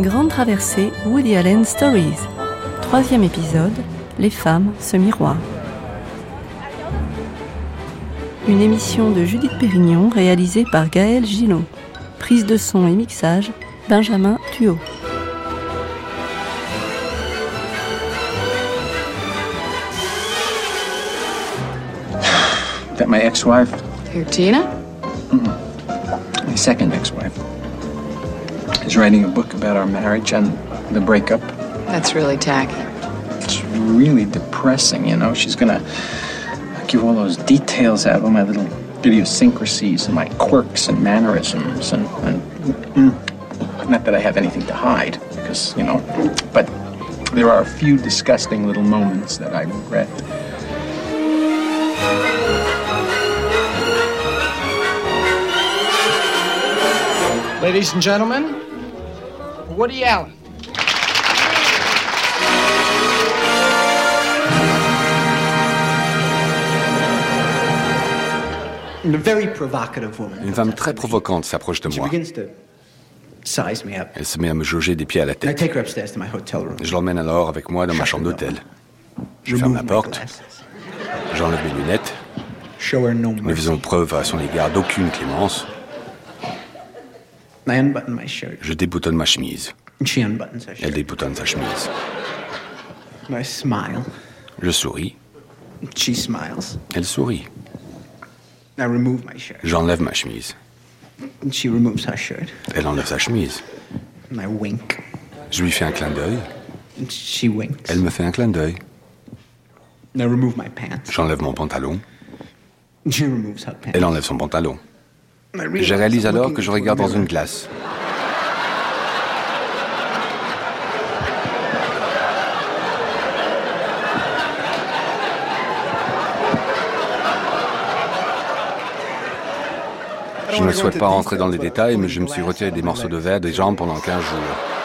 Grande traversée Woody Allen Stories. Troisième épisode, Les femmes, ce miroir. Une émission de Judith Pérignon réalisée par Gaël Gillon. Prise de son et mixage, Benjamin Thuot. That my ex-wife, Who, Tina? my second ex-wife, is writing a book about our marriage and the breakup. That's really tacky. It's really depressing, you know. She's gonna give all those details out of my little idiosyncrasies and my quirks and mannerisms and, and mm, not that I have anything to hide, because you know, but there are a few disgusting little moments that I regret. Ladies and gentlemen, Woody Allen. And a very provocative woman. Une femme très provocante s'approche de She moi. begins to size me up. Elle se met à me jauger des pieds à la tête. take her upstairs to my hotel room. Je l'emmène alors avec moi dans ma chambre d'hôtel. Je ferme la my porte, j'enlève mes lunettes. Show her no Nous faisons preuve à son égard d'aucune clémence. I unbutton my shirt. Je déboutonne ma chemise. And she unbuttons her Elle déboutonne sa chemise. Je souris. and She smiles. Elle sourit. I remove my shirt. J'enlève ma chemise. And she removes her shirt. Elle enlève sa chemise. And I wink. Je lui fais un clin d'œil. And she winks. Elle me fait un clin d'œil. And I remove my pants. J'enlève mon pantalon. And she removes her pants. Elle enlève son pantalon. I Je réalise alors que je regarde dans une glace. Je ne souhaite pas rentrer dans les détails, mais je me suis retiré des morceaux de verre des jambes pendant 15 jours.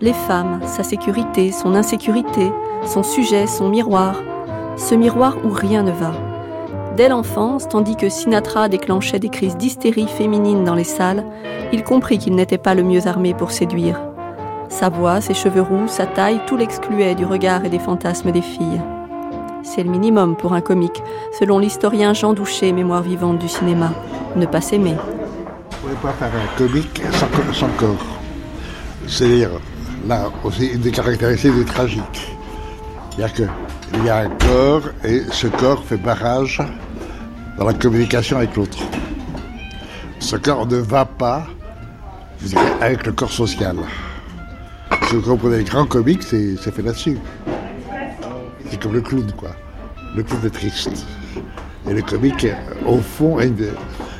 Les femmes, sa sécurité, son insécurité, son sujet, son miroir. Ce miroir où rien ne va. Dès l'enfance, tandis que Sinatra déclenchait des crises d'hystérie féminine dans les salles, il comprit qu'il n'était pas le mieux armé pour séduire. Sa voix, ses cheveux roux, sa taille, tout l'excluait du regard et des fantasmes des filles. C'est le minimum pour un comique, selon l'historien Jean Douché, mémoire vivante du cinéma. Ne pas s'aimer. Ne pas faire un comique sans, co- sans corps. C'est-à-dire, là aussi, une des caractéristiques du tragique. C'est-à-dire qu'il y a un corps et ce corps fait barrage dans la communication avec l'autre. Ce corps ne va pas avec le corps social. Si vous comprenez, les grands comiques, c'est fait là-dessus. C'est comme le clown, quoi. Le clown est triste. Et le comique, au fond,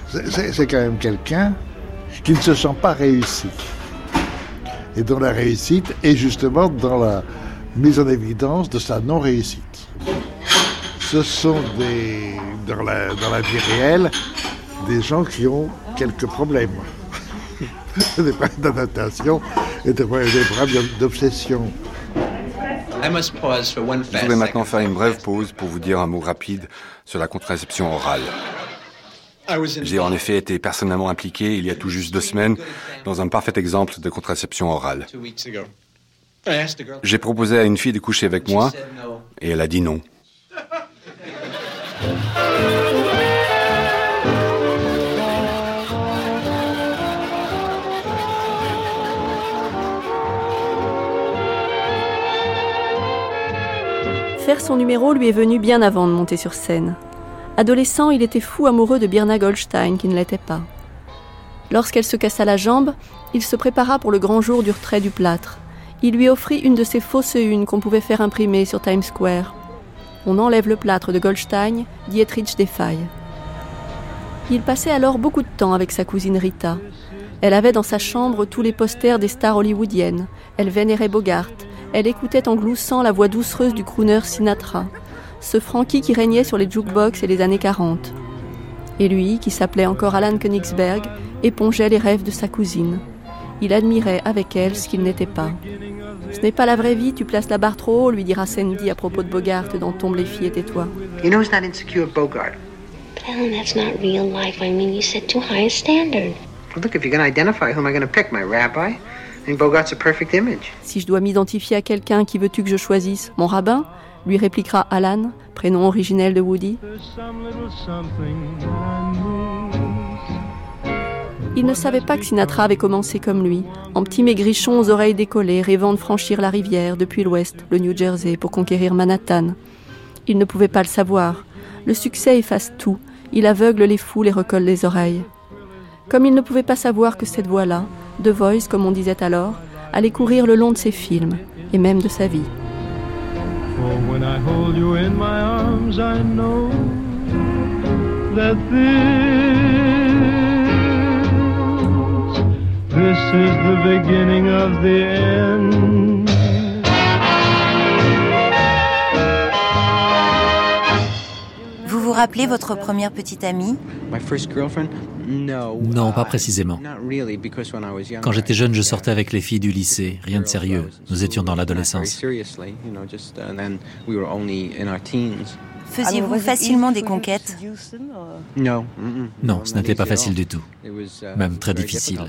c'est quand même quelqu'un qui ne se sent pas réussi. Et dont la réussite est justement dans la mise en évidence de sa non-réussite. Ce sont des, dans la, dans la vie réelle, des gens qui ont quelques problèmes. des problèmes d'adaptation et des problèmes des problèmes d'obsession. I must pause for one Je voudrais maintenant faire une brève pause pour vous dire un mot rapide sur la contraception orale. I was in J'ai en effet été personnellement impliqué il y a tout juste deux semaines dans un parfait exemple de contraception orale. J'ai proposé à une fille de coucher avec moi She said no. et elle a dit non. Faire son numéro lui est venu bien avant de monter sur scène. Adolescent, il était fou amoureux de Birna Goldstein, qui ne l'était pas. Lorsqu'elle se cassa la jambe, il se prépara pour le grand jour du retrait du plâtre. Il lui offrit une de ces fausses unes qu'on pouvait faire imprimer sur Times Square. On enlève le plâtre de Goldstein, Dietrich défaille. Il passait alors beaucoup de temps avec sa cousine Rita. Elle avait dans sa chambre tous les posters des stars hollywoodiennes. Elle vénérait Bogart. Elle écoutait en gloussant la voix doucereuse du crooner Sinatra, ce Frankie qui régnait sur les jukebox et les années 40. Et lui, qui s'appelait encore Alan Königsberg, épongeait les rêves de sa cousine. Il admirait avec elle ce qu'il n'était pas. Ce n'est pas la vraie vie, tu places la barre trop haut, lui dira Sandy à propos de Bogart dans Tombe les filles et tais-toi. You know he's not insecure, Bogart. Alan, that's not real life. I mean, you set too high a standard. Well, look, if you're going to identify, who am I going to pick? My rabbi? I think Bogart's a perfect image. Si je dois m'identifier à quelqu'un, qui veux-tu que je choisisse? Mon rabbin? Lui répliquera Alan, prénom originel de Woody. Il ne savait pas que Sinatra avait commencé comme lui, en petit maigrichon aux oreilles décollées, rêvant de franchir la rivière depuis l'ouest, le New Jersey, pour conquérir Manhattan. Il ne pouvait pas le savoir. Le succès efface tout. Il aveugle les foules et recolle les oreilles. Comme il ne pouvait pas savoir que cette voix-là, The Voice comme on disait alors, allait courir le long de ses films, et même de sa vie. For when I hold you in my arms, I know that this, this is the beginning of the end. Rappelez votre première petite amie. Non, pas uh, précisément. Was younger, Quand j'étais jeune, je I- sortais avec les filles du lycée, rien de sérieux. Nous étions dans l'adolescence. Uh, then we were only in our teens. Faisiez-vous facilement des conquêtes. Non, ce n'était pas facile du tout, It was, uh, même très difficile.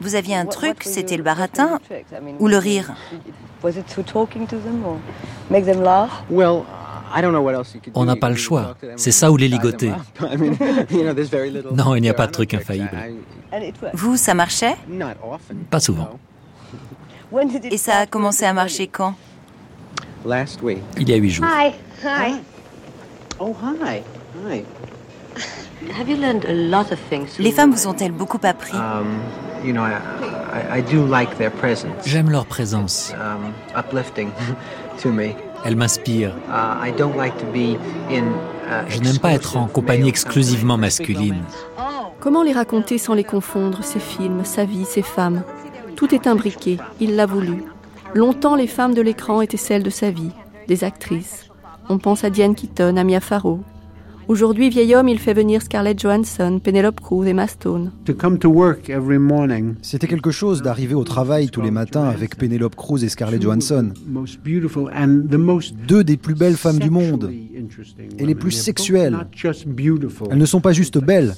Vous aviez un truc, c'était le baratin ou le rire Well, I don't know what else you could On do. n'a pas le choix. C'est ça ou les ligoter. up. I mean, you know, there's very little- Non, il n'y a pas de truc infaillible. Vous, ça marchait? I- Not often. Pas souvent. Et ça a commencé à marcher quand? Last week. Il y a huit jours. Hi. Hi. Oh, hi. Hi. Have you learned a lot of things? Les femmes vous ont-elles beaucoup appris? Um, you know, I, I, I do like their presence. J'aime leur présence. Elles m'inspirent. Uh. Uh, Je n'aime pas être en compagnie exclusivement masculine. Comment les raconter sans les confondre, ces films, sa vie, ses femmes? Tout est imbriqué, il l'a voulu. Longtemps, les femmes de l'écran étaient celles de sa vie, des actrices. On pense à Diane Keaton, à Mia Farrow. Aujourd'hui, vieil homme, il fait venir Scarlett Johansson, Penelope Cruz et Stone. To come to work every morning. C'était quelque chose d'arriver au travail tous les matins avec Penelope Cruz et Scarlett Johansson, Most beautiful and the most deux des plus belles femmes du monde. Et les plus sexuelles. not just beautiful. Elles ne sont pas juste belles,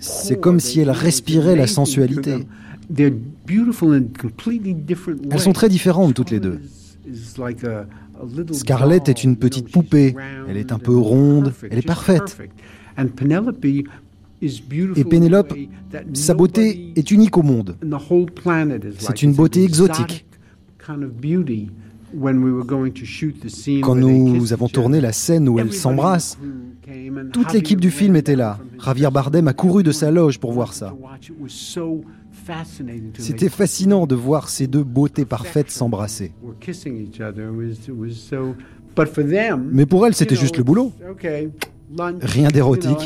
c'est comme si elles respiraient la sensualité. Elles sont très différentes toutes les deux. Scarlett est une petite poupée. Elle est un peu ronde, elle est parfaite. Et Pénélope, sa beauté est unique au monde. C'est une beauté exotique. Quand nous avons tourné la scène où elles s'embrassent, toute l'équipe du film était là. Javier Bardem a couru de sa loge pour voir ça. To watch. It was so fascinating to C'était fascinant de voir ces deux beautés parfaites s'embrasser. Mais pour elles, you c'était juste le boulot. Rien d'érotique.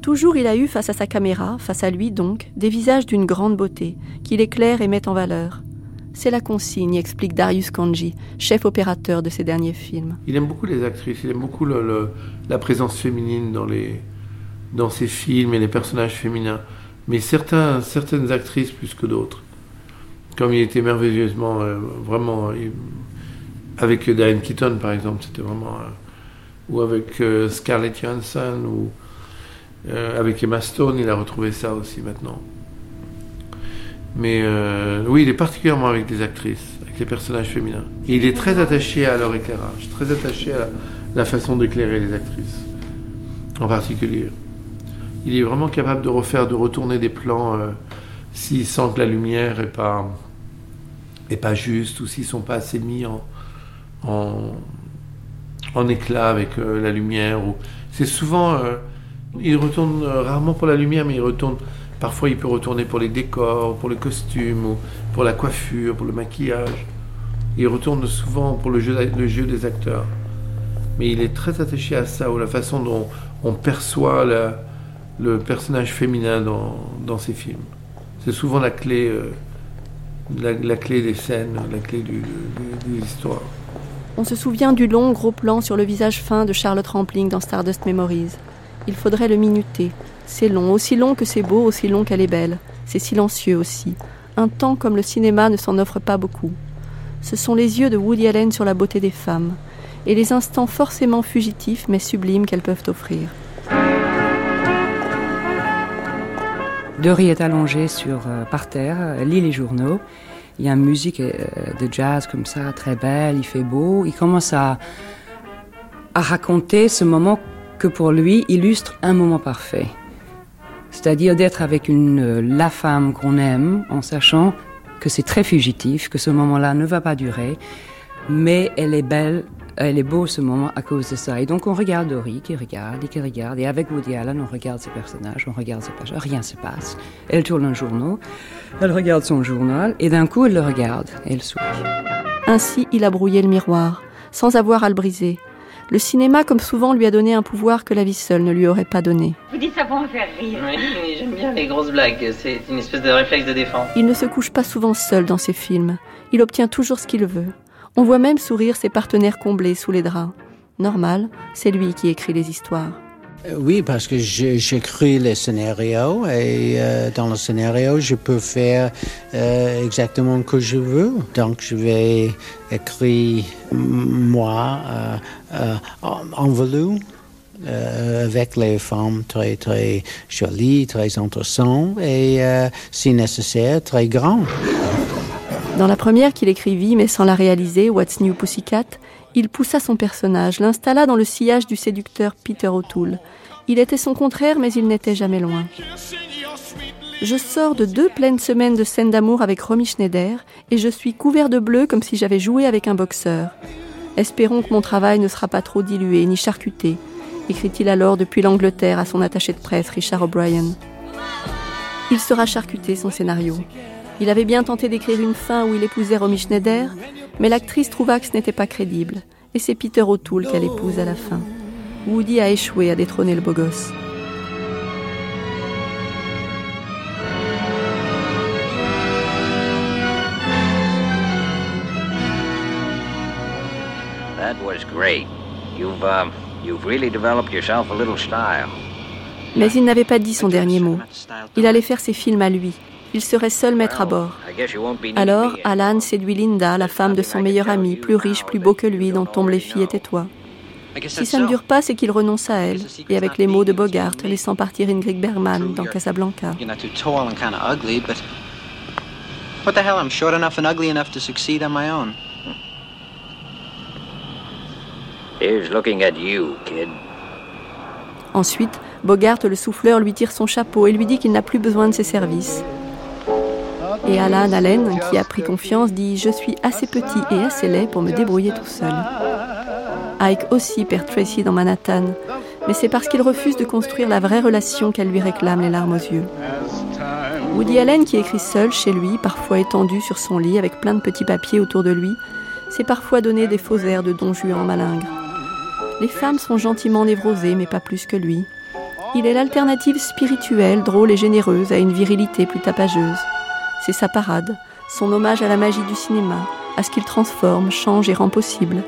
Toujours il a eu face à sa caméra, face à lui donc, des visages d'une grande beauté, qu'il éclaire et met en valeur. C'est la consigne, explique Darius Kanji, chef opérateur de ses derniers films. Il aime beaucoup les actrices, il aime beaucoup le- le- la présence féminine dans, les, dans ses films et les personnages féminins. Mais certaines actrices plus que d'autres. Comme il était merveilleusement, euh, vraiment, avec Diane Keaton par exemple, c'était vraiment. euh, ou avec euh, Scarlett Johansson, ou avec Emma Stone, il a retrouvé ça aussi maintenant. Mais oui, il est particulièrement avec des actrices, avec les personnages féminins. Et il est très attaché à leur éclairage, très attaché à la façon d'éclairer les actrices, en particulier. Il est vraiment capable de refaire, de retourner des plans euh, s'il sent que la lumière est pas, est pas juste ou s'ils sont pas assez mis en, en, en éclat avec euh, la lumière. Ou... C'est souvent, euh, il retourne euh, rarement pour la lumière, mais il retourne. Parfois, il peut retourner pour les décors, pour les costumes, ou pour la coiffure, pour le maquillage. Il retourne souvent pour le jeu, le jeu des acteurs. Mais il est très attaché à ça, ou la façon dont on perçoit la, le personnage féminin dans, dans ses films. C'est souvent la clé, euh, la, clé des scènes, la clé des histoires. On se souvient du long gros plan sur le visage fin de Charlotte Rampling dans Stardust Memories. Il faudrait le minuter. C'est long, aussi long que c'est beau, aussi long qu'elle est belle. C'est silencieux aussi, un temps comme le cinéma ne s'en offre pas beaucoup. Ce sont les yeux de Woody Allen sur la beauté des femmes, et les instants forcément fugitifs mais sublimes qu'elles peuvent offrir. Dory est allongée sur, euh, par terre, lit les journaux. Il y a une musique euh, de jazz comme ça, très belle, il fait beau. Il commence à, à raconter ce moment que pour lui illustre un moment parfait. C'est-à-dire d'être avec une, euh, la femme qu'on aime en sachant que c'est très fugitif, que ce moment-là ne va pas durer, mais elle est belle, elle est beau ce moment à cause de ça. Et donc on regarde Dory qui regarde et qui regarde, et avec Woody Allen on regarde ses personnages, on regarde ses pages, rien se passe. Elle tourne un journal, elle regarde son journal, et d'un coup elle le regarde, et elle sourit. Ainsi il a brouillé le miroir, sans avoir à le briser. Le cinéma, comme souvent, lui a donné un pouvoir que la vie seule ne lui aurait pas donné. Vous dites ça pour me faire rire. Oui, j'aime bien les grosses blagues. C'est une espèce de réflexe de défense. Il ne se couche pas souvent seul dans ses films. Il obtient toujours ce qu'il veut. On voit même sourire ses partenaires comblés sous les draps. Normal, c'est lui qui écrit les histoires. Euh, Oui, parce que j'écris les scénarios et euh, dans le scénario, je peux faire euh, exactement ce que je veux. Donc, je vais écrire moi en, velours. avec les femmes très très jolies, très intéressantes et si nécessaire très grandes. Dans la première qu'il écrivit, mais sans la réaliser, What's New Pussycat, il poussa son personnage, l'installa dans le sillage du séducteur Peter O'Toole. Il était son contraire, mais il n'était jamais loin. Je sors de deux pleines semaines de scènes d'amour avec Romy Schneider et je suis couvert de bleu comme si j'avais joué avec un boxeur. Espérons que mon travail ne sera pas trop dilué ni charcuté, écrit-il alors depuis l'Angleterre à son attaché de presse Richard O'Brien. Il sera charcuté son scénario. Il avait bien tenté d'écrire une fin où il épousait Romy Schneider, mais l'actrice trouva que ce n'était pas crédible, et c'est Peter O'Toole qu'elle épouse à la fin. Woody a échoué à détrôner le beau gosse. That was great. You've, you've really developed yourself a little style. Mais il n'avait pas dit son dernier mot. Il allait faire ses films à lui. Il serait seul maître à bord. Alors, Alan séduit Linda, la femme de son meilleur ami, plus riche, plus beau que lui, dont tombent les filles et tais-toi. Si ça ne dure pas, c'est qu'il renonce à elle, et avec les mots de Bogart, laissant partir Ingrid Bergman dans Casablanca. You're not too tall and kind of ugly, but what the hell? I'm short enough and ugly enough to succeed on my own. Here's looking at you, kid. Ensuite, Bogart, le souffleur, lui tire son chapeau et lui dit qu'il n'a plus besoin de ses services. Et Alan Allen, qui a pris confiance, dit Je suis assez petit et assez laid pour me débrouiller tout seul. Ike aussi perd Tracy dans Manhattan, mais c'est parce qu'il refuse de construire la vraie relation qu'elle lui réclame les larmes aux yeux. Woody Allen, qui écrit seul chez lui, parfois étendu sur son lit avec plein de petits papiers autour de lui, s'est parfois donné des faux airs de Don Juan malingre. Les femmes sont gentiment névrosées, mais pas plus que lui. Il est l'alternative spirituelle, drôle et généreuse à une virilité plus tapageuse. C'est sa parade, son hommage à la magie du cinéma, à ce qu'il transforme, change et rend possible.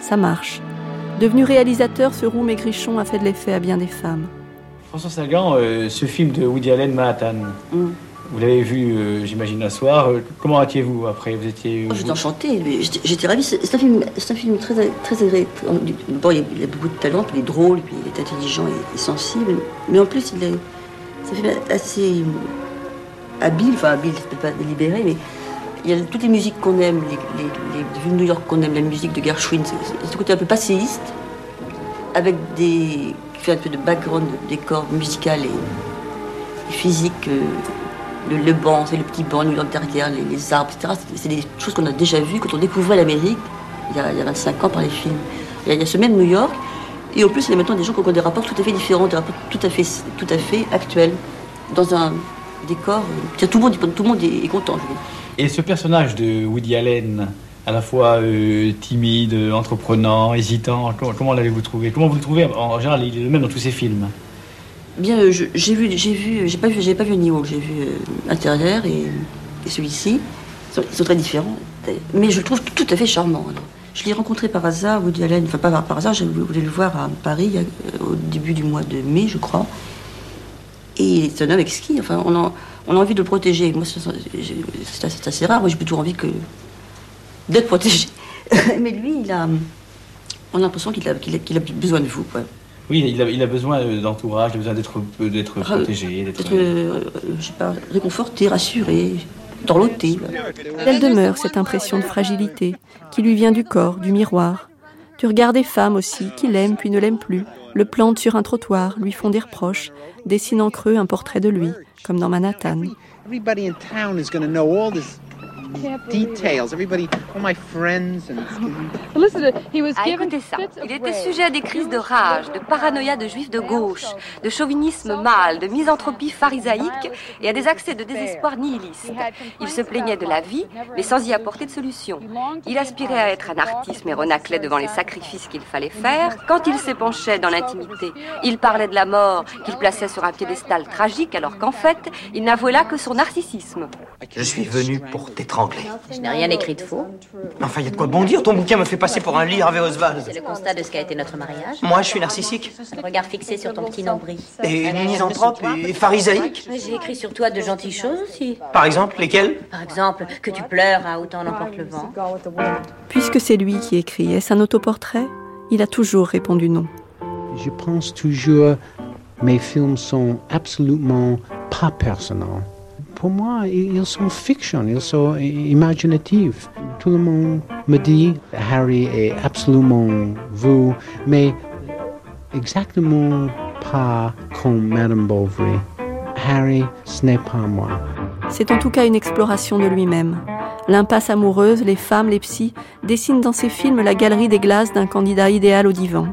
Ça marche. Devenu réalisateur, ce roux maigrichon a fait de l'effet à bien des femmes. François Sagan, euh, ce film de Woody Allen, Manhattan, vous l'avez vu, euh, j'imagine, un soir. Euh, comment étiez-vous après Vous étiez. Oh, J'étais enchantée, j'étais ravie. C'est un film, c'est un film très, très agréable. Bon, il, a, il a beaucoup de talent, puis il est drôle, puis il est intelligent et, et sensible. Mais en plus, il est, c'est un film assez habile, enfin habile, c'est pas délibéré, mais il y a toutes les musiques qu'on aime, les, les, villes de New York qu'on aime, la musique de Gershwin, ce côté un peu passéiste, avec des. qui fait un peu de background, de décor musical et, physique. euh, le, le banc, c'est le petit banc, New York derrière, les, les arbres, etc. C'est- des choses qu'on a déjà vues quand on découvrait l'Amérique, il, il y a 25 ans par les films. Il y a, il ce même New York, et en plus, il y a maintenant des gens qui ont des rapports tout à fait différents, des rapports tout à fait, tout à fait actuels, dans un décor. Tout le monde, tout le monde est, content, je veux dire. Et ce personnage de Woody Allen, à la fois euh, timide, entreprenant, hésitant, comment, comment l'avez-vous trouvé? Comment vous le trouvez? En général, il est le même dans tous ses films. Bien, euh, j'ai vu, j'ai vu, j'ai pas vu, j'ai pas vu j'ai vu euh, Intérieur et, et celui-ci. Ils sont, ils sont très différents, mais je le trouve tout à fait charmant. alors. Je l'ai rencontré par hasard, Woody Allen, enfin pas par, par hasard, je voulais le voir à Paris au début du mois de mai, je crois. Et c'est un homme exquis, enfin, on, a envie de le protéger. Moi, c'est assez, rare. Moi, j'ai plutôt envie que d'être protégé. Mais lui, il a, on a l'impression qu'il a, besoin de vous, quoi. Oui, il a, il a besoin euh, d'entourage, il a besoin d'être euh, d'être protégé. d'être- euh, je sais pas, réconforté, rassuré, dorloté. Elle demeure cette impression de fragilité qui lui vient du corps, du miroir, du regard des femmes aussi, qui l'aiment puis ne l'aiment plus, le plantent sur un trottoir, lui font des reproches, dessinent en creux un portrait de lui, comme dans Manhattan. Details. Everybody, all my friends and. Ah, écoutez ça. Il était sujet à des crises de rage, de paranoïa de juifs de gauche, de chauvinisme mâle, de misanthropie pharisaïque et à des accès de désespoir nihiliste. Il se plaignait de la vie, mais sans y apporter de solution. Il aspirait à être un artiste, mais renaclait devant les sacrifices qu'il fallait faire. Quand il s'épanchait dans l'intimité, il parlait de la mort qu'il plaçait sur un piédestal tragique, alors qu'en fait, il n'avouait là que son narcissisme. Je suis venu pour t'étrangler. Je n'ai rien écrit de faux. Enfin, il y a de quoi bondir. Ton bouquin me fait passer pour un lit Harvey Oswald. C'est le constat de ce qu'a été notre mariage. Moi, je suis narcissique. Le regard fixé sur ton petit nombril. Et misanthrope et pharisaïque. Mais J'ai écrit sur toi de gentilles choses aussi. Par exemple, lesquels Par exemple, que tu pleures à autant n'emporte le vent. Puisque c'est lui qui écrit, est-ce un autoportrait? Il a toujours répondu non. Je pense toujours, mes films sont absolument pas personnels. Pour moi, ils sont fiction, ils sont imaginatifs. Tout le monde me dit, Harry est absolument vous, mais exactement pas comme Madame Bovary. Harry, ce n'est pas moi. C'est en tout cas une exploration de lui-même. L'impasse amoureuse, les femmes, les psys dessinent dans ses films la galerie des glaces d'un candidat idéal au divan.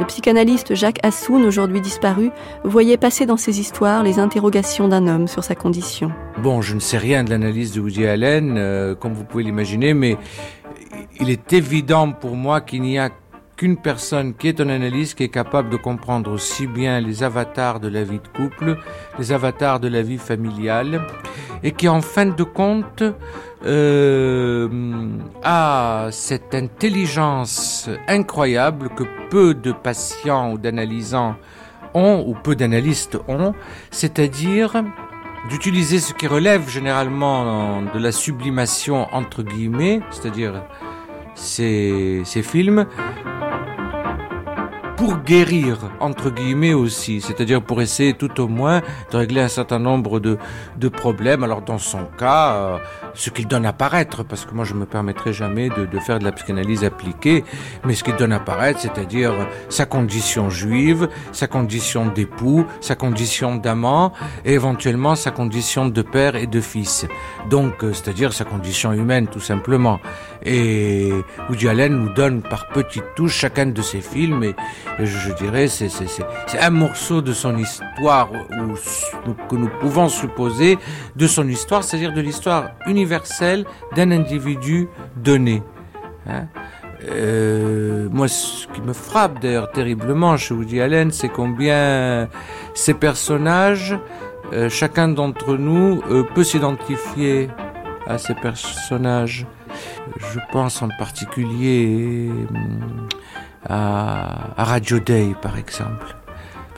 Le psychanalyste Jacques Assoun, aujourd'hui disparu, voyait passer dans ses histoires les interrogations d'un homme sur sa condition. Bon, je ne sais rien de l'analyse de Woody Allen, euh, comme vous pouvez l'imaginer, mais il est évident pour moi qu'il n'y a qu'une personne qui est un analyste qui est capable de comprendre aussi bien les avatars de la vie de couple, les avatars de la vie familiale, et qui en fin de compte euh, a cette intelligence incroyable que peu de patients ou d'analysants ont, ou peu d'analystes ont, c'est-à-dire d'utiliser ce qui relève généralement de la sublimation entre guillemets, c'est-à-dire ces, ces films, pour guérir, entre guillemets aussi, c'est-à-dire pour essayer tout au moins de régler un certain nombre de, de problèmes. Alors dans son cas, euh, ce qu'il donne à paraître, parce que moi je me permettrai jamais de, de faire de la psychanalyse appliquée, mais ce qu'il donne à paraître, c'est-à-dire sa condition juive, sa condition d'époux, sa condition d'amant, et éventuellement sa condition de père et de fils. Donc, euh, c'est-à-dire sa condition humaine, tout simplement. Et Woody Allen nous donne par petites touches chacun de ses films, et, je, je dirais c'est un morceau de son histoire ou, que nous pouvons supposer de son histoire, c'est-à-dire de l'histoire d'un individu donné. Hein euh, moi, ce qui me frappe d'ailleurs terriblement chez Woody Allen, c'est combien ces personnages, euh, chacun d'entre nous euh, peut s'identifier à ces personnages. Je pense en particulier hum, à, à Radio Day, par exemple.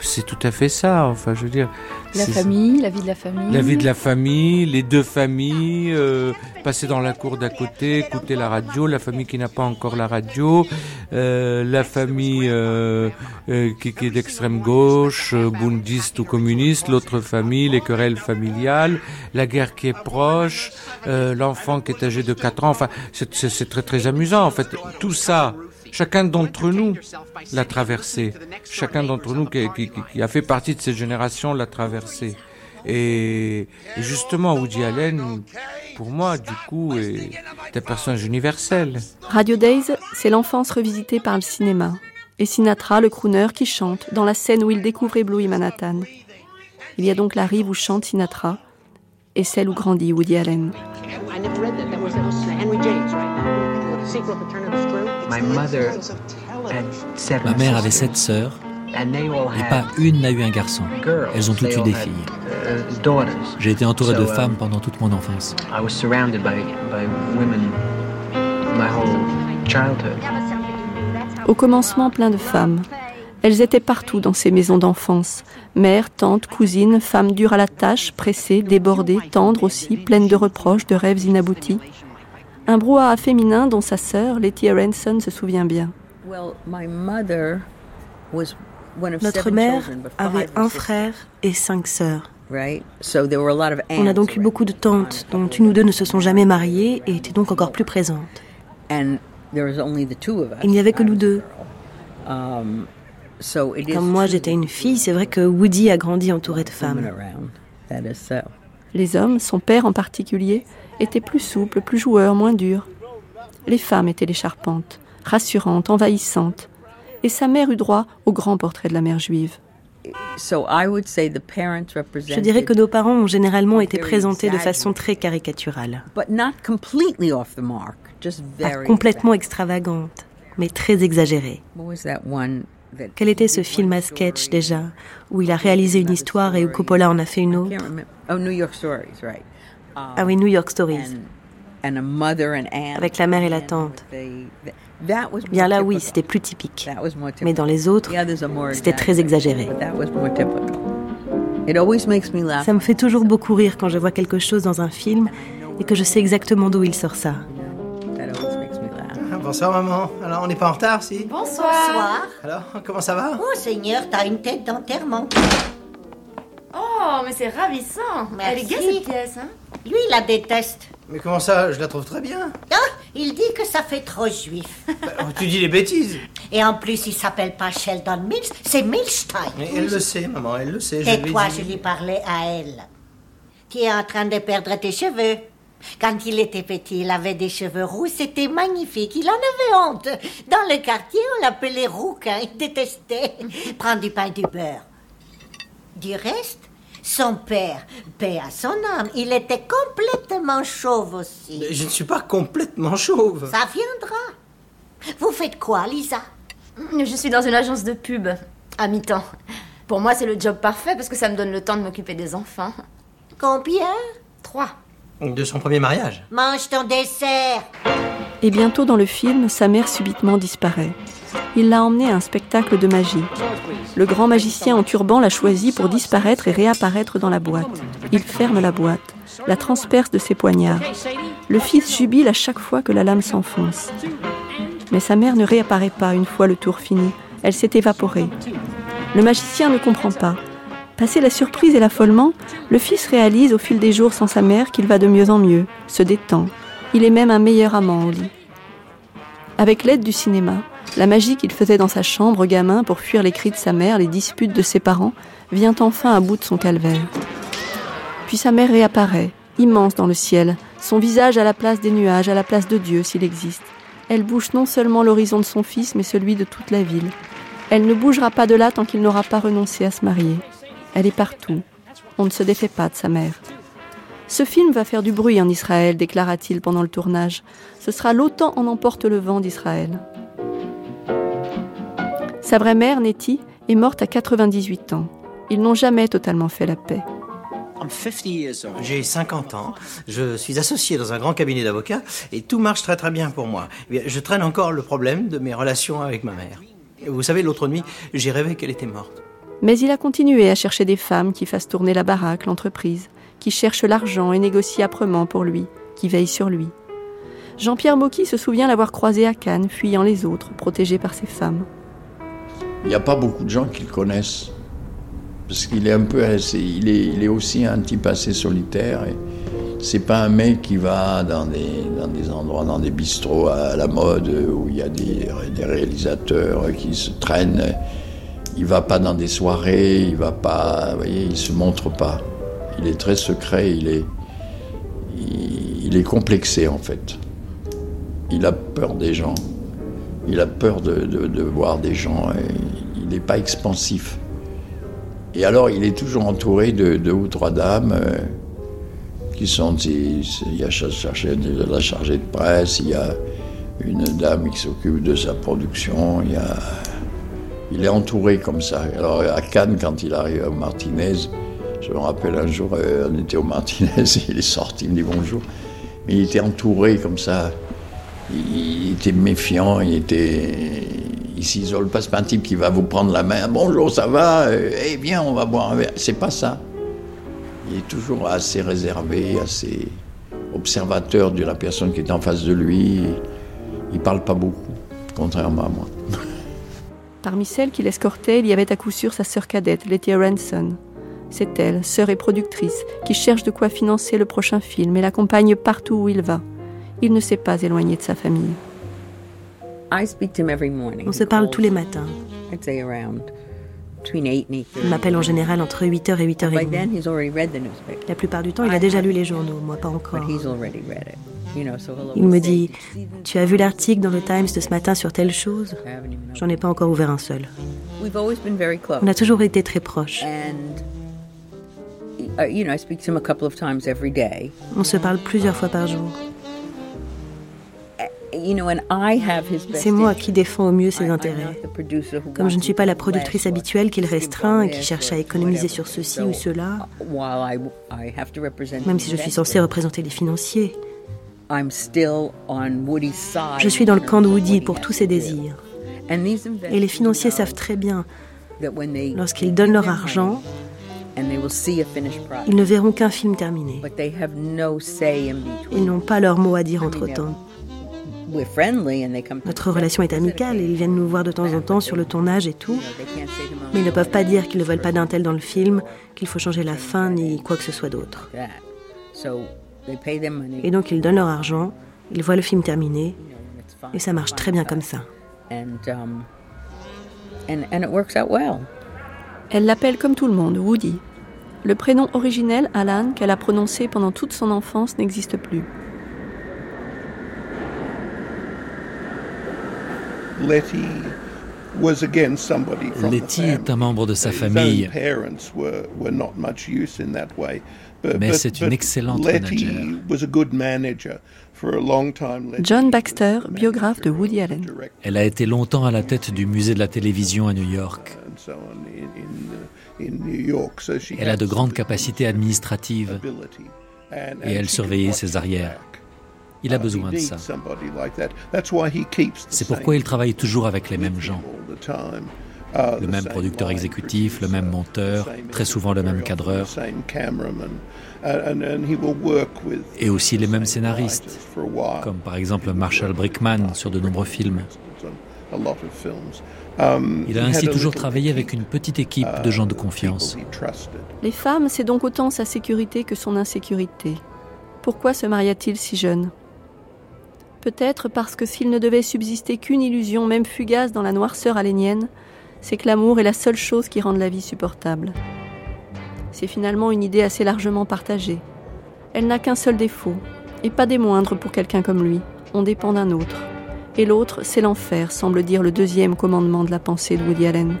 C'est tout à fait ça, enfin, je veux dire. La famille, la vie de la famille. la vie de la famille, les deux familles, euh, passer dans la cour d'à côté, écouter la radio, la famille qui n'a pas encore la radio, euh, la famille euh, euh, qui, qui est d'extrême gauche, euh, bundiste ou communiste, l'autre famille, les querelles familiales, la guerre qui est proche, euh, l'enfant qui est âgé de 4 ans, enfin c'est très très amusant en fait. Tout ça, chacun d'entre nous l'a traversé, chacun d'entre nous qui, qui- qui- qui a fait partie de cette génération l'a traversé. Et et justement, Woody Allen, pour moi, du coup, est un personnage universel. Radio Days, c'est l'enfance revisitée par le cinéma. Et Sinatra, le crooner, qui chante dans la scène où il découvre Blue Manhattan. Il y a donc la rive où chante Sinatra et celle où grandit Woody Allen. I never read that. That was Henry James, right? The sequel to Turn of the Screw. Ma mère avait sept sœurs et pas une n'a eu un garçon. Elles ont toutes eu des filles. uh. J'ai été entouré de um, femmes pendant toute mon enfance. Au commencement, plein de femmes. Elles étaient partout dans ces maisons d'enfance. Mères, tantes, cousines, femmes dures à la tâche, pressées, débordées, tendres aussi, pleines de reproches, de rêves inaboutis. Un brouhaha féminin dont sa sœur, Letty Aronson, se souvient bien. Notre mère avait un frère et cinq sœurs. On a donc eu beaucoup de tantes, dont une ou deux ne se sont jamais mariées et étaient donc encore plus présentes. Il n'y avait que nous deux. Comme moi j'étais une fille, c'est vrai que Woody a grandi entouré de femmes. Les hommes, son père en particulier, étaient plus souples, plus joueurs, moins durs. Les femmes étaient les charpentes, rassurantes, envahissantes. Et sa mère eut droit au grand portrait de la mère juive. Je dirais que nos parents ont généralement été présentés de façon très caricaturale. Pas complètement extravagante, mais très exagérée. Quel était ce film à sketch déjà, où il a réalisé une histoire et où Coppola en a fait une autre? Ah oui, New York Stories. Avec la mère et la tante. Bien là, oui, c'était plus typique. Mais dans les autres, c'était très exagéré. Ça me fait toujours beaucoup rire quand je vois quelque chose dans un film et que je sais exactement d'où il sort ça. Bonsoir maman. Alors on n'est pas en retard si? Bonsoir. Bonsoir. Alors comment ça va? Oh Seigneur, t'as une tête d'enterrement. Oh, mais c'est ravissant. Elle est gaie cette pièce, hein Lui, il la déteste. Mais comment ça Je la trouve très bien? Ah, il dit que ça fait trop juif. Bah, tu dis des bêtises. Et en plus, il s'appelle pas Sheldon Mills, c'est Milstein. Mais elle le sait, maman, elle le sait. Et toi, je lui parlais à elle. Tu es en train de perdre tes cheveux. Quand il était petit, il avait des cheveux roux, c'était magnifique. Il en avait honte. Dans le quartier, on l'appelait rouquin. Il détestait. Prends du pain et du beurre. Du reste, son père, paix à son âme, il était complètement chauve aussi. Mais je ne suis pas complètement chauve. Ça viendra. Vous faites quoi, Lisa? Je suis dans une agence de pub, à mi-temps. Pour moi, c'est le job parfait parce que ça me donne le temps de m'occuper des enfants. Combien? Trois. De son premier mariage. Mange ton dessert. Et bientôt dans le film, sa mère subitement disparaît. Il l'a emmenée à un spectacle de magie. Le grand magicien en turban l'a choisi pour disparaître et réapparaître dans la boîte. Il ferme la boîte, la transperce de ses poignards. Le fils jubile à chaque fois que la lame s'enfonce. Mais sa mère ne réapparaît pas une fois le tour fini. Elle s'est évaporée. Le magicien ne comprend pas. Passé la surprise et l'affolement, le fils réalise au fil des jours sans sa mère qu'il va de mieux en mieux, se détend. Il est même un meilleur amant. Avec l'aide du cinéma, la magie qu'il faisait dans sa chambre gamin pour fuir les cris de sa mère, les disputes de ses parents, vient enfin à bout de son calvaire. Puis sa mère réapparaît, immense dans le ciel, son visage à la place des nuages, à la place de Dieu s'il existe. Elle bouge non seulement l'horizon de son fils, mais celui de toute la ville. Elle ne bougera pas de là tant qu'il n'aura pas renoncé à se marier. Elle est partout. On ne se défait pas de sa mère. Ce film va faire du bruit en Israël, déclara-t-il pendant le tournage. Ce sera l'OTAN en emporte le vent d'Israël. Sa vraie mère, Nettie, est morte à 98 ans. Ils n'ont jamais totalement fait la paix. J'ai 50 ans, je suis associé dans un grand cabinet d'avocats et tout marche très très bien pour moi. Eh je traîne encore le problème de mes relations avec ma mère. Vous savez, l'autre nuit, j'ai rêvé qu'elle était morte. Mais il a continué à chercher des femmes qui fassent tourner la baraque, l'entreprise, qui cherchent l'argent et négocient âprement pour lui, qui veillent sur lui. Jean-Pierre Mocky se souvient l'avoir croisé à Cannes, fuyant les autres, protégé par ses femmes. Il n'y a pas beaucoup de gens qui le connaissent. Parce qu'il est un peu. Il est, aussi un type assez solitaire. Et c'est pas un mec qui va dans des, dans des endroits, dans des bistrots à la mode où il y a des, des réalisateurs qui se traînent. Il va pas dans des soirées, il va pas. Vous voyez, il se montre pas. Il est très secret, il est. Il est complexé en fait. Il a peur des gens. Il a peur de, de, de voir des gens. Et il n'est pas expansif. Et alors, il est toujours entouré de deux ou trois dames euh, qui sont. Il y a la chargée de presse, il y a une dame qui s'occupe de sa production, il est entouré comme ça. Alors, à Cannes, quand il arrive au Martinez, je me rappelle un jour, euh, on était au Martinez, il est sorti, il me dit bonjour. Mais il était entouré comme ça. Il était méfiant, il était. Il s'isole pas, c'est pas un type qui va vous prendre la main. Bonjour, ça va? Eh bien, on va boire un verre. C'est pas ça. Il est toujours assez réservé, assez observateur de la personne qui est en face de lui. Il parle pas beaucoup, contrairement à moi. Parmi celles qui l'escortaient, il y avait à coup sûr sa sœur cadette, Letty Ranson. C'est elle, sœur et productrice, qui cherche de quoi financer le prochain film et l'accompagne partout où il va. Il ne s'est pas éloigné de sa famille. On se parle tous les matins. Il m'appelle en général entre 8h et 8h30. La plupart du temps, il a déjà lu les journaux, moi pas encore. Il me dit Tu as vu l'article dans le Times de ce matin sur telle chose? J'en ai pas encore ouvert un seul. On a toujours été très proches. On se parle plusieurs fois par jour. C'est moi qui défends au mieux ses intérêts. Comme je ne suis pas la productrice habituelle qu'il restreint et qui cherche à économiser sur ceci ou cela, même si je suis censée représenter les financiers, je suis dans le camp de Woody pour tous ses désirs. Et les financiers savent très bien, lorsqu'ils donnent leur argent, ils ne verront qu'un film terminé. Ils n'ont pas leur mot à dire entre-temps. Notre relation est amicale et ils viennent nous voir de temps en temps sur le tournage et tout. Mais ils ne peuvent pas dire qu'ils ne veulent pas d'un tel dans le film, qu'il faut changer la fin ni quoi que ce soit d'autre. Et donc ils donnent leur argent, ils voient le film terminé et ça marche très bien comme ça. Um, Elle l'appelle comme tout le monde, Woody. Le prénom originel, Alan, qu'elle a prononcé pendant toute son enfance, n'existe plus. Letty est un membre de sa famille, mais c'est une excellente manager. John Baxter, biographe de Woody Allen. Elle a été longtemps à la tête du musée de la télévision à New York. Elle a de grandes capacités administratives et elle surveillait ses arrières. Il a besoin de ça. C'est pourquoi il travaille toujours avec les mêmes gens. Le même producteur exécutif, le même monteur, très souvent le même cadreur. Et aussi les mêmes scénaristes, comme par exemple Marshall Brickman sur de nombreux films. Il a ainsi toujours travaillé avec une petite équipe de gens de confiance. Les femmes, c'est donc autant sa sécurité que son insécurité. Pourquoi se maria-t-il si jeune? Peut-être parce que s'il ne devait subsister qu'une illusion, même fugace, dans la noirceur alénienne, c'est que l'amour est la seule chose qui rende la vie supportable. C'est finalement une idée assez largement partagée. Elle n'a qu'un seul défaut, et pas des moindres pour quelqu'un comme lui. On dépend d'un autre. Et l'autre, c'est l'enfer, semble dire le deuxième commandement de la pensée de Woody Allen.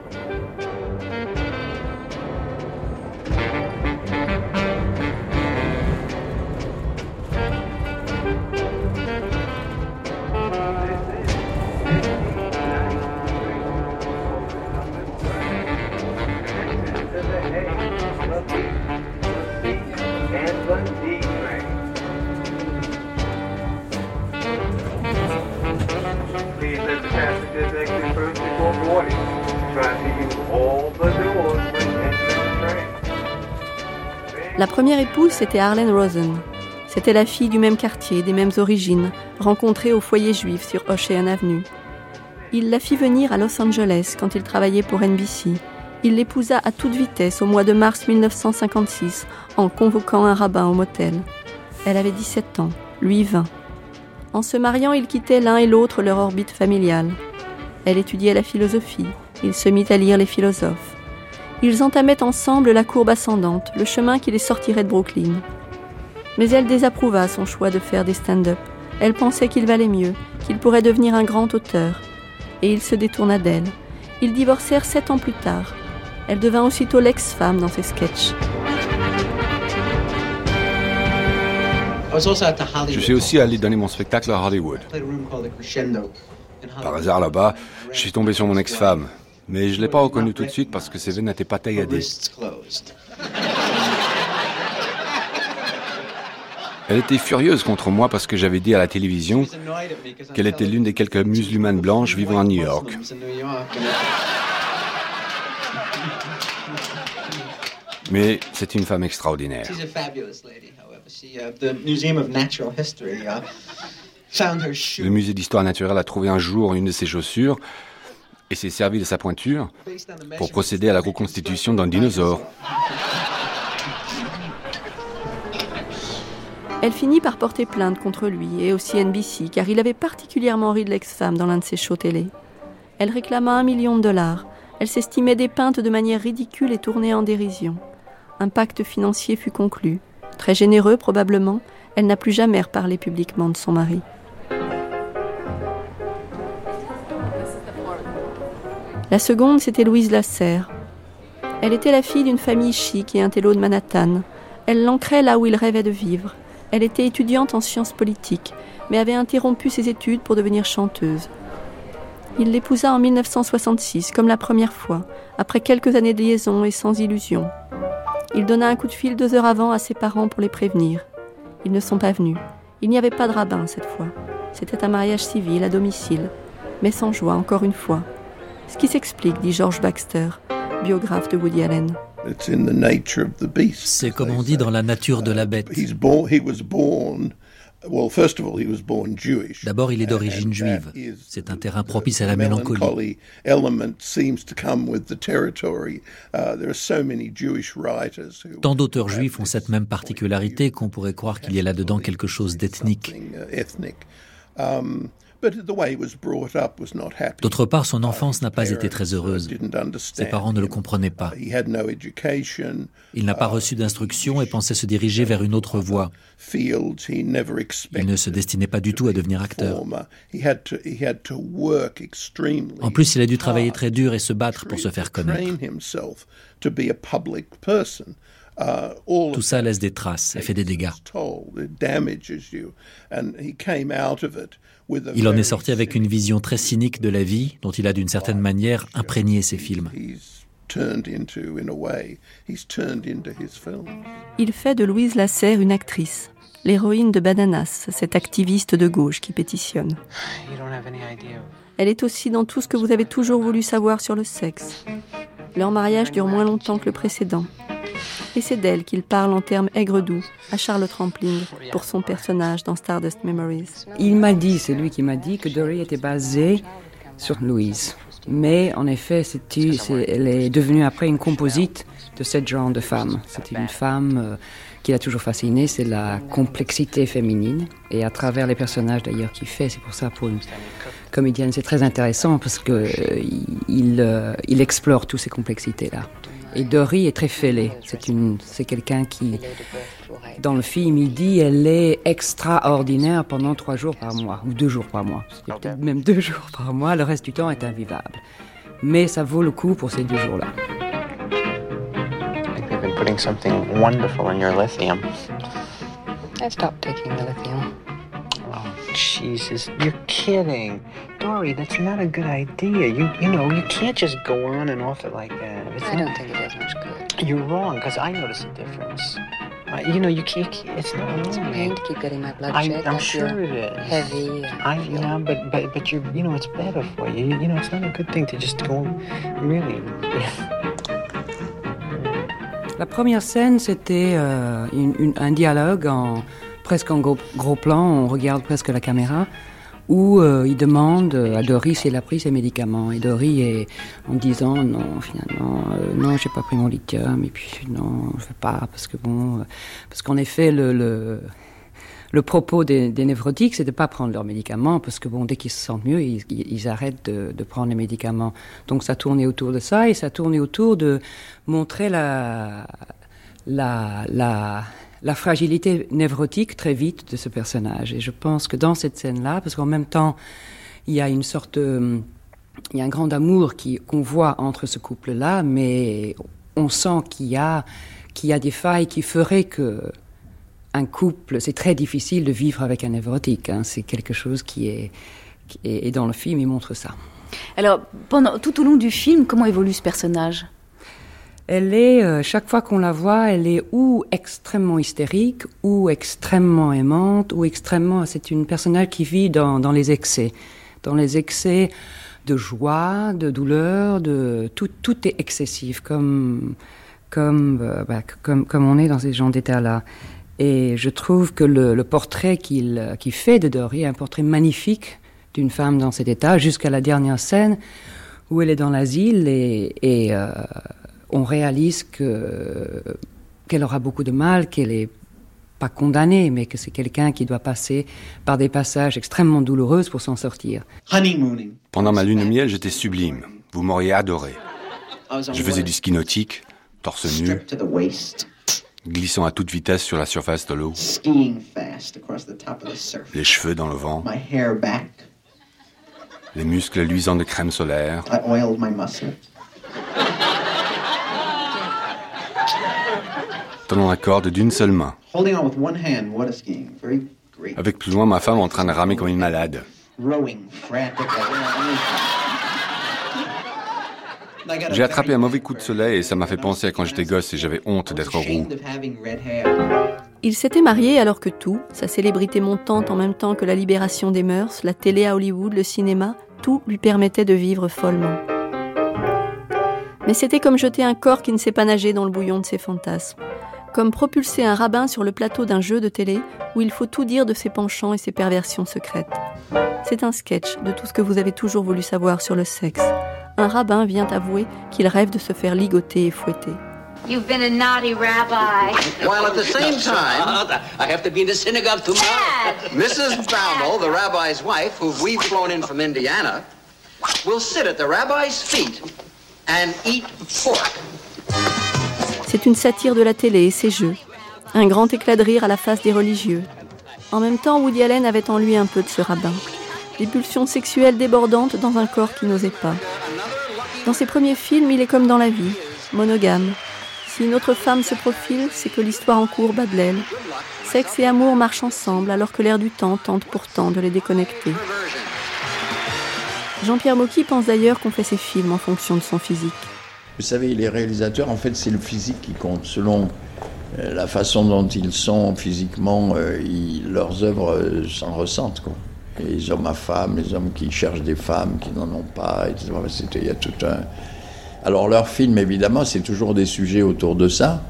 C'était Arlene Rosen. C'était la fille du même quartier, des mêmes origines, rencontrée au foyer juif sur Ocean Avenue. Il la fit venir à Los Angeles quand il travaillait pour NBC. Il l'épousa à toute vitesse au mois de mars 1956 en convoquant un rabbin au motel. Elle avait 17 ans, lui 20. En se mariant, ils quittaient l'un et l'autre leur orbite familiale. Elle étudiait la philosophie, il se mit à lire les philosophes. Ils entamaient ensemble la courbe ascendante, le chemin qui les sortirait de Brooklyn. Mais elle désapprouva son choix de faire des stand-up. Elle pensait qu'il valait mieux, qu'il pourrait devenir un grand auteur. Et il se détourna d'elle. Ils divorcèrent sept ans plus tard. Elle devint aussitôt l'ex-femme dans ses sketchs. Je suis aussi allé donner mon spectacle à Hollywood. Par hasard là-bas, je suis tombé sur mon ex-femme. Mais je ne l'ai pas reconnu tout de suite parce que ses veines n'étaient pas tailladées. Elle était furieuse contre moi parce que j'avais dit à la télévision qu'elle était l'une des quelques musulmanes blanches vivant à New York. Mais c'est une femme extraordinaire. Le musée d'histoire naturelle a trouvé un jour une de ses chaussures et s'est servi de sa pointure pour procéder à la reconstitution d'un dinosaure. Elle finit par porter plainte contre lui et aussi NBC car il avait particulièrement ri de l'ex-femme dans l'un de ses shows télé. Elle réclama un million de dollars. Elle s'estimait dépeinte de manière ridicule et tournée en dérision. Un pacte financier fut conclu. Très généreux probablement, elle n'a plus jamais reparlé publiquement de son mari. La seconde, c'était Louise Lasserre. Elle était la fille d'une famille chic et un télo de Manhattan. Elle l'ancrait là où il rêvait de vivre. Elle était étudiante en sciences politiques, mais avait interrompu ses études pour devenir chanteuse. Il l'épousa en 1966, comme la première fois, après quelques années de liaison et sans illusion. Il donna un coup de fil deux heures avant à ses parents pour les prévenir. Ils ne sont pas venus. Il n'y avait pas de rabbin cette fois. C'était un mariage civil à domicile, mais sans joie encore une fois. Ce qui s'explique, dit George Baxter, biographe de Woody Allen. C'est comme on dit dans la nature de la bête. D'abord, il est d'origine juive. C'est un terrain propice à la mélancolie. Tant d'auteurs juifs ont cette même particularité qu'on pourrait croire qu'il y a là-dedans quelque chose d'ethnique. D'autre part, son enfance n'a pas été très heureuse. Ses parents ne le comprenaient pas. Il n'a pas reçu d'instruction et pensait se diriger vers une autre voie. Il ne se destinait pas du tout à devenir acteur. En plus, il a dû travailler très dur et se battre pour se faire connaître. Tout ça laisse des traces et fait des dégâts. Il en est sorti avec une vision très cynique de la vie dont il a d'une certaine manière imprégné ses films. Il fait de Louise Lasserre une actrice, l'héroïne de Bananas, cette activiste de gauche qui pétitionne. Elle est aussi dans tout ce que vous avez toujours voulu savoir sur le sexe. Leur mariage dure moins longtemps que le précédent et c'est d'elle qu'il parle en termes aigre-doux à Charlotte Rampling pour son personnage dans Stardust Memories. Il m'a dit, c'est lui qui m'a dit que Dory était basée sur Louise. Mais en effet, elle est devenue après une composite de cette genre de femme. C'était une femme euh, qui l'a toujours fascinée, c'est la complexité féminine. Et à travers les personnages d'ailleurs qu'il fait, c'est pour ça pour une comédienne, c'est très intéressant parce qu'il euh, euh, il explore toutes ces complexités-là. Et Dory est très fêlée. C'est une, c'est quelqu'un qui, dans le film, il dit, elle est extraordinaire pendant trois jours par mois ou deux jours par mois. Peut-être même deux jours par mois. Le reste du temps est invivable. Mais ça vaut le coup pour ces deux jours-là. putting something wonderful in your lithium. I stopped taking the lithium. Jesus, you're kidding. Dory, that's not a good idea. You, you know, you can't just go on and off it like that. It's I not, don't think it does much good. You're wrong, because I notice a difference. Uh, you know, you can't. It's not It's pain to keep getting my blood I, checked. I'm sure it is. Heavy. I, you know, but but but you're, you know, it's better for you. You know, it's not a good thing to just go. Really. La première scène, c'était euh, une, une, un dialogue en presque en gros, plan. On regarde presque la caméra où euh, il demande à Dory si elle a pris ses médicaments. Et Dory est en disant non, finalement, euh, non, j'ai pas pris mon lithium, et puis non, je veux pas, parce que bon, euh, parce qu'en effet, le, le, propos des, des névrotiques, c'est de pas prendre leurs médicaments, parce que bon, dès qu'ils se sentent mieux, ils, ils arrêtent de, de, prendre les médicaments. Donc ça tournait autour de ça, et ça tournait autour de montrer la, la, la la fragilité névrotique très vite de ce personnage. Et je pense que dans cette scène-là, parce qu'en même temps, il y a une sorte, euh, il y a un grand amour qu'on voit entre ce couple-là, mais on sent qu'il y a, qu'il y a des failles qui feraient que un couple, c'est très difficile de vivre avec un névrotique. Hein. C'est quelque chose qui est, dans le film, il montre ça. Alors, tout au long du film, comment évolue ce personnage? Elle est, euh, chaque fois qu'on la voit, elle est ou extrêmement hystérique, ou extrêmement aimante, ou extrêmement. C'est une personnage qui vit dans, les excès, dans les excès de joie, de douleur, de tout, tout est excessif, comme comme, euh, bah, comme comme on est dans ces gens d'état-là. Et je trouve que le, portrait qu'il qu'il fait de Dory est un portrait magnifique d'une femme dans cet état, jusqu'à la dernière scène où elle est dans l'asile et, euh, on réalise que qu'elle aura beaucoup de mal, qu'elle est pas condamnée, mais que c'est quelqu'un qui doit passer par des passages extrêmement douloureux pour s'en sortir. Pendant ma lune de miel, j'étais sublime. Vous m'auriez adoré. Je faisais du ski nautique, torse nu, glissant à toute vitesse sur la surface de l'eau, les cheveux dans le vent, les muscles luisants de crème solaire. Tenant la corde d'une seule main. Avec plus loin ma femme en train de ramer comme une malade. J'ai attrapé un mauvais coup de soleil et ça m'a fait penser à quand j'étais gosse et j'avais honte d'être roux. Il s'était marié alors que tout, sa célébrité montante en même temps que la libération des mœurs, la télé à Hollywood, le cinéma, tout lui permettait de vivre follement. Mais c'était comme jeter un corps qui ne sait pas nager dans le bouillon de ses fantasmes comme propulser un rabbin sur le plateau d'un jeu de télé où il faut tout dire de ses penchants et ses perversions secrètes. C'est un sketch de tout ce que vous avez toujours voulu savoir sur le sexe. Un rabbin vient avouer qu'il rêve de se faire ligoter et fouetter. You've been a naughty rabbi. While at the same time, I have to be in the synagogue tomorrow. Mrs. Baumel, the rabbi's wife, who we've flown in from Indiana, will sit at the rabbi's feet. C'est une satire de la télé et ses jeux. Un grand éclat de rire à la face des religieux. En même temps, Woody Allen avait en lui un peu de ce rabbin. Des pulsions sexuelles débordantes dans un corps qui n'osait pas. Dans ses premiers films, il est comme dans la vie, monogame. Si une autre femme se profile, c'est que l'histoire en cours bat de. Sexe et amour marchent ensemble alors que l'air du temps tente pourtant de les déconnecter. Jean-Pierre Mocky pense d'ailleurs qu'on fait ses films en fonction de son physique. Vous savez, les réalisateurs, en fait, c'est le physique qui compte. Selon euh, la façon dont ils sont physiquement, euh, leurs œuvres euh, s'en ressentent. Les hommes à femmes, les hommes qui cherchent des femmes qui n'en ont pas, etc. Il y a tout un. Alors, leurs films, évidemment, c'est toujours des sujets autour de ça.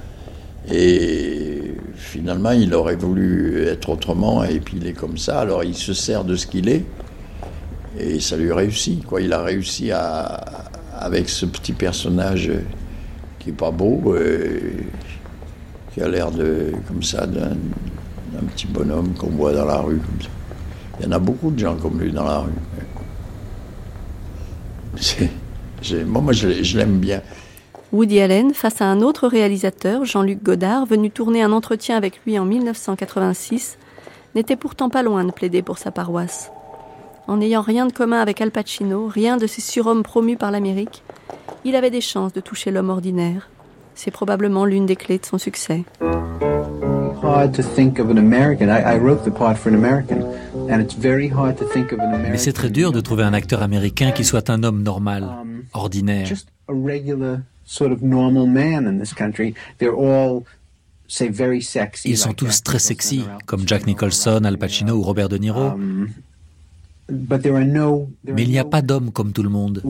Et finalement, il aurait voulu être autrement, et puis il est comme ça. Alors, il se sert de ce qu'il est, et ça lui réussit. Quoi. Il a réussi à, avec ce petit personnage qui est pas beau, euh, qui a l'air de comme ça d'un petit bonhomme qu'on voit dans la rue. Il y en a beaucoup de gens comme lui dans la rue. moi, je, l'aime bien. Woody Allen, face à un autre réalisateur, Jean-Luc Godard, venu tourner un entretien avec lui en 1986, n'était pourtant pas loin de plaider pour sa paroisse. En n'ayant rien de commun avec Al Pacino, rien de ces surhommes promus par l'Amérique, il avait des chances de toucher l'homme ordinaire. C'est probablement l'une des clés de son succès. Mais c'est très dur de trouver un acteur américain qui soit un homme normal, um, ordinaire. Ils sont tous très sexy, comme Jack Nicholson, Al Pacino ou Robert De Niro. Mais il n'y a pas d'hommes comme tout le monde.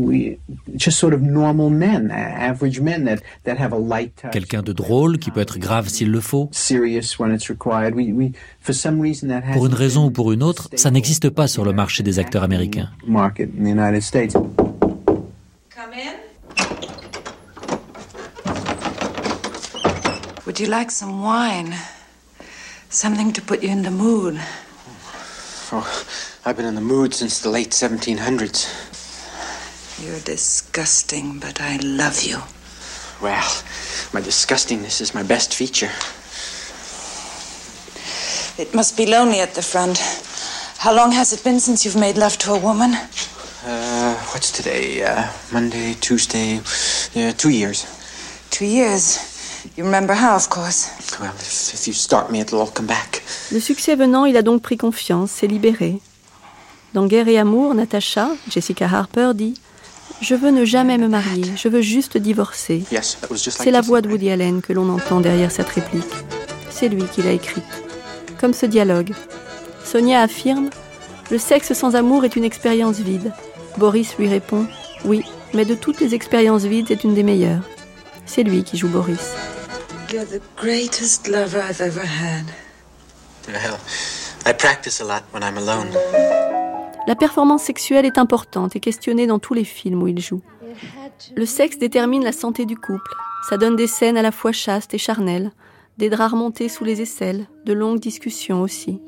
Quelqu'un de drôle qui peut être grave s'il le faut. Pour une raison ou pour une autre, ça n'existe pas sur le marché des acteurs américains. Would you like some wine? Something to put you in the mood. Oh. I've been in the mood since the late 1700s. You're disgusting, but I love you. Well, my disgustingness is my best feature. It must be lonely at the front. How long has it been since you've made love to a woman? Uh, what's today? Uh, Monday, Tuesday, yeah, two years. Two years? You remember how, of course. Well, if, if you start me, it'll all come back. Le succès venant, il a donc pris confiance, s'est libéré. Dans Guerre et Amour, Natasha, Jessica Harper, dit Je veux ne jamais me marier, je veux juste divorcer. C'est la voix de Woody Allen que l'on entend derrière cette réplique. C'est lui qui l'a écrite. Comme ce dialogue. Sonia affirme Le sexe sans amour est une expérience vide. Boris lui répond Oui, mais de toutes les expériences vides, c'est une des meilleures. C'est lui qui joue Boris. You're the greatest lover I've ever had. Well, I practice a lot when I'm alone. La performance sexuelle est importante et questionnée dans tous les films où il joue. Le sexe détermine la santé du couple. Ça donne des scènes à la fois chastes et charnelles, des draps remontés sous les aisselles, de longues discussions aussi.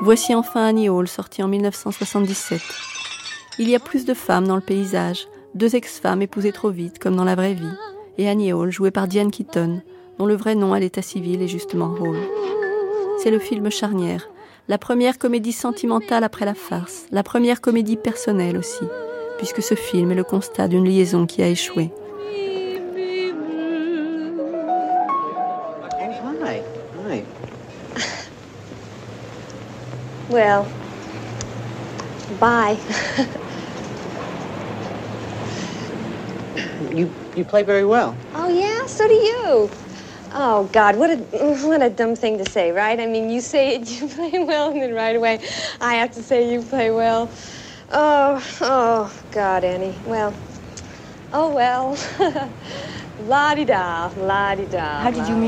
Voici enfin Annie Hall, sorti en 1977. Il y a plus de femmes dans le paysage, deux ex-femmes épousées trop vite, comme dans la vraie vie et Annie Hall, jouée par Diane Keaton, dont le vrai nom à l'état civil est justement Hall. C'est le film charnière, la première comédie sentimentale après la farce, la première comédie personnelle aussi, puisque ce film est le constat d'une liaison qui a échoué. Well, bye. You you play very well. Oh yeah, so do you. Oh God, what a what a dumb thing to say, right? I mean, you say it, you play well, and then right away, I have to say you play well. Oh, oh God, Annie. Well, oh well.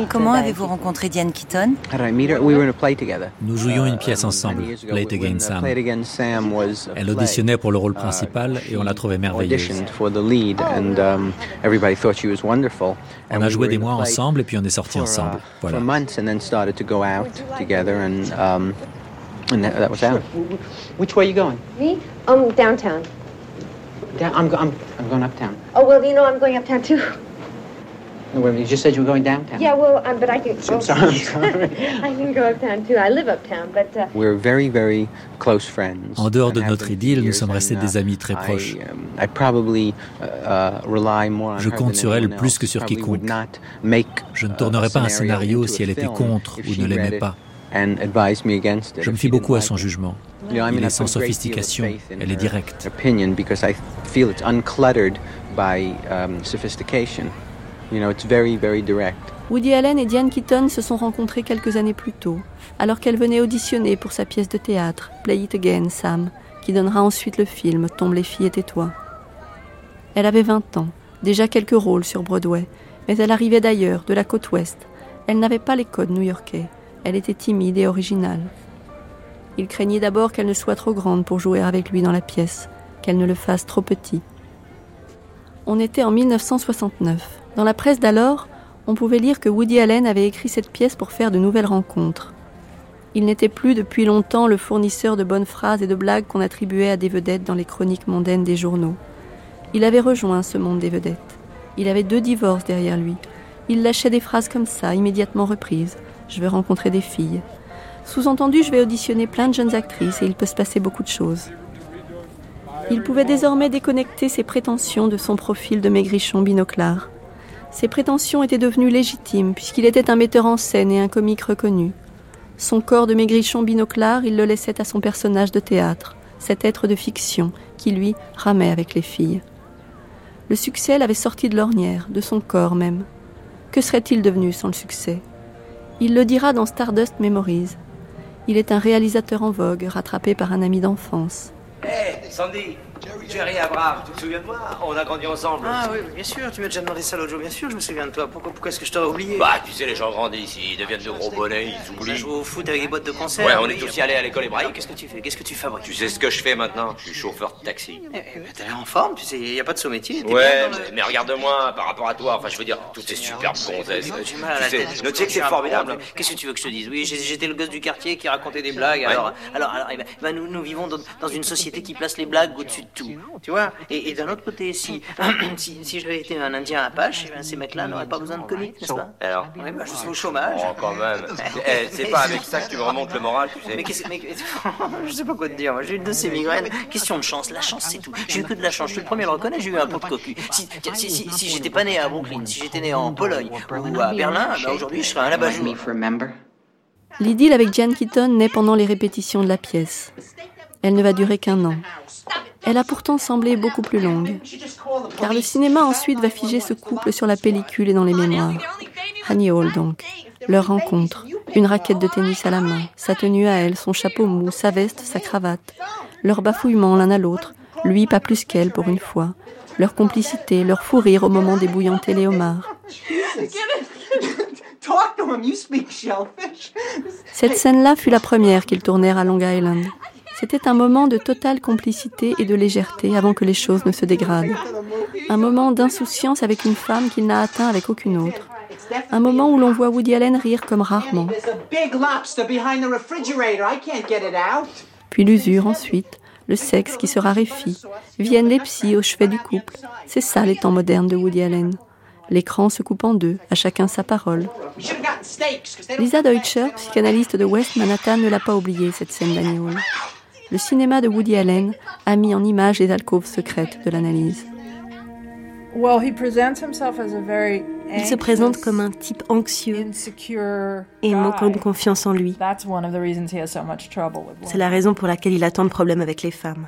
Comment avez-vous rencontré Diane Keaton? Nous jouions une pièce ensemble, Play It Again Sam. Elle auditionnait pour le rôle principal et on l'a trouvée merveilleuse. Um, on a joué des mois ensemble et puis on est sortis ensemble. Voilà. Which way are you going? Me? Um, downtown. Down, I'm, I'm, I'm going uptown. Oh, well, you know, I'm going uptown too. No, wait, you just said you were going downtown. Yeah, well, um, but I can. I'm sorry. I'm sorry. I can go uptown too. I live uptown, but. Uh... We're very, very close friends. En dehors de notre idylle, nous sommes restés des amis très proches. Um, I, probably uh, rely more on Je compte sur elle plus que sur quiconque. Je ne tournerai pas un scénario si elle était contre ou ne l'aimait pas. Je me fie beaucoup à son jugement. Il est sans sophistication, elle est directe. You know, it's very, very direct. Woody Allen et Diane Keaton se sont rencontrés quelques années plus tôt, alors qu'elle venait auditionner pour sa pièce de théâtre, Play It Again, Sam, qui donnera ensuite le film Tombe les filles et tais-toi. Elle avait 20 ans, déjà quelques rôles sur Broadway, mais elle arrivait d'ailleurs, de la côte ouest. Elle n'avait pas les codes new-yorkais. Elle était timide et originale. Il craignait d'abord qu'elle ne soit trop grande pour jouer avec lui dans la pièce, qu'elle ne le fasse trop petit. On était en 1969. Dans la presse d'alors, on pouvait lire que Woody Allen avait écrit cette pièce pour faire de nouvelles rencontres. Il n'était plus depuis longtemps le fournisseur de bonnes phrases et de blagues qu'on attribuait à des vedettes dans les chroniques mondaines des journaux. Il avait rejoint ce monde des vedettes. Il avait deux divorces derrière lui. Il lâchait des phrases comme ça, immédiatement reprises. Je vais rencontrer des filles. Sous-entendu, je vais auditionner plein de jeunes actrices et il peut se passer beaucoup de choses. Il pouvait désormais déconnecter ses prétentions de son profil de maigrichon binoclard. Ses prétentions étaient devenues légitimes puisqu'il était un metteur en scène et un comique reconnu. Son corps de maigrichon binoclard, il le laissait à son personnage de théâtre, cet être de fiction qui, lui, ramait avec les filles. Le succès l'avait sorti de l'ornière, de son corps même. Que serait-il devenu sans le succès? Il le dira dans Stardust Memories. Il est un réalisateur en vogue, rattrapé par un ami d'enfance. Hé, Sandy Jerry Abraham, tu te souviens de moi On a grandi ensemble. Ah oui, bien sûr, tu m'as déjà demandé ça l'autre jour, bien sûr, je me souviens de toi. Pourquoi, pourquoi est-ce que je t'aurais oublié Bah, tu sais, les gens grandissent, ils deviennent de gros bonnets, ils oublient. On joue au foot avec des boîtes de concert. Ouais, on est tous allés à l'école hébraïque. Qu'est-ce que tu fais Qu'est-ce que tu fabriques Tu sais ce que je fais maintenant? Je suis chauffeur de taxi. Eh, eh, t'as l'air en forme, tu sais, il n'y a pas de sous-métier. Ouais, mais, regarde-moi par rapport à toi, enfin, je veux dire, toutes ces superbes gonzesses. Tu sais, tu sais que c'est formidable. Qu'est-ce que tu veux que je te dise? Oui, j'étais le gosse du quartier qui racontait des blagues. Alors, alors, alors, eh ben, ben, nous, vivons dans une société qui place les blagues au-dessus de tout. Tu vois et, d'un autre côté, si, si, si j'avais été un Indien Apache, eh ben, ces mecs-là n'auraient pas besoin de comiques, n'est-ce pas? Alors bah, je suis au chômage. Oh, quand même. Eh, c'est pas avec ça que tu me remontes le moral, tu sais. Mais, qu'est-ce, mais je sais pas quoi te dire. J'ai eu de ces migraines. Question de chance. La chance, c'est tout. J'ai eu que de la chance. Je suis le premier à le reconnaître. J'ai eu un peu de cocu. Si, si, si, si j'étais pas né à Brooklyn, si j'étais né en Pologne ou à Berlin, bah, aujourd'hui, je serais un abat L'idylle avec Jan Keaton naît pendant les répétitions de la pièce. Elle ne va durer qu'un an. Elle a pourtant semblé beaucoup plus longue, car le cinéma ensuite va figer ce couple sur la pellicule et dans les mémoires. Honey Hall donc, leur rencontre, une raquette de tennis à la main, sa tenue à elle, son chapeau mou, sa veste, sa cravate, leur bafouillement l'un à l'autre, lui pas plus qu'elle pour une fois, leur complicité, leur fou rire au moment les homards. Cette scène-là fut la première qu'ils tournèrent à Long Island. C'était un moment de totale complicité et de légèreté avant que les choses ne se dégradent. Un moment d'insouciance avec une femme qu'il n'a atteint avec aucune autre. Un moment où l'on voit Woody Allen rire comme rarement. Puis l'usure ensuite, le sexe qui se raréfie, viennent les psys au chevet du couple. C'est ça les temps modernes de Woody Allen. L'écran se coupe en deux, à chacun sa parole. Lisa Deutscher, psychanalyste de West Manhattan, ne l'a pas oublié, cette scène d'Annie. Le cinéma de Woody Allen a mis en image les alcôves secrètes de l'analyse. Il se présente comme un type anxieux et manquant de confiance en lui. C'est la raison pour laquelle il a tant de problèmes avec les femmes.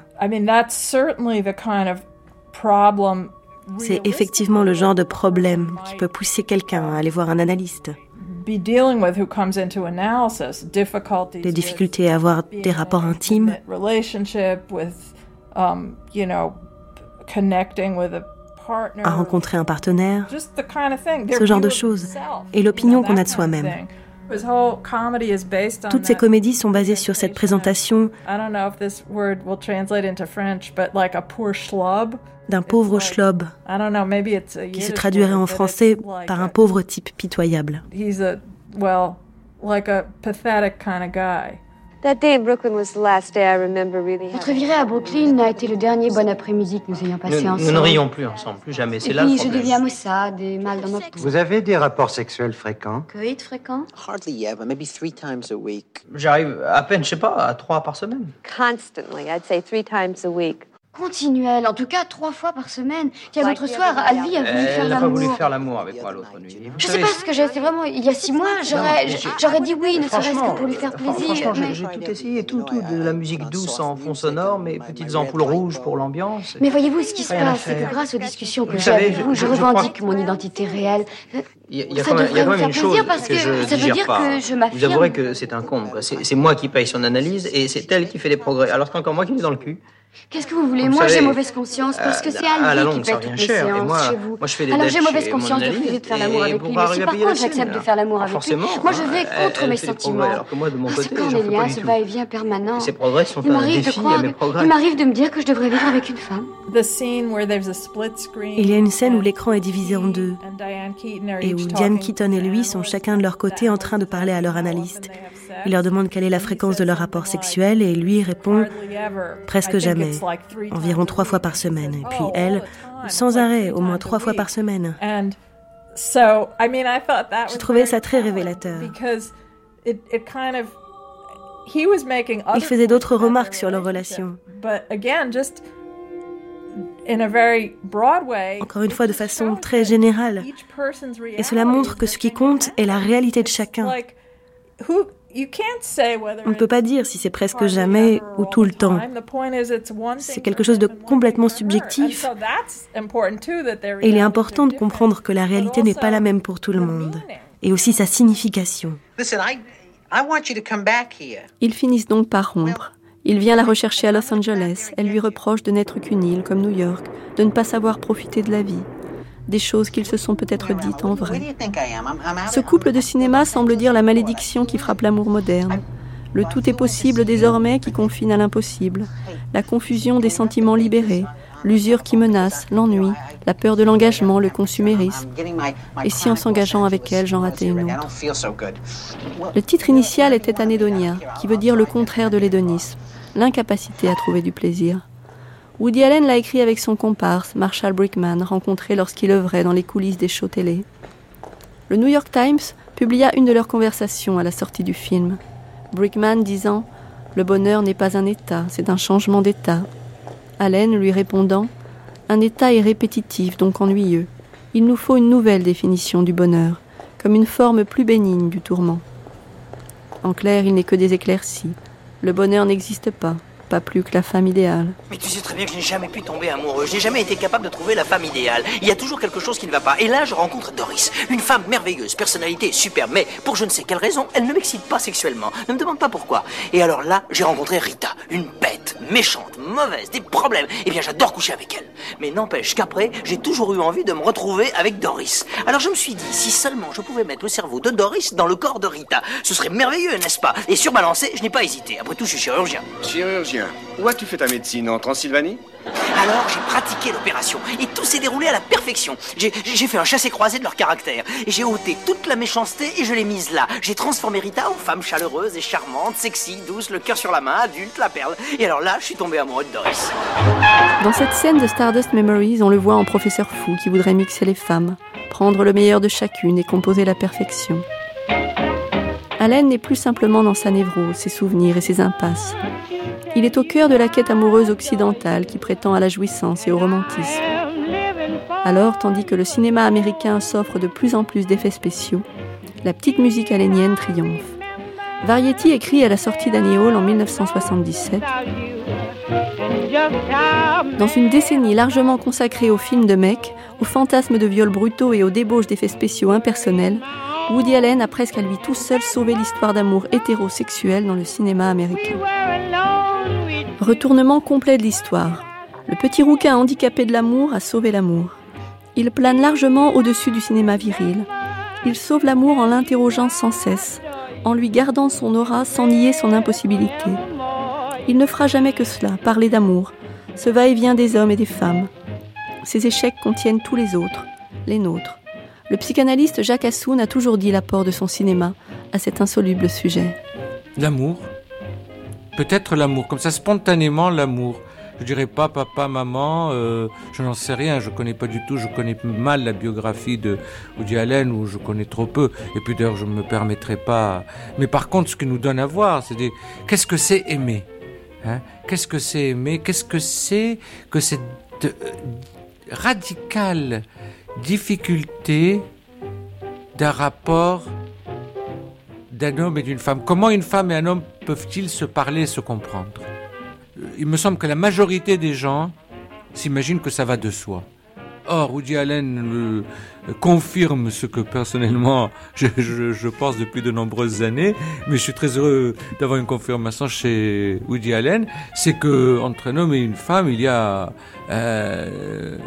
C'est effectivement le genre de problème qui peut pousser quelqu'un à aller voir un analyste. Des difficultés à avoir des rapports intimes, um, à rencontrer un partenaire, ce genre de choses, et l'opinion qu'on a de soi-même. Toutes ces comédies sont basées sur cette présentation d'un pauvre schlob, qui se traduirait en français par un pauvre type pitoyable. Votre virée à Brooklyn a été le dernier bon après-midi que nous ayons passé ensemble. Nous ne rions plus ensemble, plus jamais. C'est là puis, je deviens maussade des mal dans ma peau. Vous avez des rapports sexuels fréquents? Coït fréquent? Hardly ever, maybe three times a week. J'arrive à peine, je sais pas, à trois par semaine. Constantly, I'd say three times a week. Continuel, en tout cas trois fois par semaine. Tiens, l'autre soir, Alvi a voulu Elle faire n'a pas l'amour. voulu faire l'amour avec moi l'autre nuit. Je sais pas ce que j'ai, c'est vraiment il y a six mois, j'aurais, j'aurais dit oui, ne serait-ce que pour lui faire Fran- plaisir. Franchement, j'ai- tout essayé, tout, tout, de la musique douce en fond sonore, mes petites ampoules rouges pour l'ambiance. Mais voyez-vous, ce qui se passe, c'est faire. que grâce aux discussions que j'ai avec je- vous, je, revendique mon identité réelle. Il y a, Ça quand même, il y a devrait quand vous même faire une chose plaisir parce que, que je ça veut dire pas. que je m'affirme. Vous avouerez que c'est un con. C'est moi qui paye son analyse et c'est elle qui fait des progrès. Alors c'est encore moi qui l'ai dans le cul. Qu'est-ce que vous voulez? Vous Moi, j'ai mauvaise conscience parce que euh, c'est à la Alvi longue, qui ça paye toutes mes cher. Séances moi, chez vous. moi, je fais des Alors j'ai mauvaise conscience de refuser de faire l'amour avec lui, mais si par contre j'accepte de faire l'amour avec lui, forcément, moi je hein, vais elle- contre mes sentiments. alors que moi, de mon côté, du ce va-et-vient permanent. Ces progrès sont Il un m'arrive de défi à croire, mes progrès. il m'arrive de me dire que je devrais vivre avec une femme. Il y a une scène où l'écran est divisé en deux et où Diane Keaton et lui sont chacun de leur côté en train de parler à leur analyste. Il leur demande quelle est la fréquence de leur rapport sexuel et lui répond presque jamais, environ trois fois par semaine. Et puis elle, sans arrêt, au moins trois fois par semaine. Je Je trouvais ça très révélateur. Il faisait d'autres remarques sur leur relation. Encore une fois, de façon très générale. Et cela montre que ce qui compte est la réalité de chacun. On ne peut pas dire si c'est presque jamais ou tout le temps. C'est quelque chose de complètement subjectif. Et il est important de comprendre que la réalité n'est pas la même pour tout le monde. Et aussi sa signification. Listen, I, I want you to come back here. Ils finissent donc par rompre. Il vient la rechercher à Los Angeles. Elle lui reproche de n'être qu'une île comme New York, de ne pas savoir profiter de la vie. Des choses qu'ils se sont peut-être dites en vrai. Ce couple de cinéma semble dire la malédiction qui frappe l'amour moderne. Le tout est possible désormais qui confine à l'impossible. La confusion des sentiments libérés, l'usure qui menace, l'ennui, la peur de l'engagement, le consumérisme. Et si en s'engageant avec elle, j'en ratais une autre? Le titre initial était Anédonia, qui veut dire le contraire de l'hédonisme, l'incapacité à trouver du plaisir. Woody Allen l'a écrit avec son comparse, Marshall Brickman, rencontré lorsqu'il œuvrait dans les coulisses des shows télé. Le New York Times publia une de leurs conversations à la sortie du film. Brickman disant Le bonheur n'est pas un état, c'est un changement d'état. Allen lui répondant Un état est répétitif, donc ennuyeux. Il nous faut une nouvelle définition du bonheur, comme une forme plus bénigne du tourment. En clair, il n'est que des éclaircies. Le bonheur n'existe pas. Pas plus que la femme idéale. Mais tu sais très bien que je n'ai jamais pu tomber amoureux. Je n'ai jamais été capable de trouver la femme idéale. Il y a toujours quelque chose qui ne va pas. Et là, je rencontre Doris. Une femme merveilleuse, personnalité superbe. Mais pour je ne sais quelle raison, elle ne m'excite pas sexuellement. Ne me demande pas pourquoi. Et alors là, j'ai rencontré Rita. Une bête, méchante, mauvaise, des problèmes. Eh bien, j'adore coucher avec elle. Mais n'empêche qu'après, j'ai toujours eu envie de me retrouver avec Doris. Alors je me suis dit, si seulement je pouvais mettre le cerveau de Doris dans le corps de Rita, ce serait merveilleux, n'est-ce pas? Et sur ma lancée, je n'ai pas hésité. Après tout, je suis chirurgien. Chirurgien Où as-tu fait ta médecine En Transylvanie? Alors j'ai pratiqué l'opération et tout s'est déroulé à la perfection. J'ai fait un chassé-croisé de leur caractère et j'ai ôté toute la méchanceté et je l'ai mise là. J'ai transformé Rita en femme chaleureuse et charmante, sexy, douce, le cœur sur la main, adulte, la perle. Et alors là, je suis tombé amoureux de Doris. Dans cette scène de Stardust Memories, on le voit en professeur fou qui voudrait mixer les femmes, prendre le meilleur de chacune et composer la perfection. Allen n'est plus simplement dans sa névrose, ses souvenirs et ses impasses. Il est au cœur de la quête amoureuse occidentale qui prétend à la jouissance et au romantisme. Alors, tandis que le cinéma américain s'offre de plus en plus d'effets spéciaux, la petite musique alénienne triomphe. Variety écrit à la sortie d'Annie Hall en 1977 Dans une décennie largement consacrée aux films de mecs, aux fantasmes de viols brutaux et aux débauches d'effets spéciaux impersonnels, Woody Allen a presque à lui tout seul sauvé l'histoire d'amour hétérosexuel dans le cinéma américain. Retournement complet de l'histoire. Le petit rouquin handicapé de l'amour a sauvé l'amour. Il plane largement au-dessus du cinéma viril. Il sauve l'amour en l'interrogeant sans cesse, en lui gardant son aura sans nier son impossibilité. Il ne fera jamais que cela, parler d'amour, ce va-et-vient des hommes et des femmes. Ces échecs contiennent tous les autres, les nôtres. Le psychanalyste Jacques Assoun a toujours dit l'apport de son cinéma à cet insoluble sujet. L'amour, peut-être l'amour, comme ça spontanément l'amour. Je dirais pas papa, maman, euh, je n'en sais rien, je connais pas du tout, je connais mal la biographie de Woody Allen ou je connais trop peu. Et puis d'ailleurs, je ne me permettrai pas. Mais par contre, ce qui nous donne à voir, c'est des... qu'est-ce que c'est aimer hein? Qu'est-ce que c'est aimer? Qu'est-ce que c'est que cette euh, radicale difficulté d'un rapport d'un homme et d'une femme. Comment une femme et un homme peuvent-ils se parler, se comprendre? Il me semble que la majorité des gens s'imaginent que ça va de soi. Or, Woody Allen confirme ce que personnellement je, pense depuis de nombreuses années, mais je suis très heureux d'avoir une confirmation chez Woody Allen, c'est que entre un homme et une femme, il y a euh,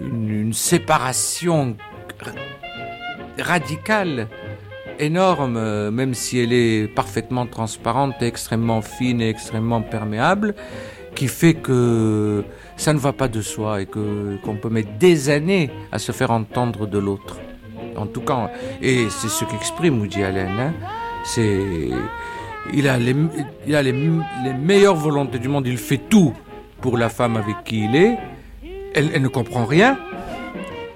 une séparation radicale énorme, euh, même si elle est parfaitement transparente, extrêmement fine et extrêmement perméable, qui fait que ça ne va pas de soi et que qu'on peut mettre des années à se faire entendre de l'autre. En tout cas, et c'est ce qu'exprime Woody Allen. Hein. c'est il a, les, il a les, les meilleures volontés du monde. Il fait tout pour la femme avec qui il est. Elle, ne comprend rien.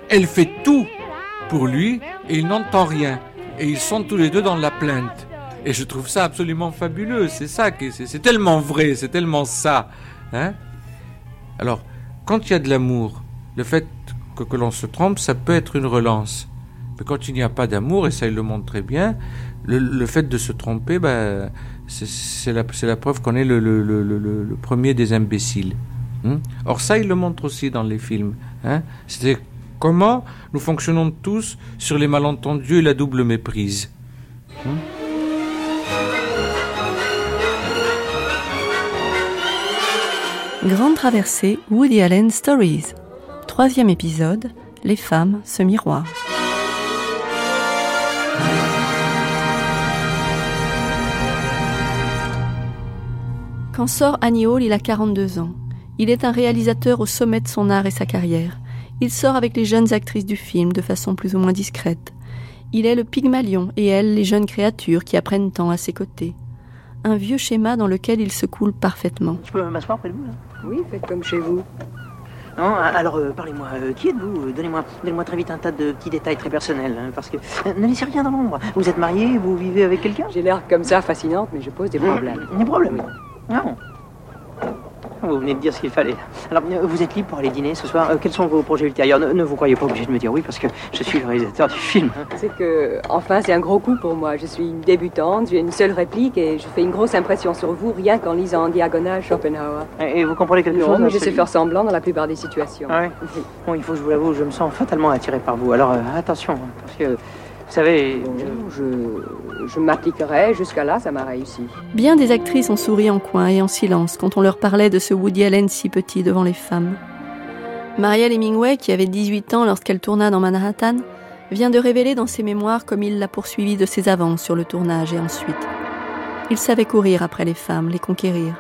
Elle fait tout pour lui et il n'entend rien et ils sont tous les deux dans la plainte. Et je trouve ça absolument fabuleux. C'est ça, c'est tellement vrai, c'est tellement ça. Hein Alors, quand il y a de l'amour, le fait que, l'on se trompe, ça peut être une relance. Mais quand il n'y a pas d'amour, et ça il le montre très bien, le, fait de se tromper, ben, c'est la, preuve qu'on est le, premier des imbéciles. Hein Or ça, il le montre aussi dans les films. Hein C'est Comment nous fonctionnons tous sur les malentendus et la double méprise hein Grande traversée Woody Allen Stories. Troisième épisode Les femmes, ce miroir. Quand sort Annie Hall, il a 42 ans. Il est un réalisateur au sommet de son art et sa carrière. Il sort avec les jeunes actrices du film de façon plus ou moins discrète. Il est le Pygmalion et elle les jeunes créatures qui apprennent tant à ses côtés. Un vieux schéma dans lequel il se coule parfaitement. Je peux m'asseoir près de vous là? Oui, faites comme chez vous. Non, alors euh, parlez-moi. Euh, qui êtes-vous? Donnez-moi donnez très vite un tas de petits détails très personnels. Hein, parce que euh, ne laissez rien dans l'ombre. Vous êtes marié Vous vivez avec quelqu'un? J'ai l'air comme ça fascinante, mais je pose des problèmes. Des problèmes? Non. Vous venez de dire ce qu'il fallait. Alors, vous êtes libre pour aller dîner ce soir. quels sont vos projets ultérieurs ne, vous croyez pas obligé de me dire oui parce que je suis le réalisateur du film. C'est que, enfin, c'est un gros coup pour moi. Je suis une débutante, j'ai une seule réplique et je fais une grosse impression sur vous rien qu'en lisant en diagonale Schopenhauer. Et, vous comprenez quelque non, chose mais je sais faire semblant dans la plupart des situations. Ah bon, il faut que je vous l'avoue, je me sens fatalement attiré par vous. Alors, attention, parce que savez, je, m'appliquerai. Jusqu'à là, ça m'a réussi. Bien des actrices ont souri en coin et en silence quand on leur parlait de ce Woody Allen si petit devant les femmes. Marielle Hemingway, qui avait 18 ans lorsqu'elle tourna dans Manhattan, vient de révéler dans ses mémoires comme il l'a poursuivi de ses avances sur le tournage et ensuite. Il savait courir après les femmes, les conquérir.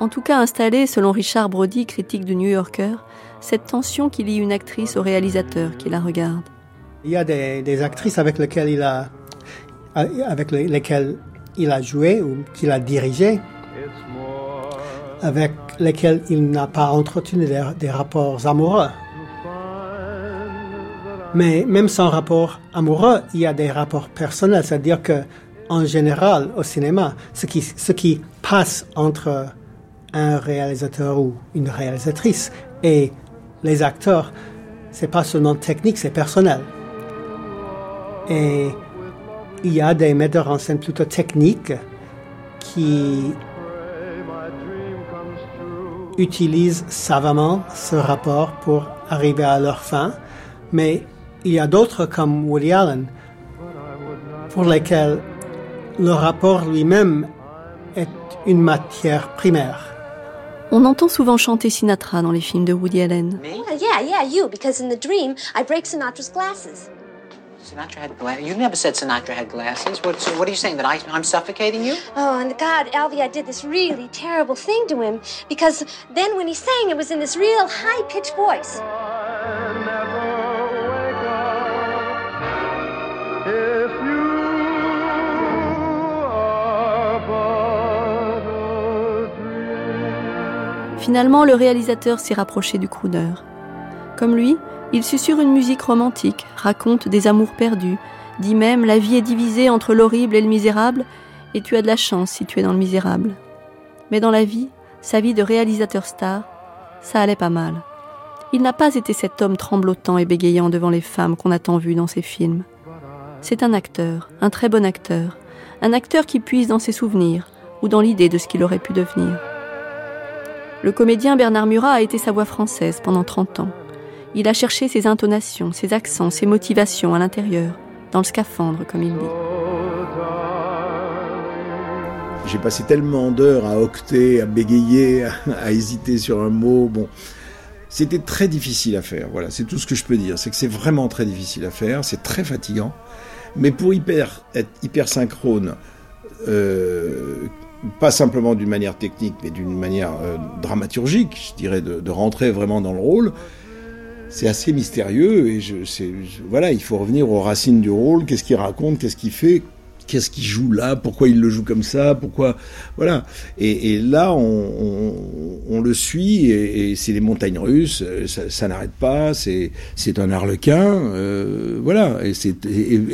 En tout cas installer, selon Richard Brody, critique du New Yorker, cette tension qui lie une actrice au réalisateur qui la regarde. Il y a des, actrices avec lesquelles il a, avec lesquelles il a joué ou qu'il a dirigé, avec lesquelles il n'a pas entretenu des, rapports amoureux. Mais même sans rapport amoureux, il y a des rapports personnels, c'est-à-dire que en général au cinéma, ce qui, ce qui passe entre un réalisateur ou une réalisatrice et les acteurs, c'est pas seulement technique, c'est personnel. Et il y a des metteurs en scène plutôt techniques qui utilisent savamment ce rapport pour arriver à leur fin, mais il y a d'autres comme Woody Allen pour lesquels le rapport lui-même est une matière primaire. On entend souvent chanter Sinatra dans les films de Woody Allen. Yeah, yeah, you, because in the dream, I break Sinatra's glasses. Sinatra had glasses. You never said Sinatra had glasses. What, so what are you saying? That I, I'm suffocating you? Oh, and God, Alvy, I did this really terrible thing to him because then when he sang, it was in this real high pitched voice. Finalement, le réalisateur s'est rapproché du crooner. Comme lui, il susurre une musique romantique, raconte des amours perdus, dit même la vie est divisée entre l'horrible et le misérable, et tu as de la chance si tu es dans le misérable. Mais dans la vie, sa vie de réalisateur star, ça allait pas mal. Il n'a pas été cet homme tremblotant et bégayant devant les femmes qu'on a tant vu dans ses films. C'est un acteur, un très bon acteur, un acteur qui puise dans ses souvenirs ou dans l'idée de ce qu'il aurait pu devenir. Le comédien Bernard Murat a été sa voix française pendant 30 ans. Il a cherché ses intonations, ses accents, ses motivations à l'intérieur, dans le scaphandre, comme il dit. J'ai passé tellement d'heures à octer, à bégayer, à, hésiter sur un mot. Bon, c'était très difficile à faire. Voilà, c'est tout ce que je peux dire. C'est que c'est vraiment très difficile à faire. C'est très fatigant. Mais pour hyper, être hyper synchrone, euh, pas simplement d'une manière technique, mais d'une manière euh, dramaturgique, je dirais, de, rentrer vraiment dans le rôle, c'est assez mystérieux et je, voilà, il faut revenir aux racines du rôle. Qu'est-ce qu'il raconte, qu'est-ce qu'il fait, qu'est-ce qu'il joue là, pourquoi il le joue comme ça, pourquoi, voilà. Et, là, on, le suit et, c'est les montagnes russes, ça, n'arrête pas, c'est c'est un harlequin, euh, voilà. Et,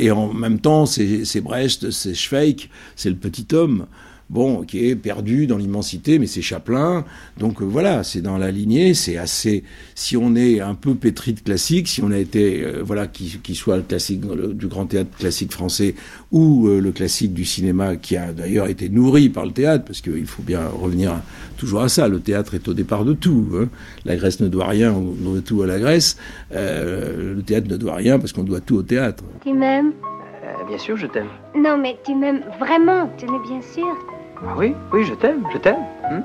et, en même temps, c'est Brecht, c'est Schweik, c'est le petit homme bon, qui est perdu dans l'immensité, mais c'est Chaplin. Donc euh, voilà, c'est dans la lignée, c'est assez. Si on est un peu pétri de classique, si on a été, euh, voilà, qui, soit le classique du grand théâtre classique français ou euh, le classique du cinéma, qui a d'ailleurs été nourri par le théâtre, parce qu'il faut bien revenir toujours à ça. Le théâtre est au départ de tout. Hein. La Grèce ne doit rien, on doit tout à la Grèce. le théâtre ne doit rien parce qu'on doit tout au théâtre. Tu m'aimes? Bien sûr, je t'aime. Non, mais tu m'aimes vraiment, tu es bien sûr. Ah oui, oui, je t'aime, je t'aime. Hmm?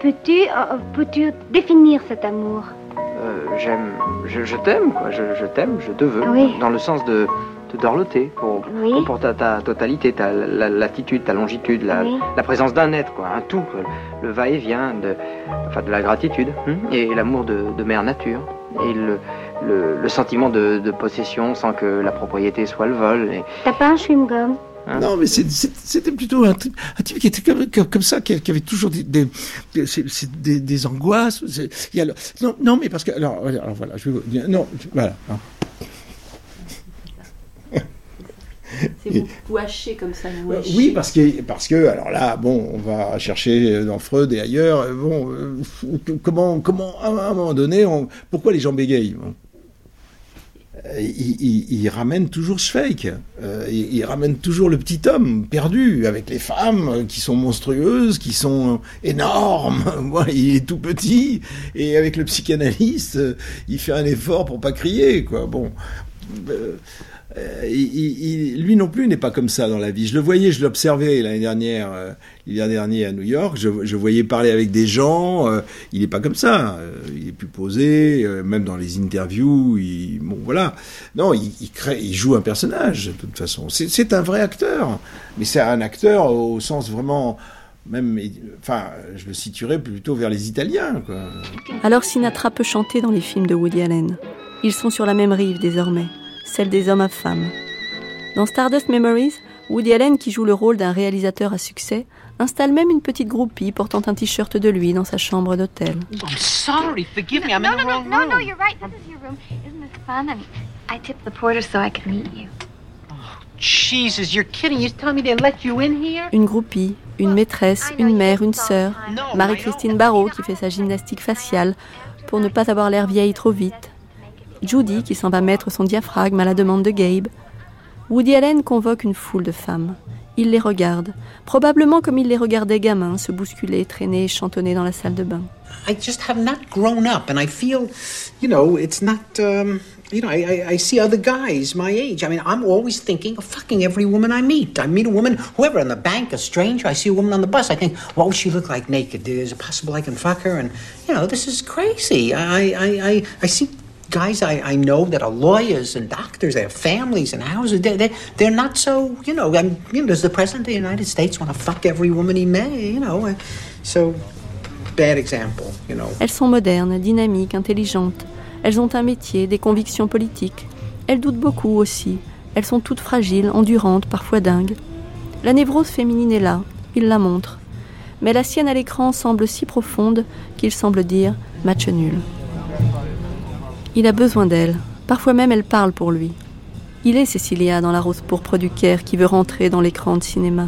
Peux-tu euh, peux-tu définir cet amour? Euh, J'aime, je, t'aime, quoi. Je, t'aime, je te veux. Dans le sens de te dorloter pour, pour ta, totalité, ta latitude, ta longitude, la, la présence d'un être, quoi, un tout, le va-et-vient de, enfin, de la gratitude hmm? et l'amour de, de, mère nature et le, le, sentiment de, de, possession sans que la propriété soit le vol. Et... T'as pas un chewing-gum? Hein? Non, mais c'était plutôt un, un, type qui était comme, comme ça, qui, avait toujours des, des, des, des angoisses. Il y a non, non, mais parce que. Alors, alors voilà, je vais vous dire. Non, voilà. Hein. C'est beaucoup haché comme ça. Vous euh, oui, parce que, parce que, alors là, bon, on va chercher dans Freud et ailleurs, euh, bon, comment, comment, à un moment donné, pourquoi les gens bégayent il, ramène toujours Schweik. il, ramène toujours le petit homme perdu avec les femmes qui sont monstrueuses, qui sont énormes. il est tout petit et avec le psychanalyste, il fait un effort pour pas crier. Quoi. Bon, euh, lui non plus n'est pas comme ça dans la vie. Je le voyais, je l'observais l'année dernière, euh, à New York. Je, voyais parler avec des gens. Euh, il n'est pas comme ça. il est plus posé, même dans les interviews. Il, bon, voilà. Non, il, crée, joue un personnage de toute façon. C'est un vrai acteur, mais c'est un acteur au sens vraiment même, enfin, je le situerais plutôt vers les Italiens. Alors Sinatra peut chanter dans les films de Woody Allen. Ils sont sur la même rive désormais celle des hommes à femmes. Dans Stardust Memories, Woody Allen, qui joue le rôle d'un réalisateur à succès, installe même une petite groupie portant un t-shirt de lui dans sa chambre d'hôtel. I'm sorry, forgive me, I'm in the wrong room. No, no, you're right. This is your room. Isn't this fun? I mean, I tipped the porter so I could meet you. Oh, Jesus, you're kidding. You're telling me they let you in here? Une groupie, une maîtresse, une mère, une sœur, Marie-Christine Barrault qui fait sa gymnastique faciale pour ne pas avoir l'air vieille trop vite, Judy qui s'en va mettre son diaphragme à la demande de Gabe. Woody Allen convoque une foule de femmes. Il les regarde, probablement comme il les regardait gamins, se bousculer, traîner chantonner dans la salle de bain. I just have not grown up, and I feel, you know, it's not. Um, you know, I, I, I see other guys my age. I mean, I'm always thinking of fucking every woman I meet. I meet a woman, whoever, in the bank, a stranger. I see a woman on the bus. I think, what would she look like naked? Is it possible I can fuck her? And you know, this is crazy. I I I, I see guys I, I know that are lawyers and doctors, they have families and houses. They, they, they're not so, you know, I'm, you know, does the President of the United States want to fuck every woman he may, you know? So, bad example, you know. Elles sont modernes, dynamiques, intelligentes. Elles ont un métier, des convictions politiques. Elles doutent beaucoup aussi. Elles sont toutes fragiles, endurantes, parfois dingues. La névrose féminine est là, il la montre. Mais la sienne à l'écran semble si profonde qu'il semble dire match nul. Il a besoin d'elle. Parfois même elle parle pour lui. Il est Cecilia dans la rose pourpre du Caire qui veut rentrer dans l'écran de cinéma.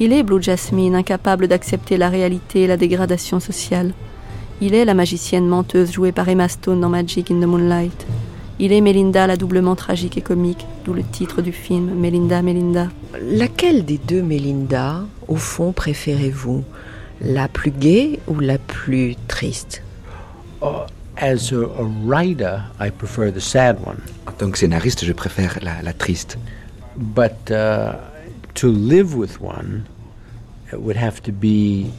Il est Blue Jasmine, incapable d'accepter la réalité et la dégradation sociale. Il est la magicienne menteuse jouée par Emma Stone dans Magic in the Moonlight. Il est Melinda, la doublement tragique et comique, d'où le titre du film Melinda, Melinda. Laquelle des deux Melinda, au fond, préférez-vous? La plus gaie ou la plus triste? Oh, As a, a, writer, I prefer the sad one. En tant que scénariste, je préfère la, la triste. But uh, to live with one, it would have to be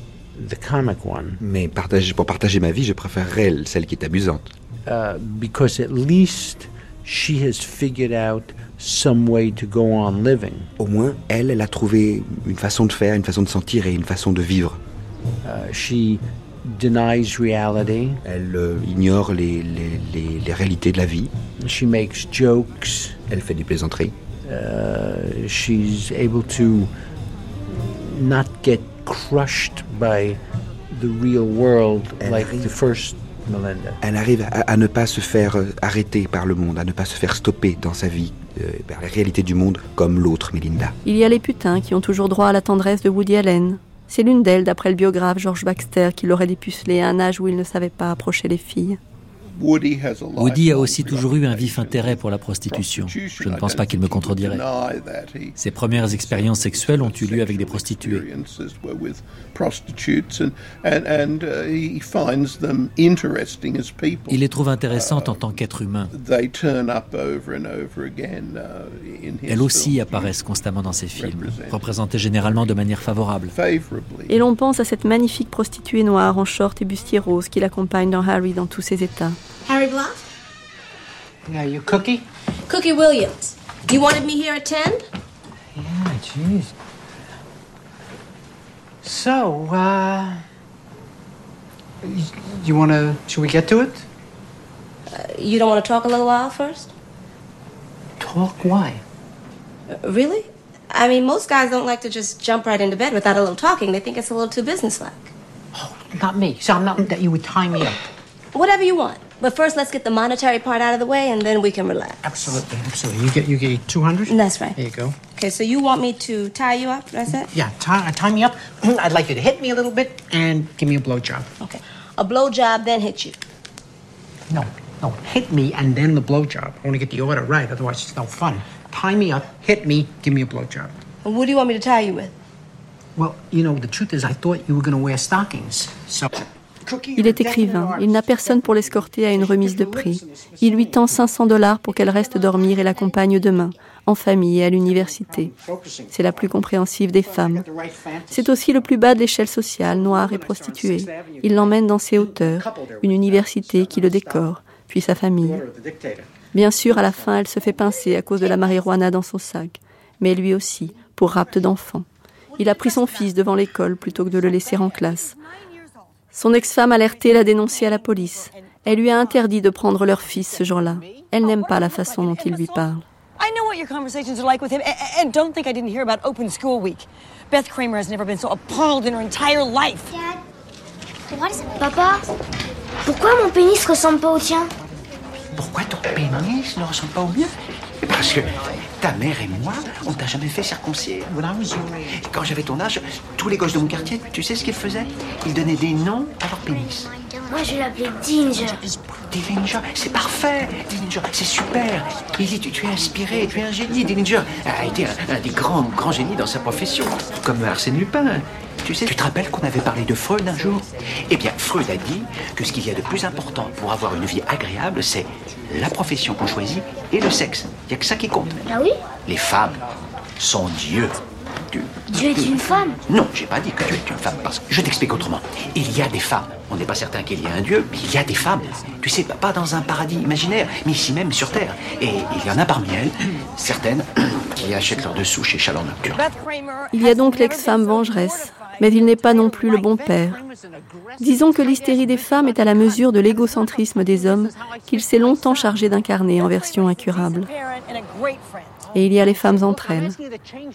the comic one. Mais partager, pour partager ma vie, je préférerais celle qui est amusante. Uh, because at least she has figured out some way to go on living. Au moins, elle, elle a trouvé une façon de faire, une façon de sentir et une façon de vivre. Uh, she denies reality. Elle euh, ignore les, les, les, les, réalités de la vie. She makes jokes. Elle fait des plaisanteries. Uh, she's able to not get crushed by the real world Elle like arrive, the first Melinda. Elle arrive à, à, ne pas se faire euh, arrêter par le monde, à ne pas se faire stopper dans sa vie euh, par la réalité du monde comme l'autre Melinda. Il y a les putains qui ont toujours droit à la tendresse de Woody Allen, c'est l'une d'elles, d'après le biographe George Baxter, qui l'aurait dépucelé à un âge où il ne savait pas approcher les filles. Woody a aussi toujours eu un vif intérêt pour la prostitution. Je ne pense pas qu'il me contredirait. Ses premières expériences sexuelles ont eu lieu avec des prostituées. Il les trouve intéressantes en tant qu'être humain. Elles aussi apparaissent constamment dans ses films, représentées généralement de manière favorable. Et l'on pense à cette magnifique prostituée noire en short et bustier rose qui l'accompagne dans Harry dans tous ses états. Harry Bluff? Yeah, you Cookie? Cookie Williams. You wanted me here at 10? Yeah, jeez. So, uh. You want to. Should we get to it? Uh, you don't want to talk a little while first? Talk? Why? Uh, really? I mean, most guys don't like to just jump right into bed without a little talking. They think it's a little too businesslike. Oh, not me. So I'm not that you would tie me up. Whatever you want. But first, let's get the monetary part out of the way, and then we can relax. Absolutely, absolutely. You get you get 200? That's right. There you go. Okay, so you want me to tie you up, that's it? Yeah, tie, uh, tie me up. I'd like you to hit me a little bit and give me a blowjob. Okay. A blowjob, then hit you. No, no, hit me and then the blowjob. I want to get the order right, otherwise it's no fun. Tie me up, hit me, give me a blowjob. And what do you want me to tie you with? Well, you know, the truth is, I thought you were going to wear stockings. So. Il est écrivain, il n'a personne pour l'escorter à une remise de prix. Il lui tend 500 dollars pour qu'elle reste dormir et l'accompagne demain, en famille et à l'université. C'est la plus compréhensive des femmes. C'est aussi le plus bas de l'échelle sociale, noire et prostituée. Il l'emmène dans ses hauteurs, une université qui le décore, puis sa famille. Bien sûr, à la fin, elle se fait pincer à cause de la marijuana dans son sac, mais lui aussi, pour rapt d'enfants. Il a pris son fils devant l'école plutôt que de le laisser en classe. Son ex-femme alertée l'a dénoncé à la police. Elle lui a interdit de prendre leur fils ce jour-là. Elle n'aime pas la façon dont il lui parle. I know what your conversations are like with him, and don't think I didn't hear about Open School Week. Beth Kramer has never been so appalled in her entire life. Dad, what is it? Papa, pourquoi mon pénis ressemble pas au tien? Pourquoi ton pénis ne ressemble pas au mien? Parce que ta mère et moi, on t'a jamais fait circoncire. Et quand j'avais ton âge, tous les gosses de mon quartier, tu sais ce qu'ils faisaient? Ils donnaient des noms à leur pénis. Moi, je l'appelais Dinger. Dillinger, c'est parfait. Dillinger, c'est super. Lily, tu, tu es inspiré, tu es un génie. Dillinger a été un, un des grands, grands génies dans sa profession, comme Arsène Lupin. Tu sais, tu te rappelles qu'on avait parlé de Freud un jour Eh bien, Freud a dit que ce qu'il y a de plus important pour avoir une vie agréable, c'est la profession qu'on choisit et le sexe. Il n'y a que ça qui compte. Ah oui Les femmes sont Dieu. Tu- Dieu est une femme Non, j'ai pas dit que Dieu est une femme. Parce que je t'explique autrement. Il y a des femmes. On n'est pas certain qu'il y ait un Dieu, mais il y a des femmes. Tu sais, pas dans un paradis imaginaire, mais ici même sur Terre. Et il y en a parmi elles, certaines, qui achètent leurs dessous chez Chaleur Nocturne. Il y a donc l'ex-femme vengeresse, mais il n'est pas non plus le bon père. Disons que l'hystérie des femmes est à la mesure de l'égocentrisme des hommes qu'il s'est longtemps chargé d'incarner en version incurable. Et il y a les femmes entre elles.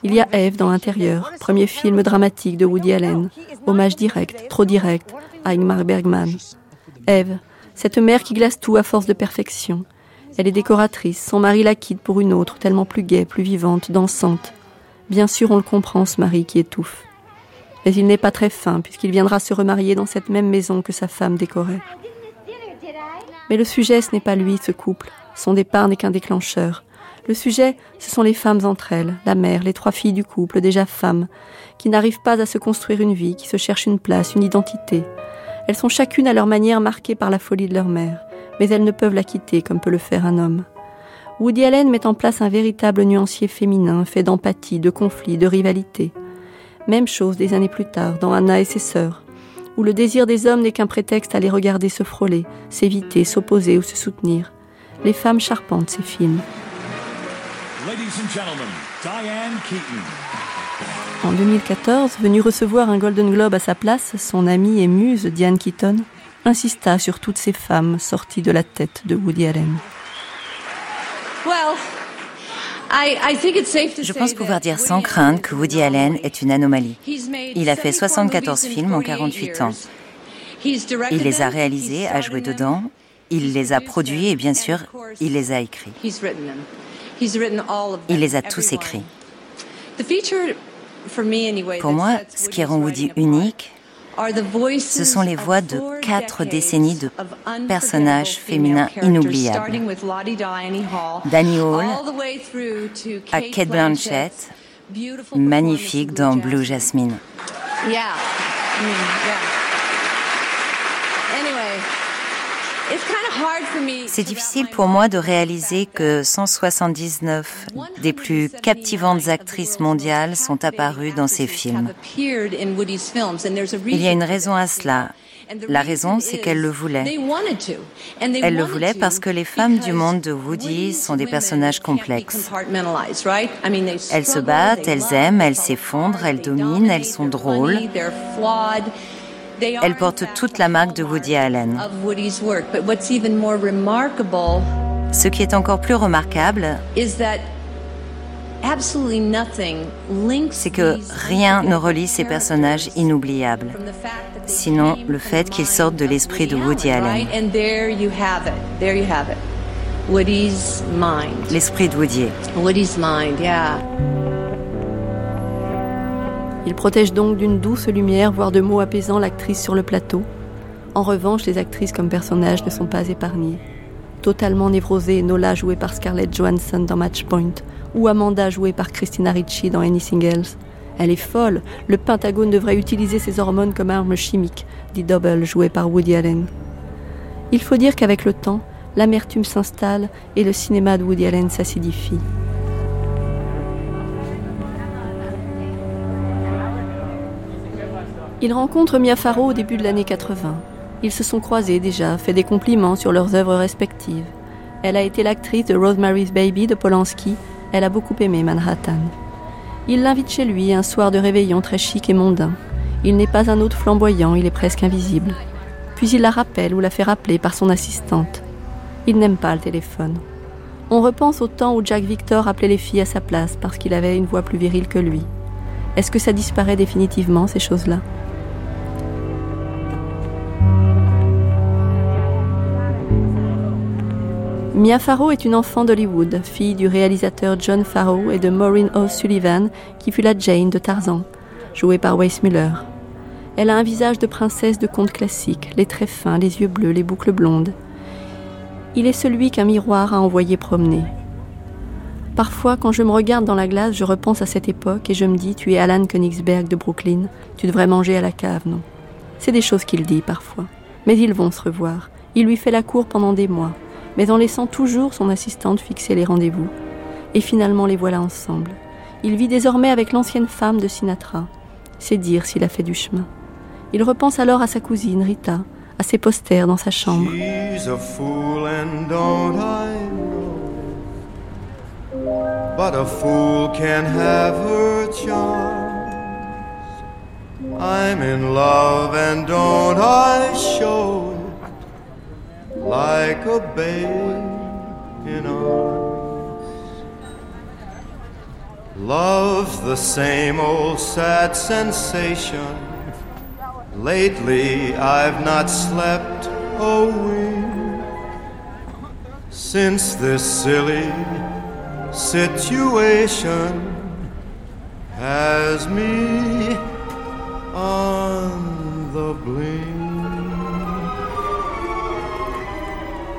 Il y a Eve dans l'intérieur, premier film dramatique de Woody Allen, hommage direct, trop direct, à Ingmar Bergman. Eve, cette mère qui glace tout à force de perfection. Elle est décoratrice, son mari la quitte pour une autre, tellement plus gaie, plus vivante, dansante. Bien sûr, on le comprend, ce mari qui étouffe. Mais il n'est pas très fin, puisqu'il viendra se remarier dans cette même maison que sa femme décorait. Mais le sujet, ce n'est pas lui, ce couple. Son départ n'est qu'un déclencheur. Le sujet, ce sont les femmes entre elles, la mère, les trois filles du couple, déjà femmes, qui n'arrivent pas à se construire une vie, qui se cherchent une place, une identité. Elles sont chacune à leur manière marquées par la folie de leur mère, mais elles ne peuvent la quitter comme peut le faire un homme. Woody Allen met en place un véritable nuancier féminin, fait d'empathie, de conflit, de rivalité. Même chose des années plus tard, dans Anna et ses sœurs, où le désir des hommes n'est qu'un prétexte à les regarder se frôler, s'éviter, s'opposer ou se soutenir. Les femmes charpentent ces films. Ladies and gentlemen, Diane Keaton. En 2014, venu recevoir un Golden Globe à sa place, son amie et muse Diane Keaton insista sur toutes ces femmes sorties de la tête de Woody Allen. Well, I, I think it's safe to Je pense pouvoir dire sans crainte que Woody Allen est une anomalie. Il a fait 74 films en 48 ans. Il les a réalisés, a joué dedans, il les a produits et bien sûr, il les a écrits. Il les a tous écrits. Pour moi, ce qui rend Woody unique, ce sont les voix de quatre décennies de personnages féminins inoubliables. Danny Hall, à Kate Blanchett, magnifique dans Blue Jasmine. Yeah. Yeah. Anyway, it's kind of hard for me. C'est difficile pour moi de réaliser que 179 des plus captivantes actrices mondiales sont apparues dans ces films. Il y a une raison à cela. La raison, c'est qu'elle le voulait. They wanted to. And they Elle le to parce que les femmes du monde de Woody sont des personnages complexes. Elles se battent, elles aiment, elles s'effondrent, elles dominent, elles sont drôles. Elles portent toute la marque de Woody Allen. Ce qui est encore plus remarquable, c'est que rien ne relie ces personnages inoubliables, sinon le fait qu'ils sortent de l'esprit de Woody Allen. L'esprit de Woody. Il protège donc d'une douce lumière, voire de mots apaisants, l'actrice sur le plateau. En revanche, les actrices comme personnages ne sont pas épargnées. Totalement névrosée, Nola jouée par Scarlett Johansson dans Matchpoint, ou Amanda jouée par Christina Ricci dans Anything Else. Elle est folle, le Pentagone devrait utiliser ses hormones comme arme chimique, dit Double joué par Woody Allen. Il faut dire qu'avec le temps, l'amertume s'installe et le cinéma de Woody Allen s'acidifie. Il rencontre Mia Farrow au début de l'année 80. Ils se sont croisés déjà, fait des compliments sur leurs œuvres respectives. Elle a été l'actrice de Rosemary's Baby de Polanski elle a beaucoup aimé Manhattan. Il l'invite chez lui un soir de réveillon très chic et mondain. Il n'est pas un autre flamboyant, il est presque invisible. Puis il la rappelle ou la fait rappeler par son assistante. Il n'aime pas le téléphone. On repense au temps où Jack Victor appelait les filles à sa place parce qu'il avait une voix plus virile que lui. Est-ce que ça disparaît définitivement, ces choses-là? Mia Farrow est une enfant d'Hollywood, fille du réalisateur John Farrow et de Maureen O'Sullivan, qui fut la Jane de Tarzan, jouée par Weissmuller. Elle a un visage de princesse de conte classique, les traits fins, les yeux bleus, les boucles blondes. Il est celui qu'un miroir a envoyé promener. Parfois, quand je me regarde dans la glace, je repense à cette époque et je me dis Tu es Alan Königsberg de Brooklyn, tu devrais manger à la cave, non C'est des choses qu'il dit parfois. Mais ils vont se revoir. Il lui fait la cour pendant des mois mais en laissant toujours son assistante fixer les rendez-vous. Et finalement les voilà ensemble. Il vit désormais avec l'ancienne femme de Sinatra. C'est dire s'il a fait du chemin. Il repense alors à sa cousine Rita, à ses posters dans sa chambre. But a fool have her I'm in love and don't I show like a babe in arms. Love the same old sad sensation. Lately I've not slept a wink since this silly situation has me on the blink.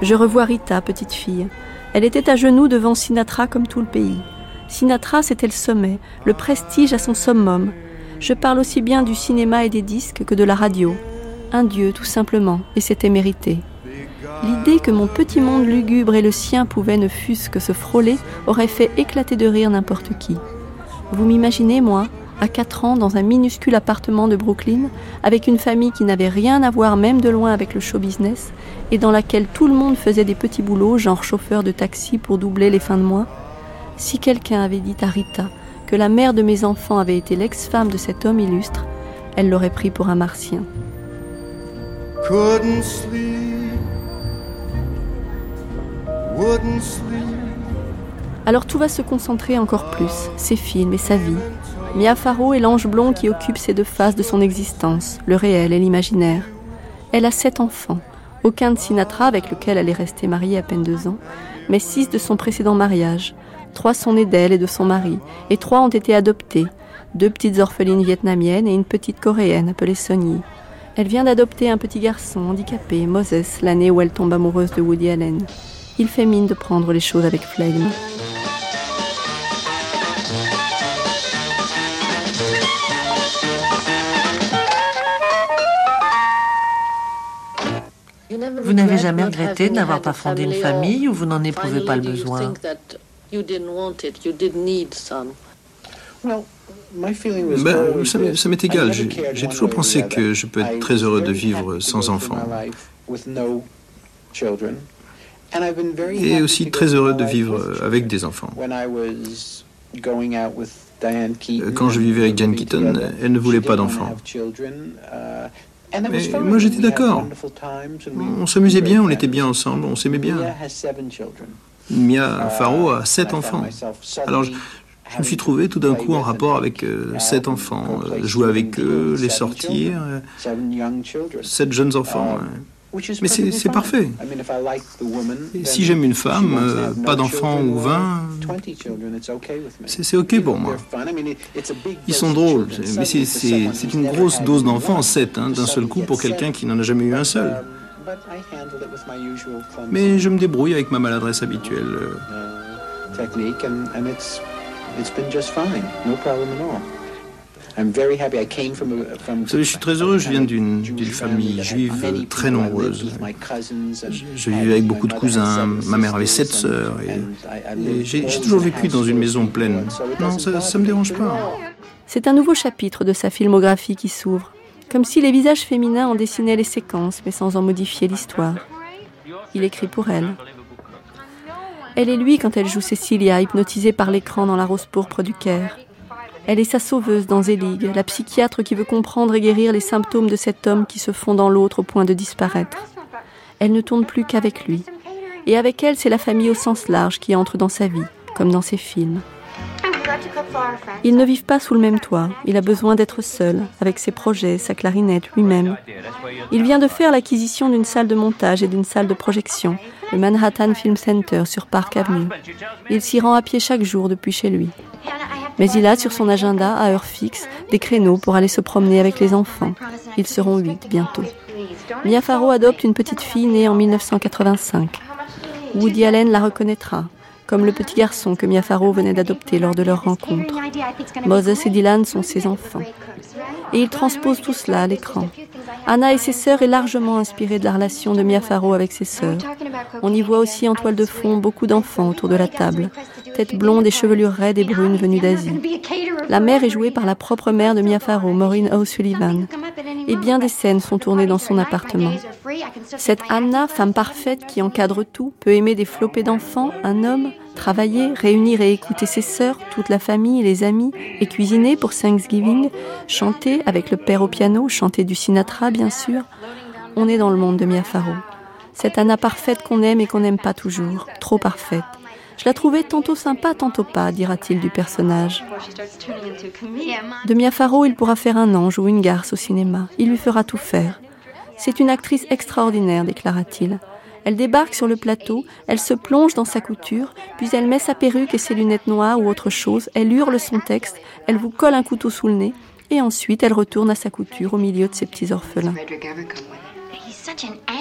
Je revois Rita, petite fille. Elle était à genoux devant Sinatra comme tout le pays. Sinatra, c'était le sommet, le prestige à son summum. Je parle aussi bien du cinéma et des disques que de la radio. Un dieu, tout simplement, et c'était mérité. L'idée que mon petit monde lugubre et le sien pouvaient ne fût-ce que se frôler aurait fait éclater de rire n'importe qui. Vous m'imaginez, moi, à 4 ans dans un minuscule appartement de Brooklyn, avec une famille qui n'avait rien à voir même de loin avec le show business, et dans laquelle tout le monde faisait des petits boulots, genre chauffeur de taxi pour doubler les fins de mois. Si quelqu'un avait dit à Rita que la mère de mes enfants avait été l'ex-femme de cet homme illustre, elle l'aurait pris pour un martien. Alors tout va se concentrer encore plus, ses films et sa vie, Mia Farrow est l'ange blond qui occupe ces deux faces de son existence, le réel et l'imaginaire. Elle a sept enfants, aucun de Sinatra avec lequel elle est restée mariée à peine deux ans, mais six de son précédent mariage. Trois sont nés d'elle et de son mari, et trois ont été adoptés, deux petites orphelines vietnamiennes et une petite coréenne appelée Sonny. Elle vient d'adopter un petit garçon handicapé, Moses, l'année où elle tombe amoureuse de Woody Allen. Il fait mine de prendre les choses avec flegme. Vous n'avez jamais regretté de n'avoir pas fondé une famille ou vous n'en éprouvez pas le besoin? Ben, ça m'est égal. J'ai toujours pensé que je peux être très heureux de vivre sans enfants. Et aussi très heureux de vivre avec des enfants. Quand je vivais avec Diane Keaton, elle ne voulait pas d'enfants. Mais moi j'étais d'accord. On s'amusait bien, on était bien ensemble, on s'aimait bien. Mia Farrow a sept enfants. Alors Je me suis trouvé tout d'un coup en rapport avec euh, sept enfants, euh, jouer avec eux, les sortir, sept jeunes enfants. Mais c'est parfait. si j'aime une femme, euh, pas d'enfants ou vingt, c'est ok pour moi. Ils sont drôles, mais c'est une grosse dose d'enfants, sept, hein, d'un seul coup pour quelqu'un qui n'en a jamais eu un seul. Mais je me débrouille avec ma maladresse habituelle. Vous savez, je suis très heureux, je viens d'une famille juive très nombreuse. Je, vivais avec beaucoup de cousins, ma mère avait sept sœurs, et, j'ai toujours vécu dans une maison pleine. Non, ça ne me dérange pas. C'est un nouveau chapitre de sa filmographie qui s'ouvre, comme si les visages féminins en dessinaient les séquences, mais sans en modifier l'histoire. Il écrit pour elle. Elle et lui quand elle joue Cécilia, hypnotisée par l'écran dans la rose pourpre du Caire. Elle est sa sauveuse dans Zelig, la psychiatre qui veut comprendre et guérir les symptômes de cet homme qui se fond dans l'autre au point de disparaître. Elle ne tourne plus qu'avec lui. Et avec elle, c'est la famille au sens large qui entre dans sa vie, comme dans ses films. Ils ne vivent pas sous le même toit. Il a besoin d'être seul, avec ses projets, sa clarinette, lui-même. Il vient de faire l'acquisition d'une salle de montage et d'une salle de projection, le Manhattan Film Center sur Park Avenue. Il s'y rend à pied chaque jour depuis chez lui. Mais il a sur son agenda, à heure fixe, des créneaux pour aller se promener avec les enfants. Ils seront huit bientôt. Mia Farrow adopte une petite fille née en 1985. Woody Allen la reconnaîtra, comme le petit garçon que Mia Farrow venait d'adopter lors de leur rencontre. Moses et Dylan sont ses enfants. Et il transpose tout cela à l'écran. Anna et ses sœurs est largement inspirée de la relation de Mia Farrow avec ses sœurs. On y voit aussi en toile de fond beaucoup d'enfants autour de la table, tête blonde et chevelure raide et brune venue d'Asie. La mère est jouée par la propre mère de Mia Farrow, Maureen O'Sullivan. Et bien des scènes sont tournées dans son appartement. Cette Anna, femme parfaite qui encadre tout, peut aimer des flopées d'enfants, un homme, travailler, réunir et écouter ses sœurs, toute la famille, les amis, et cuisiner pour Thanksgiving, chanter avec le père au piano, chanter du Sinatra bien sûr. On est dans le monde de Mia Farrow. Cette Anna parfaite qu'on aime et qu'on n'aime pas toujours, trop parfaite. Je la trouvais tantôt sympa, tantôt pas, dira-t-il du personnage. De Mia Farrow, il pourra faire un ange ou une garce au cinéma. Il lui fera tout faire. C'est une actrice extraordinaire, déclara-t-il. Elle débarque sur le plateau, elle se plonge dans sa couture, puis elle met sa perruque et ses lunettes noires ou autre chose, elle hurle son texte, elle vous colle un couteau sous le nez, et ensuite elle retourne à sa couture au milieu de ses petits orphelins.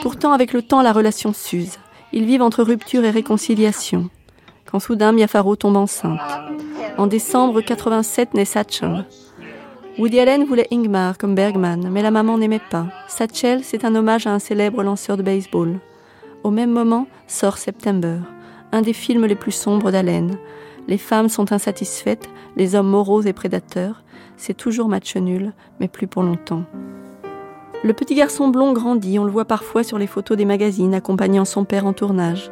Pourtant, avec le temps, la relation s'use. Ils vivent entre rupture et réconciliation. Quand soudain, Mia Farrow tombe enceinte. En décembre 87 naît Satchel. Woody Allen voulait Ingmar comme Bergman, mais la maman n'aimait pas. Satchel, c'est un hommage à un célèbre lanceur de baseball. Au même moment sort September, un des films les plus sombres d'Allen. Les femmes sont insatisfaites, les hommes moraux et prédateurs. C'est toujours match nul, mais plus pour longtemps. Le petit garçon blond grandit, on le voit parfois sur les photos des magazines accompagnant son père en tournage.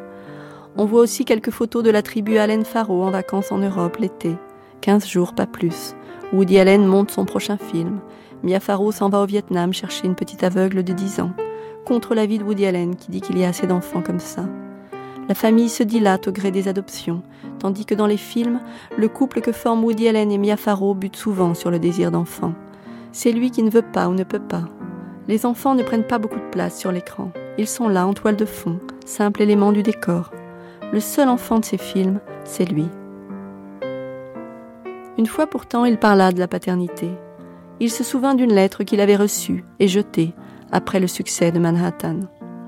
On voit aussi quelques photos de la tribu Allen Faro en vacances en Europe l'été. 15 jours, pas plus. Woody Allen monte son prochain film. Mia Farrow s'en va au Vietnam chercher une petite aveugle de 10 ans contre l'avis de Woody Allen qui dit qu'il y a assez d'enfants comme ça. La famille se dilate au gré des adoptions, tandis que dans les films, le couple que forment Woody Allen et Mia Farrow bute souvent sur le désir d'enfant. C'est lui qui ne veut pas ou ne peut pas. Les enfants ne prennent pas beaucoup de place sur l'écran. Ils sont là en toile de fond, simple élément du décor. Le seul enfant de ces films, c'est lui. Une fois pourtant, il parla de la paternité. Il se souvint d'une lettre qu'il avait reçue et jetée, après le succès de Manhattan.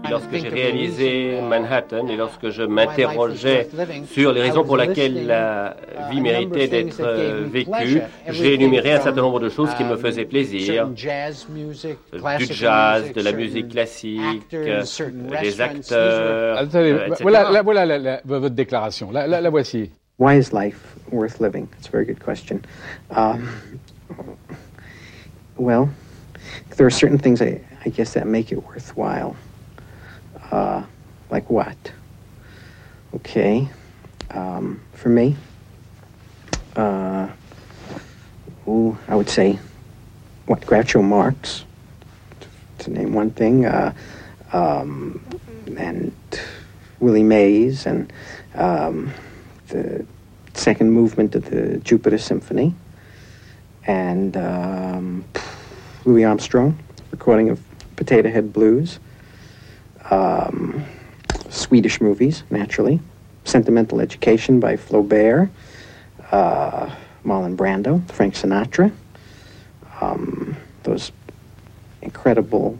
Lorsque j'ai réalisé Manhattan et lorsque je m'interrogeais sur les raisons pour lesquelles la vie méritait d'être euh, vécue, j'ai énuméré un certain nombre de choses qui me faisaient plaisir. Du jazz, de la musique classique, des acteurs. Euh, voilà, voilà votre déclaration. La, la, voici. Why is life worth living? It's a very good question. Um, well, there are certain things I, I guess that make it worthwhile. Uh, like what? Okay. Um, for me, uh, ooh, I would say, what, Groucho Marx, to name one thing, uh, um, and Willie Mays, and um, the second movement of the Jupiter Symphony, and um, Louis Armstrong, recording of Potato Head Blues, um, Swedish movies, naturally, Sentimental Education by Flaubert, uh, Marlon Brando, Frank Sinatra, um, those incredible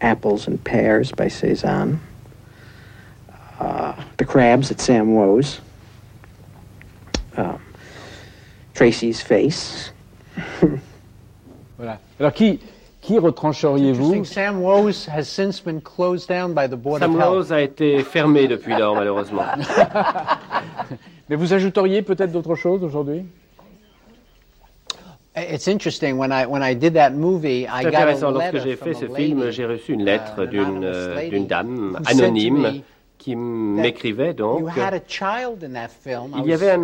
Apples and Pears by Cezanne, uh, The Crabs at Sam Woe's, um, Tracy's Face. voilà. Alors qui, qui retrancheriez-vous Sam Woe's has since been closed down by the Board Sam of Health. Rose a été fermé depuis lors, malheureusement. Mais vous ajouteriez peut-être d'autres choses aujourd'hui? It's interesting when I when I did that movie, I C'est got a intéressant, lorsque j'ai fait ce film, j'ai reçu une lettre uh, d'une euh, d'une dame who said to anonyme me qui m'écrivait donc. Il y avait un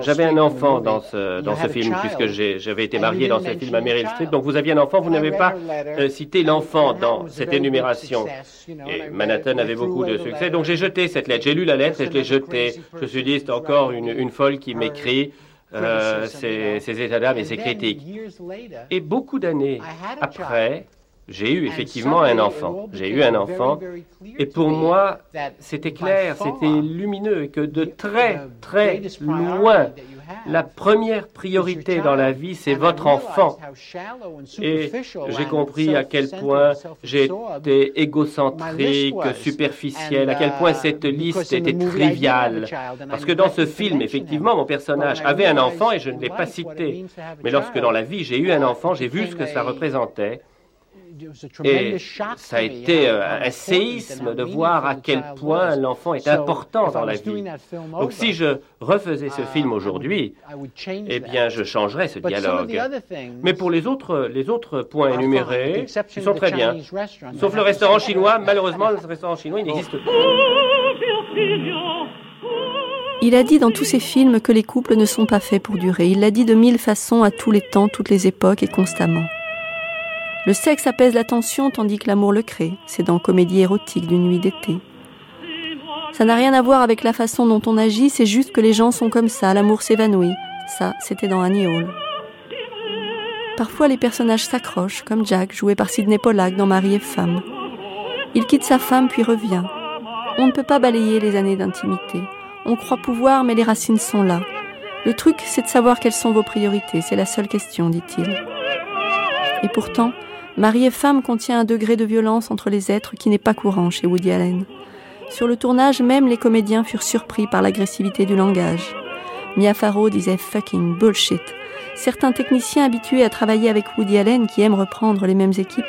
J'avais un enfant dans ce, dans ce film, puisque j'avais été marié dans ce film à Meryl. Streep. Donc vous aviez un enfant, vous n'avez pas euh, cité l'enfant dans cette énumération. Et Manhattan avait beaucoup de succès. Donc j'ai jeté cette lettre. J'ai lu la lettre et je l'ai jetée. Je me suis dit, c'est encore une, une folle qui m'écrit euh, ces, ces états d'âme et ces critiques. Et beaucoup d'années après, j'ai eu effectivement un enfant. J'ai eu un enfant. Et pour moi, c'était clair, c'était lumineux, que de très, très loin, la première priorité dans la vie, c'est votre enfant. Et j'ai compris à quel point j'étais égocentrique, superficiel, à quel point cette liste était triviale. Parce que dans ce film, effectivement, mon personnage avait un enfant et je ne l'ai pas cité. Mais lorsque dans la vie j'ai eu un enfant, j'ai vu ce que ça représentait. Et ça a été euh, un séisme de voir à quel point l'enfant est important dans la vie. Donc si je refaisais ce film aujourd'hui, eh bien je changerais ce dialogue. Mais pour les autres, les autres points énumérés, ils sont très bien. Sauf le restaurant chinois, malheureusement le restaurant chinois il n'existe pas. Il a dit dans tous ses films que les couples ne sont pas faits pour durer. Il l'a dit de mille façons à tous les temps, toutes les époques et constamment. Le sexe apaise la tension tandis que l'amour le crée. C'est dans Comédie érotique d'une nuit d'été. Ça n'a rien à voir avec la façon dont on agit, c'est juste que les gens sont comme ça, l'amour s'évanouit. Ça, c'était dans Annie Hall. Parfois, les personnages s'accrochent, comme Jack, joué par Sidney Pollack dans Marie et Femme. Il quitte sa femme puis revient. On ne peut pas balayer les années d'intimité. On croit pouvoir, mais les racines sont là. Le truc, c'est de savoir quelles sont vos priorités. C'est la seule question, dit-il. Et pourtant, Marie et femme contient un degré de violence entre les êtres qui n'est pas courant chez Woody Allen. Sur le tournage, même les comédiens furent surpris par l'agressivité du langage. Mia Farrow disait fucking bullshit. Certains techniciens habitués à travailler avec Woody Allen, qui aiment reprendre les mêmes équipes,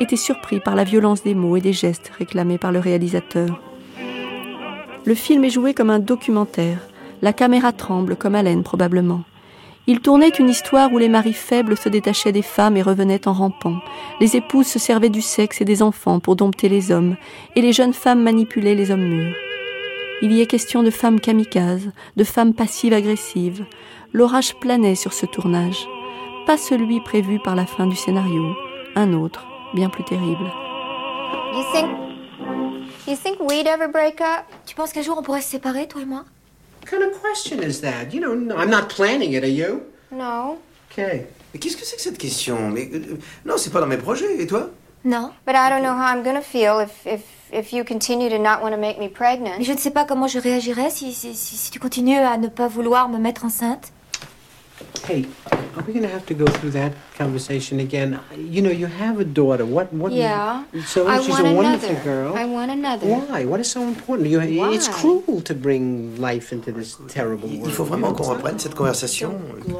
étaient surpris par la violence des mots et des gestes réclamés par le réalisateur. Le film est joué comme un documentaire. La caméra tremble, comme Allen probablement. Il tournait une histoire où les maris faibles se détachaient des femmes et revenaient en rampant. Les épouses se servaient du sexe et des enfants pour dompter les hommes, et les jeunes femmes manipulaient les hommes mûrs. Il y est question de femmes kamikazes, de femmes passives-agressives. L'orage planait sur ce tournage. Pas celui prévu par la fin du scénario, un autre, bien plus terrible. You think you think we'd ever break up? Tu penses qu'un jour on pourrait se séparer, toi et moi? What kind of question is that? You know, no, I'm not planning it, are you? No. Okay. Mais qu'est-ce que c'est que cette question? Mais euh, non, c'est pas dans mes projets. Et toi? No. But I don't know how I'm gonna feel if if if you continue to not want to make me pregnant. Mais je ne sais pas comment je réagirais si, si, si, si tu continues à ne pas vouloir me mettre enceinte. Hey, are we gonna have to go through that conversation again? You know, you have a daughter. What? What? Yeah. So I she's want a wonderful another. girl. I want another. Why? What is so important? You, It's Why? cruel to bring life into this terrible world. Il faut vraiment qu'on reprenne cette conversation. Non,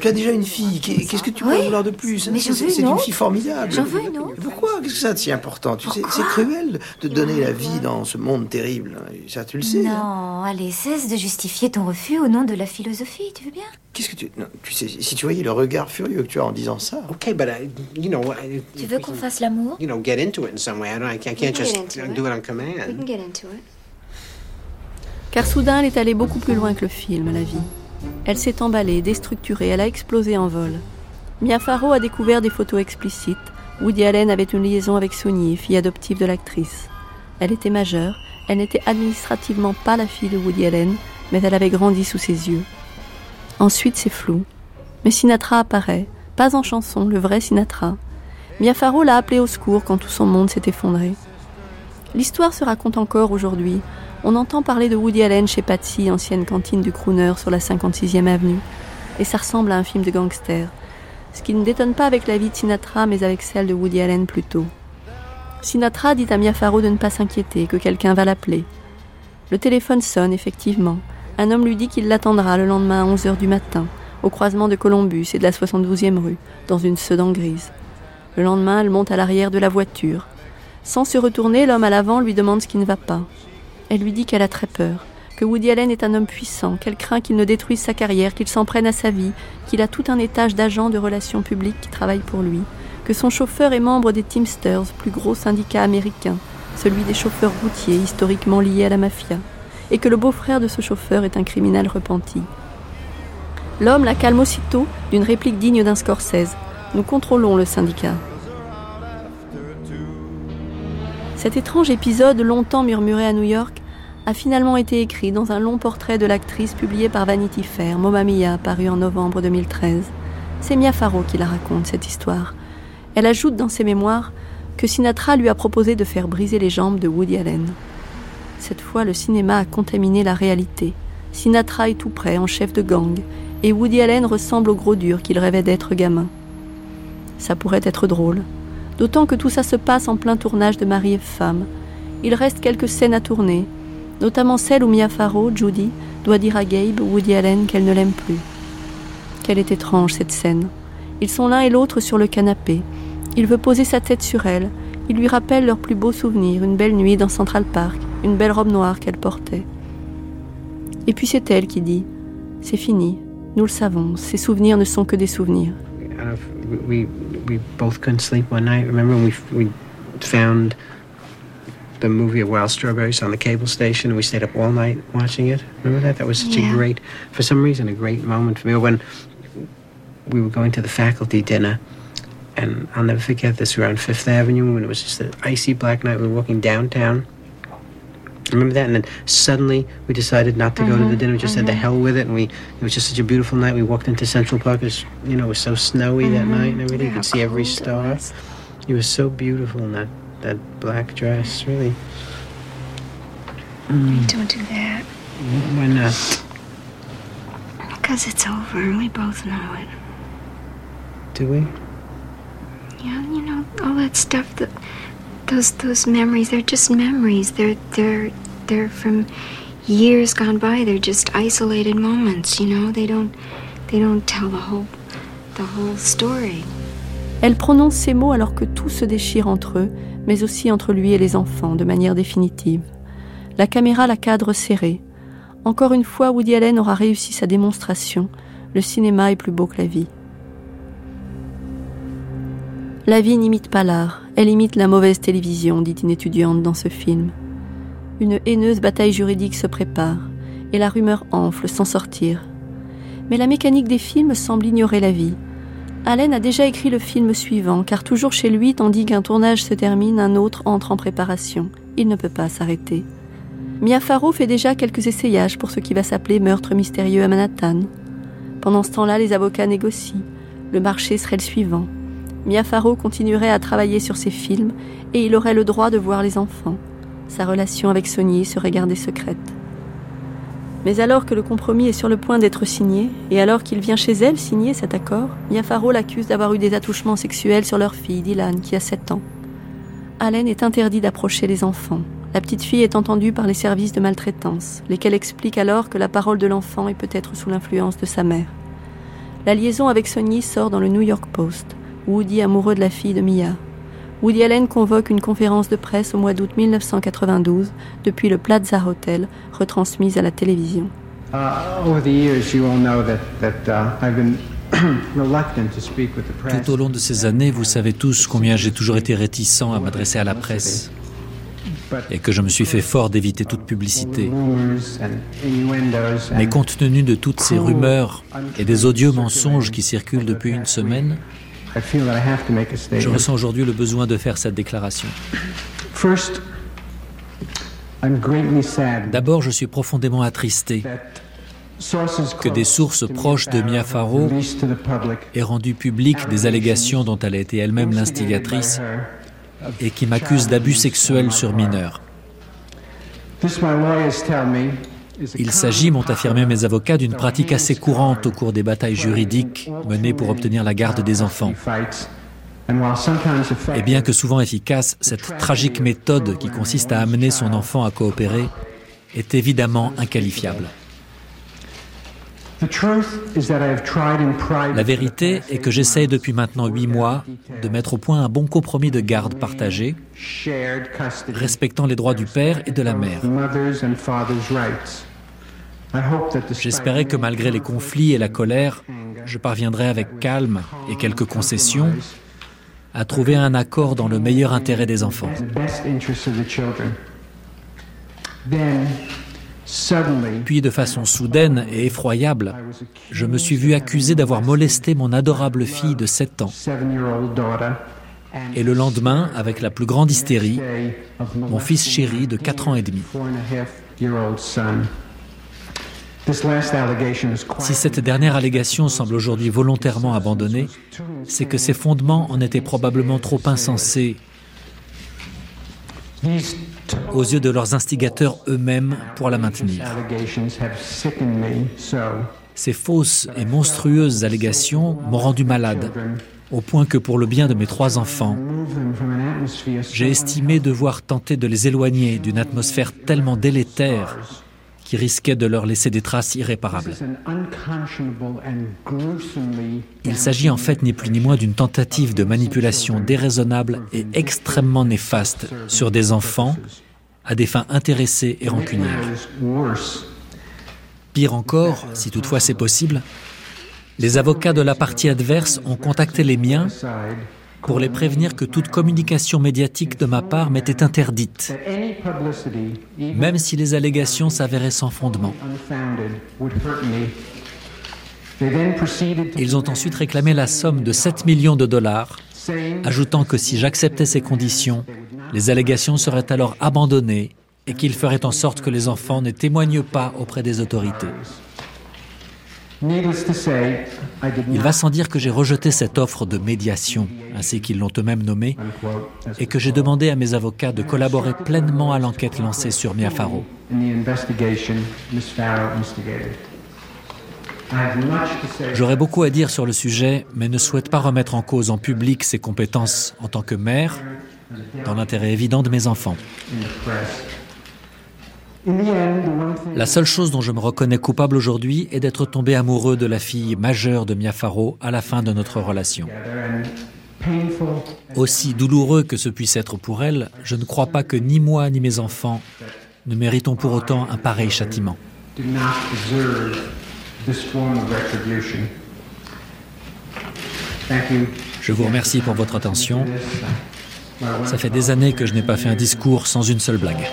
Tu as déjà une fille. Qu'est- Qu'est-ce que tu peux Oui. vouloir de plus Mais j'en C'est veux c'est une fille formidable. J'en veux une autre. Pourquoi? Qu'est-ce que ça de si important? Tu sais, C'est cruel de donner la vie dans ce monde terrible. Ça, tu le sais. Non, allez, cesse de justifier ton refus au nom de la philosophie, tu veux bien? Qu'est-ce que tu. non, tu sais, si tu voyais le regard furieux que tu as en disant ça. Okay, but I, you know, I, Tu veux qu'on fasse l'amour? you know, get into it in some way. I, don't, I can't, just do it on We can command. get into it. Car soudain, elle est allée beaucoup plus loin que le film, la vie. Elle s'est emballée, déstructurée, elle a explosé en vol. Mia Farrow a découvert des photos explicites. Woody Allen avait une liaison avec Sonny, fille adoptive de l'actrice. Elle était majeure, elle n'était administrativement pas la fille de Woody Allen, mais elle avait grandi sous ses yeux. Ensuite, c'est flou. Mais Sinatra apparaît, pas en chanson, le vrai Sinatra. Mia Farrow l'a appelé au secours quand tout son monde s'est effondré. L'histoire se raconte encore aujourd'hui. On entend parler de Woody Allen chez Patsy, ancienne cantine du crooner sur la 56e avenue. Et ça ressemble à un film de gangster. Ce qui ne détonne pas avec la vie de Sinatra, mais avec celle de Woody Allen plutôt. Sinatra dit à Mia Farrow de ne pas s'inquiéter, que quelqu'un va l'appeler. Le téléphone sonne, effectivement. Un homme lui dit qu'il l'attendra le lendemain à 11h du matin, au croisement de Columbus et de la 72e rue, dans une sedan grise. Le lendemain, elle monte à l'arrière de la voiture. Sans se retourner, l'homme à l'avant lui demande ce qui ne va pas. Elle lui dit qu'elle a très peur, que Woody Allen est un homme puissant, qu'elle craint qu'il ne détruise sa carrière, qu'il s'en prenne à sa vie, qu'il a tout un étage d'agents de relations publiques qui travaillent pour lui, que son chauffeur est membre des Teamsters, plus gros syndicat américain, celui des chauffeurs routiers historiquement liés à la mafia, et que le beau-frère de ce chauffeur est un criminel repenti. L'homme la calme aussitôt d'une réplique digne d'un Scorsese. Nous contrôlons le syndicat. Cet étrange épisode, longtemps murmuré à New York, a finalement été écrit dans un long portrait de l'actrice publié par Vanity Fair, Mamma Mia, paru en novembre 2013. C'est Mia Farrow qui la raconte, cette histoire. Elle ajoute dans ses mémoires que Sinatra lui a proposé de faire briser les jambes de Woody Allen. Le cinéma a contaminé la réalité. Sinatra est tout près, en chef de gang, et Woody Allen ressemble au gros dur qu'il rêvait d'être gamin. Ça pourrait être drôle, d'autant que tout ça se passe en plein tournage de Mari et Femme. Il reste quelques scènes à tourner, notamment celle où Mia Farrow, Judy, doit dire à Gabe, Woody Allen, qu'elle ne l'aime plus. Quelle est étrange cette scène. Ils sont l'un et l'autre sur le canapé. Il veut poser sa tête sur elle. Il lui rappelle leurs plus beaux souvenirs, une belle nuit dans Central Park, une belle robe noire qu'elle portait. Et puis c'est elle qui dit C'est fini, nous le savons, ces souvenirs ne sont que des souvenirs. We, we both couldn't sleep one night. Remember when we, we found the movie of Wild Strawberries on the cable station and we stayed up all night watching it? Remember that? That was such Yeah. a great, for some reason, a great moment for me. When we were going to the faculty dinner, and I'll never forget this, we were on Fifth Avenue when it was just an icy black night. We were walking downtown. Remember that? And then suddenly we decided not to go to the Mhm, dinner. We just said the mhm. hell with it. And we, it was just such a beautiful night. We walked into Central Park. It was, you know, it was so snowy that Mhm. night and everything. You could see every cold it star. was. It was so beautiful in that, that black dress, really. Mm, Don't do that. why not? Because it's over and we both know it. Do we? Yeah, you know, all that stuff that those those memories, they're just memories. They're they're they're from years gone by. They're just isolated moments, you know? They don't they don't tell the whole the. Elle prononce ces mots alors que tout se déchire entre eux, mais aussi entre lui et les enfants, de manière définitive. La caméra la cadre serrée. Encore une fois, Woody Allen aura réussi sa démonstration. Le cinéma est plus beau que la vie. La vie n'imite pas l'art, elle imite la mauvaise télévision, dit une étudiante dans ce film. Une haineuse bataille juridique se prépare, et la rumeur enfle sans sortir. Mais la mécanique des films semble ignorer la vie. Allen a déjà écrit le film suivant, car toujours chez lui, tandis qu'un tournage se termine, un autre entre en préparation. Il ne peut pas s'arrêter. Mia fait déjà quelques essayages pour ce qui va s'appeler Meurtre mystérieux à Manhattan. Pendant ce temps-là, les avocats négocient. Le marché serait le suivant. Mia continuerait à travailler sur ses films et il aurait le droit de voir les enfants. Sa relation avec Sonny serait gardée secrète. Mais alors que le compromis est sur le point d'être signé, et alors qu'il vient chez elle signer cet accord, Mia Farrow l'accuse d'avoir eu des attouchements sexuels sur leur fille, Dylan, qui a 7 ans. Allen est interdit d'approcher les enfants. La petite fille est entendue par les services de maltraitance, lesquels expliquent alors que la parole de l'enfant est peut-être sous l'influence de sa mère. La liaison avec Sonny sort dans le New York Post. Woody amoureux de la fille de Mia. Woody Allen convoque une conférence de presse au mois d'août 1992 depuis le Plaza Hotel, retransmise à la télévision. Over the years, you all know that, that uh, I've been reluctant to speak with the press. Tout au long de ces années, vous savez tous combien j'ai toujours été réticent à m'adresser à la presse et que je me suis fait fort d'éviter toute publicité. Mais and compte tenu de toutes ces rumeurs et des odieux mensonges qui circulent depuis une semaine, I feel that I have to make a je ressens aujourd'hui le besoin de faire cette déclaration. D'abord, je suis profondément attristé que des sources proches de Mia Farrow aient rendu publiques des allégations dont elle a été elle-même l'instigatrice et qui m'accusent d'abus sexuels sur mineurs. Il s'agit, m'ont affirmé mes avocats, d'une pratique assez courante au cours des batailles juridiques menées pour obtenir la garde des enfants. Et bien que souvent efficace, cette tragique méthode qui consiste à amener son enfant à coopérer est évidemment inqualifiable. La vérité est que j'essaie depuis maintenant huit mois de mettre au point un bon compromis de garde partagé, respectant les droits du père et de la mère. J'espérais que malgré les conflits et la colère, je parviendrais avec calme et quelques concessions à trouver un accord dans le meilleur intérêt des enfants. Puis de façon soudaine et effroyable, je me suis vu accusé d'avoir molesté mon adorable fille de 7 ans. Et le lendemain, avec la plus grande hystérie, mon fils chéri de 4 ans et demi. Si cette dernière allégation semble aujourd'hui volontairement abandonnée, c'est que ses fondements en étaient probablement trop insensés aux yeux de leurs instigateurs eux-mêmes pour la maintenir. Ces fausses et monstrueuses allégations m'ont rendu malade, au point que pour le bien de mes trois enfants, j'ai estimé devoir tenter de les éloigner d'une atmosphère tellement délétère qui risquait de leur laisser des traces irréparables. Il s'agit en fait ni plus ni moins d'une tentative de manipulation déraisonnable et extrêmement néfaste sur des enfants à des fins intéressées et rancunières. Pire encore, si toutefois c'est possible, les avocats de la partie adverse ont contacté les miens pour les prévenir que toute communication médiatique de ma part m'était interdite, même si les allégations s'avéraient sans fondement. Ils ont ensuite réclamé la somme de 7 millions de dollars, ajoutant que si j'acceptais ces conditions, les allégations seraient alors abandonnées et qu'ils feraient en sorte que les enfants ne témoignent pas auprès des autorités. Il va sans dire que j'ai rejeté cette offre de médiation, ainsi qu'ils l'ont eux-mêmes nommée, et que j'ai demandé à mes avocats de collaborer pleinement à l'enquête lancée sur Mia Farrow. J'aurais beaucoup à dire sur le sujet, mais ne souhaite pas remettre en cause en public ses compétences en tant que mère, dans l'intérêt évident de mes enfants. La seule chose dont je me reconnais coupable aujourd'hui est d'être tombé amoureux de la fille majeure de Mia Farrow à la fin de notre relation. Aussi douloureux que ce puisse être pour elle, je ne crois pas que ni moi ni mes enfants ne méritons pour autant un pareil châtiment. Je vous remercie pour votre attention. Ça fait des années que je n'ai pas fait un discours sans une seule blague.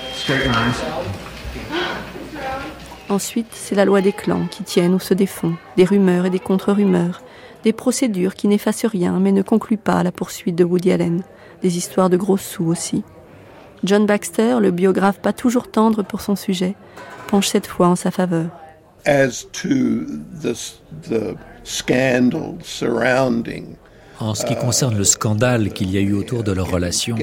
Ensuite, c'est la loi des clans qui tiennent ou se défont, des rumeurs et des contre-rumeurs, des procédures qui n'effacent rien mais ne concluent pas à la poursuite de Woody Allen, des histoires de gros sous aussi. John Baxter, le biographe pas toujours tendre pour son sujet, penche cette fois en sa faveur. en ce qui concerne le scandale qu'il y a eu autour de leur relation,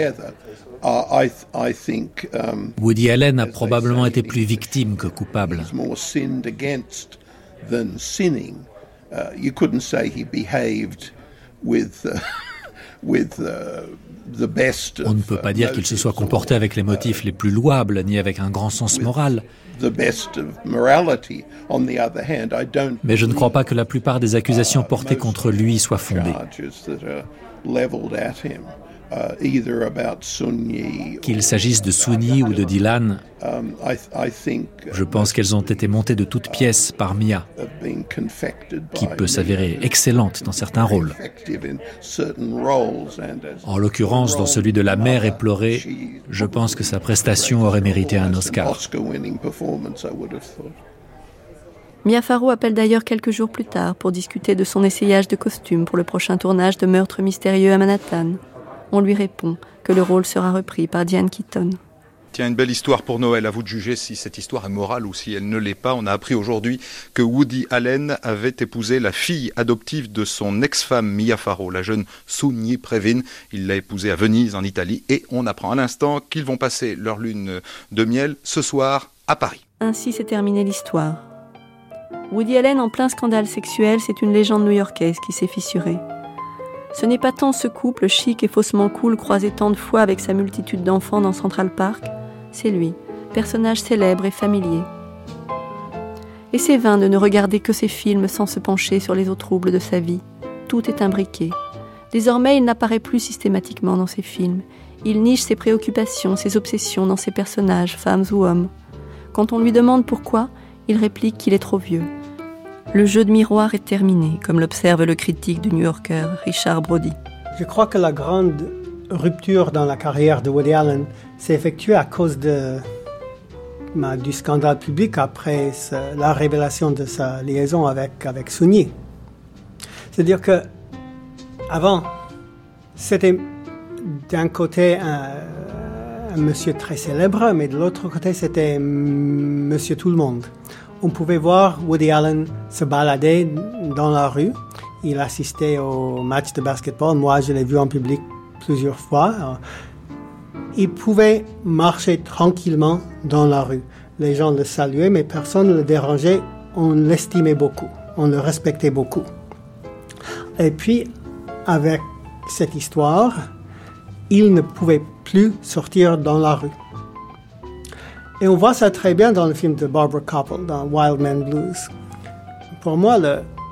Woody Allen a probablement été plus victime que coupable. On ne peut pas dire qu'il se soit comporté avec les motifs les plus louables, ni avec un grand sens moral. Mais je ne crois pas que la plupart des accusations portées contre lui soient fondées. Qu'il s'agisse de Sunyi ou de Dylan, je pense qu'elles ont été montées de toutes pièces par Mia, qui peut s'avérer excellente dans certains rôles. En l'occurrence, dans celui de la mère éplorée, je pense que sa prestation aurait mérité un Oscar. Mia Farrow appelle d'ailleurs quelques jours plus tard pour discuter de son essayage de costume pour le prochain tournage de Meurtre mystérieux à Manhattan on lui répond que le rôle sera repris par Diane Keaton. Tiens, une belle histoire pour Noël. À vous de juger si cette histoire est morale ou si elle ne l'est pas. On a appris aujourd'hui que Woody Allen avait épousé la fille adoptive de son ex-femme Mia Farrow, la jeune Sunyi Previn. Il l'a épousée à Venise, en Italie. Et on apprend à l'instant qu'ils vont passer leur lune de miel ce soir à Paris. Ainsi s'est terminée l'histoire. Woody Allen en plein scandale sexuel, c'est une légende new-yorkaise qui s'est fissurée. Ce n'est pas tant ce couple chic et faussement cool croisé tant de fois avec sa multitude d'enfants dans Central Park, c'est lui, personnage célèbre et familier. Et c'est vain de ne regarder que ses films sans se pencher sur les eaux troubles de sa vie. Tout est imbriqué. Désormais, il n'apparaît plus systématiquement dans ses films. Il niche ses préoccupations, ses obsessions dans ses personnages, femmes ou hommes. Quand on lui demande pourquoi, il réplique qu'il est trop vieux. Le jeu de miroir est terminé, comme l'observe le critique du New Yorker, Richard Brody. Je crois que la grande rupture dans la carrière de Woody Allen s'est effectuée à cause de, du scandale public après la révélation de sa liaison avec, avec Sunyi. C'est-à-dire que avant, c'était d'un côté un, monsieur très célèbre, mais de l'autre côté, c'était monsieur tout le monde. On pouvait voir Woody Allen se balader dans la rue. Il assistait au match de basketball. Moi, je l'ai vu en public plusieurs fois. Il pouvait marcher tranquillement dans la rue. Les gens le saluaient, mais personne ne le dérangeait. On l'estimait beaucoup, on le respectait beaucoup. Et puis, avec cette histoire, il ne pouvait plus sortir dans la rue. Et on voit ça très bien dans le film de Barbara Koppel, dans Wild Man Blues. Pour moi,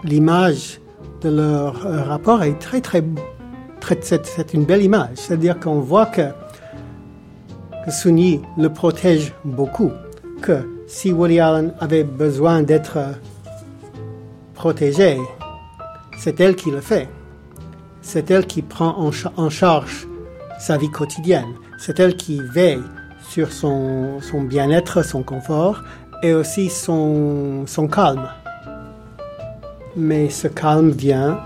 l'image de leur euh, rapport est très, très c'est une belle image. C'est-à-dire qu'on voit que, que Sunyi le protège beaucoup. Que si Woody Allen avait besoin d'être protégé, c'est elle qui le fait. C'est elle qui prend en, en, charge sa vie quotidienne. C'est elle qui veille sur son, son bien-être, son confort et aussi son, son calme. Mais ce calme vient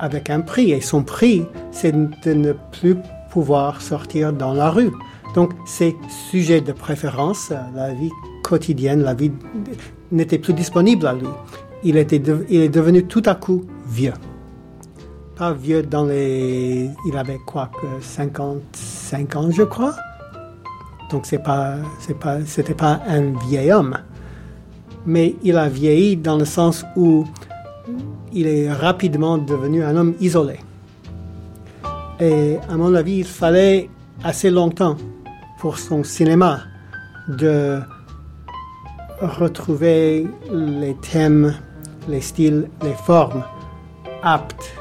avec un prix. Et son prix, c'est de ne plus pouvoir sortir dans la rue. Donc, c'est sujet de préférence. La vie quotidienne, la vie n'était plus disponible à lui. Il, était il est devenu tout à coup vieux. Pas vieux dans les... Il avait quoi, 55 ans, je crois. Donc, c'est pas, c'est pas, c'était pas un vieil homme. Mais il a vieilli dans le sens où il est rapidement devenu un homme isolé. Et à mon avis, il fallait assez longtemps pour son cinéma de retrouver les thèmes, les styles, les formes aptes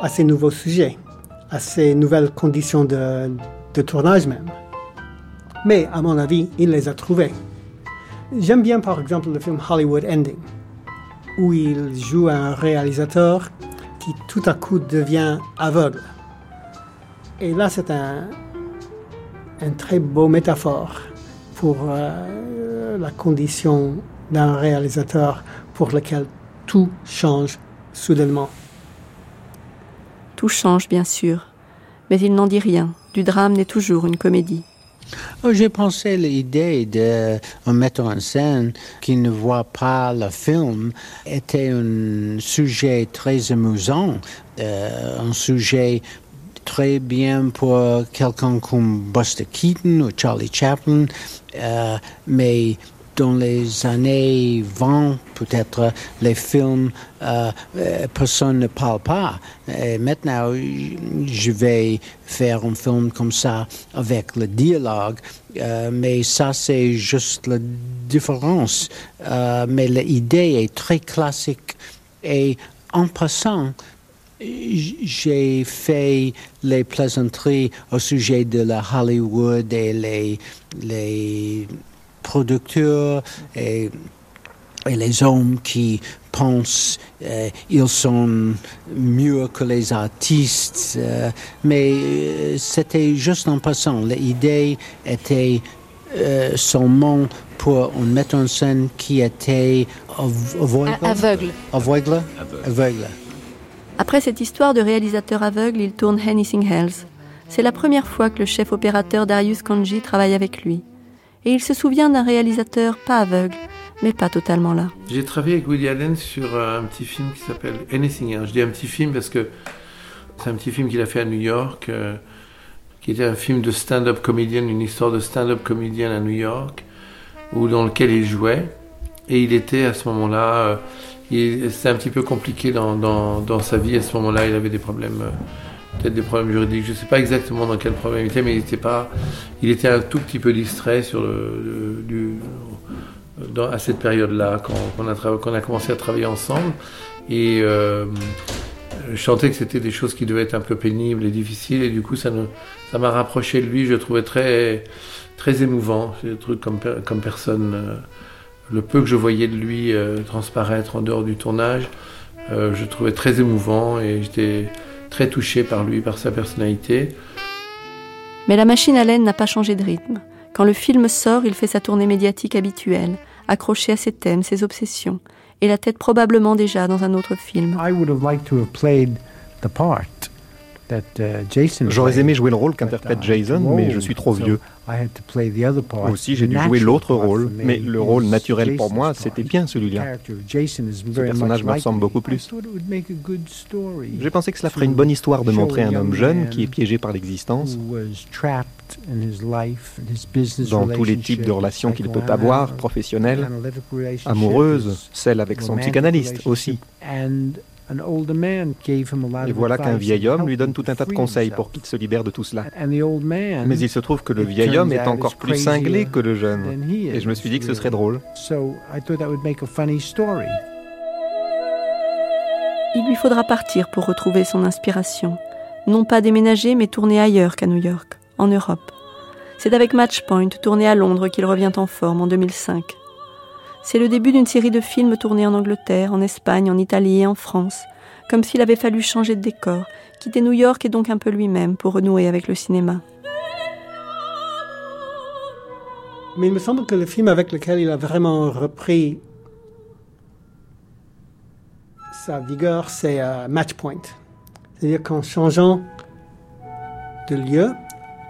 à ces nouveaux sujets, à ces nouvelles conditions de, tournage même. Mais à mon avis, il les a trouvés. J'aime bien par exemple le film Hollywood Ending où il joue un réalisateur qui tout à coup devient aveugle. Et là, c'est un, un très beau métaphore pour euh, la condition d'un réalisateur pour lequel tout change soudainement. Tout change, bien sûr, mais il n'en dit rien. Du drame n'est toujours une comédie. Oh, j'ai pensé l'idée d'un metteur en scène qui ne voit pas le film était un sujet très amusant, euh, un sujet très bien pour quelqu'un comme Buster Keaton ou Charlie Chaplin, euh, mais dans les années 20, peut-être, les films, euh, euh, personne ne parle pas. Maintenant, je vais faire un film comme ça avec le dialogue, euh, mais ça, c'est juste la différence. mais l'idée est très classique. Et en passant, j'ai fait les plaisanteries au sujet de la Hollywood et les, les producteurs et, les hommes qui pensent euh, ils sont mieux que les artistes, euh, mais euh, c'était juste en passant. L'idée était seulement pour un metteur en scène qui était aveugle. Aveugle? Aveugle. Aveugle. Après cette histoire de réalisateur aveugle, il tourne Anything Else, C'est la première fois que le chef opérateur Darius Kanji travaille avec lui. Et il se souvient d'un réalisateur pas aveugle, mais pas totalement là. J'ai travaillé avec Woody Allen sur un petit film qui s'appelle Anything. Je dis un petit film parce que c'est un petit film qu'il a fait à New York, euh, qui était un film de stand-up comédien, une histoire de stand-up comédien à New York, où, dans lequel il jouait. Et il était à ce moment-là, euh, c'était un petit peu compliqué dans, sa vie. À ce moment-là, il avait des problèmes, euh, peut-être des problèmes juridiques. Je ne sais pas exactement dans quel problème il était, mais il était pas, il était un tout petit peu distrait sur le, à cette période-là, quand, on a, commencé à travailler ensemble. Et euh, je sentais que c'était des choses qui devaient être un peu pénibles et difficiles, et du coup, ça m'a rapproché de lui. Je le trouvais très, très émouvant. Trucs comme, comme personne. Euh, le peu que je voyais de lui euh, transparaître en dehors du tournage, je trouvais très émouvant et j'étais très touché par lui, par sa personnalité. Mais la machine à laine n'a pas changé de rythme. Quand le film sort, il fait sa tournée médiatique habituelle, accroché à ses thèmes, ses obsessions, et la tête probablement déjà dans un autre film. J'aurais aimé jouer le rôle qu'interprète Jason, mais je suis trop vieux. Aussi, j'ai dû jouer l'autre rôle, mais le rôle naturel pour moi, c'était bien celui-là. Ce personnage me ressemble beaucoup plus. J'ai pensé que cela ferait une bonne histoire de montrer un homme jeune qui est piégé par l'existence, dans tous les types de relations qu'il peut avoir, professionnelles, amoureuses, celles avec son psychanalyste aussi. Et voilà qu'un vieil homme lui donne tout un tas de conseils pour qu'il se libère de tout cela. Mais il se trouve que le vieil homme est encore plus cinglé que le jeune. Et je me suis dit que ce serait drôle. Il lui faudra partir pour retrouver son inspiration. Non pas déménager, mais tourner ailleurs qu'à New York, en Europe. C'est avec Matchpoint, tourné à Londres, qu'il revient en forme en 2005. C'est le début d'une série de films tournés en Angleterre, en Espagne, en Italie et en France, comme s'il avait fallu changer de décor, quitter New York et donc un peu lui-même pour renouer avec le cinéma. Mais il me semble que le film avec lequel il a vraiment repris sa vigueur, c'est euh, Matchpoint. C'est-à-dire qu'en changeant de lieu,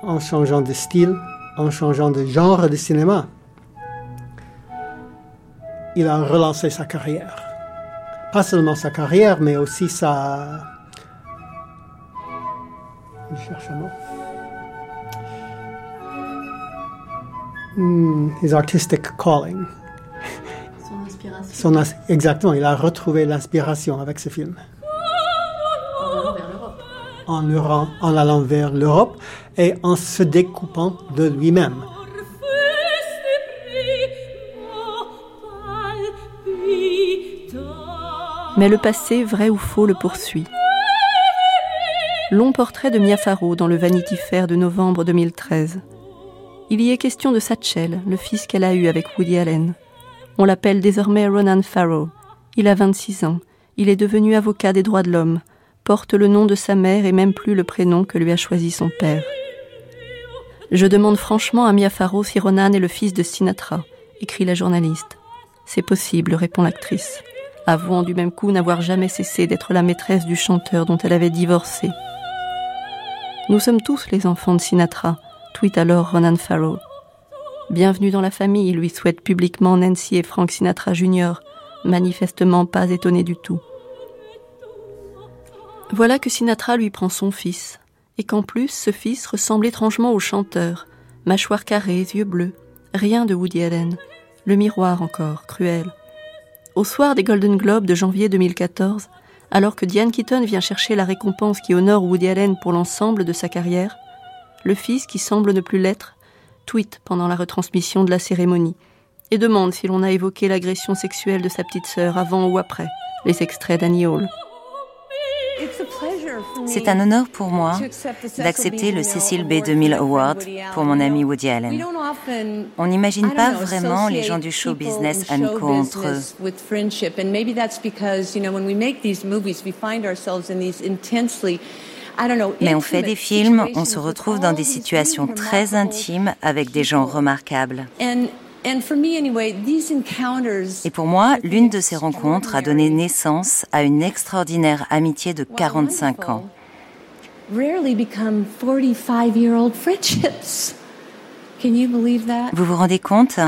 en changeant de style, en changeant de genre de cinéma, il a relancé sa carrière. Pas seulement sa carrière, mais aussi sa... Je cherche un mot. Hmm, his artistic calling. Son inspiration. Son, exactement, il a retrouvé l'inspiration avec ce film. En allant, en allant vers l'Europe et en se découpant de lui-même. Mais le passé, vrai ou faux, le poursuit. Long portrait de Mia Farrow dans le Vanity Fair de novembre 2013. Il y est question de Satchel, le fils qu'elle a eu avec Woody Allen. On l'appelle désormais Ronan Farrow. Il a 26 ans. Il est devenu avocat des droits de l'homme, porte le nom de sa mère et même plus le prénom que lui a choisi son père. Je demande franchement à Mia Farrow si Ronan est le fils de Sinatra, écrit la journaliste. C'est possible, répond l'actrice avouant du même coup n'avoir jamais cessé d'être la maîtresse du chanteur dont elle avait divorcé. Nous sommes tous les enfants de Sinatra, tweet alors Ronan Farrow. Bienvenue dans la famille, lui souhaite publiquement Nancy et Frank Sinatra Jr., manifestement pas étonné du tout. Voilà que Sinatra lui prend son fils, et qu'en plus ce fils ressemble étrangement au chanteur, mâchoire carrée, yeux bleus, rien de Woody Allen, le miroir encore, cruel. Au soir des Golden Globes de janvier 2014, alors que Diane Keaton vient chercher la récompense qui honore Woody Allen pour l'ensemble de sa carrière, le fils, qui semble ne plus l'être, tweet pendant la retransmission de la cérémonie et demande si l'on a évoqué l'agression sexuelle de sa petite sœur avant ou après les extraits d'Annie Hall. C'est un honneur pour moi d'accepter le Cecil B. 2000 Award pour mon ami Woody Allen. On n'imagine pas vraiment les gens du show business amicaux entre eux. Mais on fait des films, on se retrouve dans des situations très intimes avec des gens remarquables. Et pour moi, l'une de ces rencontres a donné naissance à une extraordinaire amitié de 45 ans. rarely become 45-year-old friendships. Vous vous rendez compte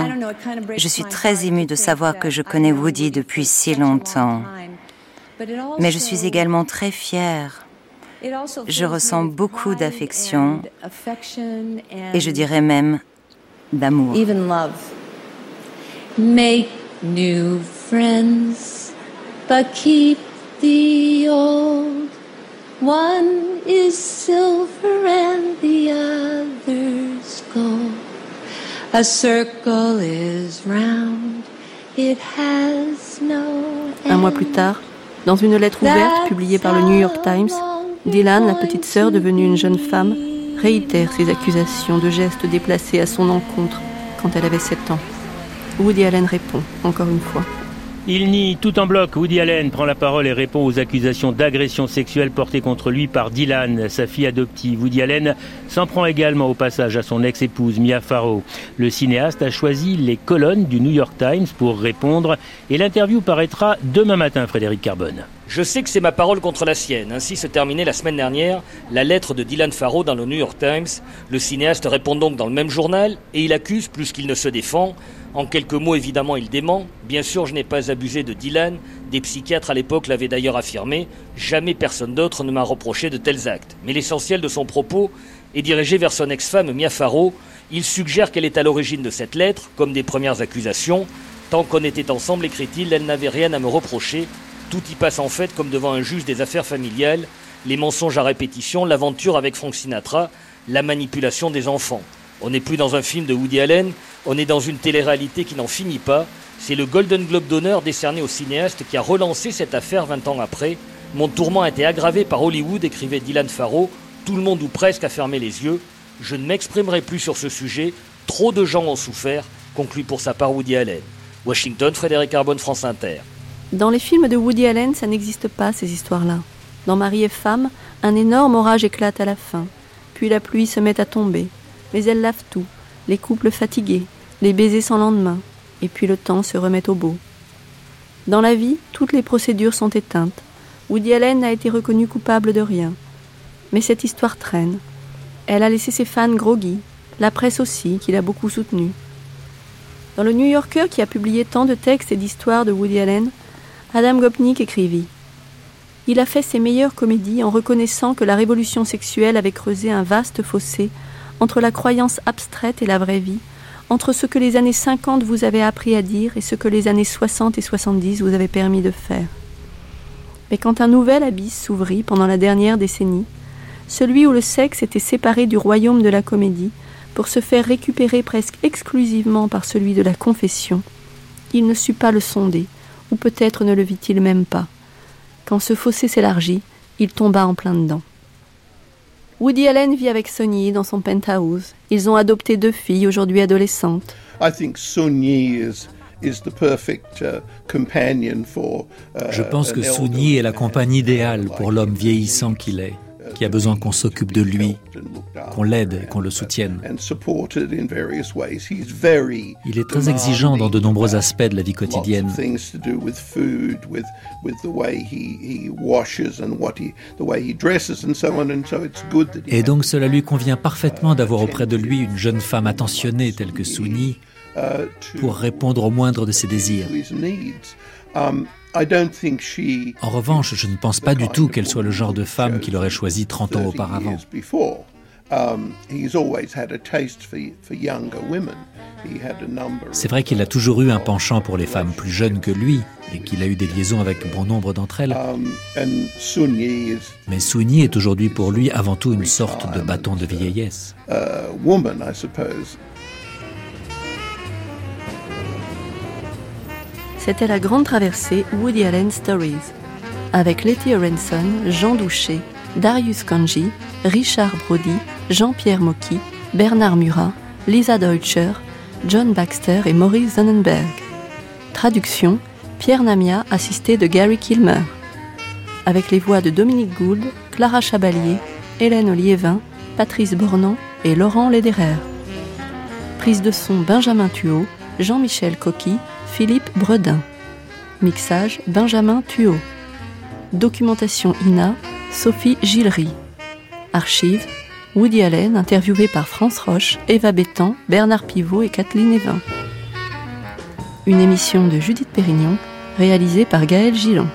Je suis très émue de savoir que je connais Woody depuis si longtemps. Mais je suis également très fière. Je ressens beaucoup d'affection et je dirais même d'amour. Make new friends, but keep the old. One is silver and the other's gold. A circle is round, it has no Un mois plus tard, dans une lettre ouverte publiée par le New York Times, Dylan, la petite sœur devenue une jeune femme, réitère ses accusations de gestes déplacés à son encontre quand elle avait 7 ans. Woody Allen répond, encore une fois. Il nie tout en bloc. Woody Allen prend la parole et répond aux accusations d'agression sexuelle portées contre lui par Dylan, sa fille adoptive. Woody Allen s'en prend également au passage à son ex-épouse Mia Farrow. Le cinéaste a choisi les colonnes du New York Times pour répondre et l'interview paraîtra demain matin, Frédéric Carbone. Je sais que c'est ma parole contre la sienne. Ainsi se terminait la semaine dernière la lettre de Dylan Farrow dans le New York Times. Le cinéaste répond donc dans le même journal et il accuse plus qu'il ne se défend. En quelques mots, évidemment, il dément. Bien sûr, je n'ai pas abusé de Dylan. Des psychiatres à l'époque l'avaient d'ailleurs affirmé. Jamais personne d'autre ne m'a reproché de tels actes. Mais l'essentiel de son propos est dirigé vers son ex-femme Mia Farrow. Il suggère qu'elle est à l'origine de cette lettre, comme des premières accusations. Tant qu'on était ensemble, écrit-il, elle n'avait rien à me reprocher. Tout y passe en fait comme devant un juge des affaires familiales. Les mensonges à répétition, l'aventure avec Frank Sinatra, la manipulation des enfants. On n'est plus dans un film de Woody Allen, on est dans une télé-réalité qui n'en finit pas. C'est le Golden Globe d'honneur décerné au cinéaste qui a relancé cette affaire 20 ans après. Mon tourment a été aggravé par Hollywood, écrivait Dylan Farrow. Tout le monde ou presque a fermé les yeux. Je ne m'exprimerai plus sur ce sujet. Trop de gens ont souffert, conclut pour sa part Woody Allen. Washington, Frédéric Carbone, France Inter. Dans les films de Woody Allen, ça n'existe pas, ces histoires-là. Dans Marie et Femme, un énorme orage éclate à la fin. Puis la pluie se met à tomber mais elle lave tout, les couples fatigués, les baisers sans lendemain, et puis le temps se remet au beau. Dans la vie, toutes les procédures sont éteintes. Woody Allen n'a été reconnu coupable de rien. Mais cette histoire traîne. Elle a laissé ses fans groggy, la presse aussi, qui l'a beaucoup soutenue. Dans le New Yorker qui a publié tant de textes et d'histoires de Woody Allen, Adam Gopnik écrivit Il a fait ses meilleures comédies en reconnaissant que la révolution sexuelle avait creusé un vaste fossé entre la croyance abstraite et la vraie vie, entre ce que les années 50 vous avaient appris à dire et ce que les années 60 et 70 vous avaient permis de faire. Mais quand un nouvel abysse s'ouvrit pendant la dernière décennie, celui où le sexe était séparé du royaume de la comédie pour se faire récupérer presque exclusivement par celui de la confession, il ne sut pas le sonder, ou peut-être ne le vit-il même pas. Quand ce fossé s'élargit, il tomba en plein dedans. Woody Allen vit avec Sonny dans son penthouse. Ils ont adopté deux filles, aujourd'hui adolescentes. Je pense que Sunyi est la compagne idéale pour l'homme vieillissant qu'il est qui a besoin qu'on s'occupe de lui, qu'on l'aide et qu'on le soutienne. Il est très exigeant dans de nombreux aspects de la vie quotidienne. Et donc cela lui convient parfaitement d'avoir auprès de lui une jeune femme attentionnée telle que Souni pour répondre au moindre de ses désirs. En revanche, je ne pense pas du tout qu'elle soit le genre de femme qu'il aurait choisi 30 ans auparavant. C'est vrai qu'il a toujours eu un penchant pour les femmes plus jeunes que lui et qu'il a eu des liaisons avec bon nombre d'entre elles. Um, Mais Souni est aujourd'hui pour lui avant tout une sorte de bâton de vieillesse. C'était la grande traversée Woody Allen Stories, avec Letty Orenson, Jean Douché, Darius Kanji, Richard Brody, Jean-Pierre Mocky, Bernard Murat, Lisa Deutscher, John Baxter et Maurice Sonnenberg. Traduction Pierre Namia, assisté de Gary Kilmer. Avec les voix de Dominique Gould, Clara Chabalier, Hélène Oliévin, Patrice Bornand et Laurent Lederer. Prise de son Benjamin Thuot, Jean-Michel Coqui, Philippe Bredin. Mixage Benjamin Thuot. Documentation INA Sophie Gillery. Archive Woody Allen, interviewé par France Roche, Eva Bétan, Bernard Pivot et Kathleen Evin. Une émission de Judith Pérignon, réalisée par Gaël Gillon.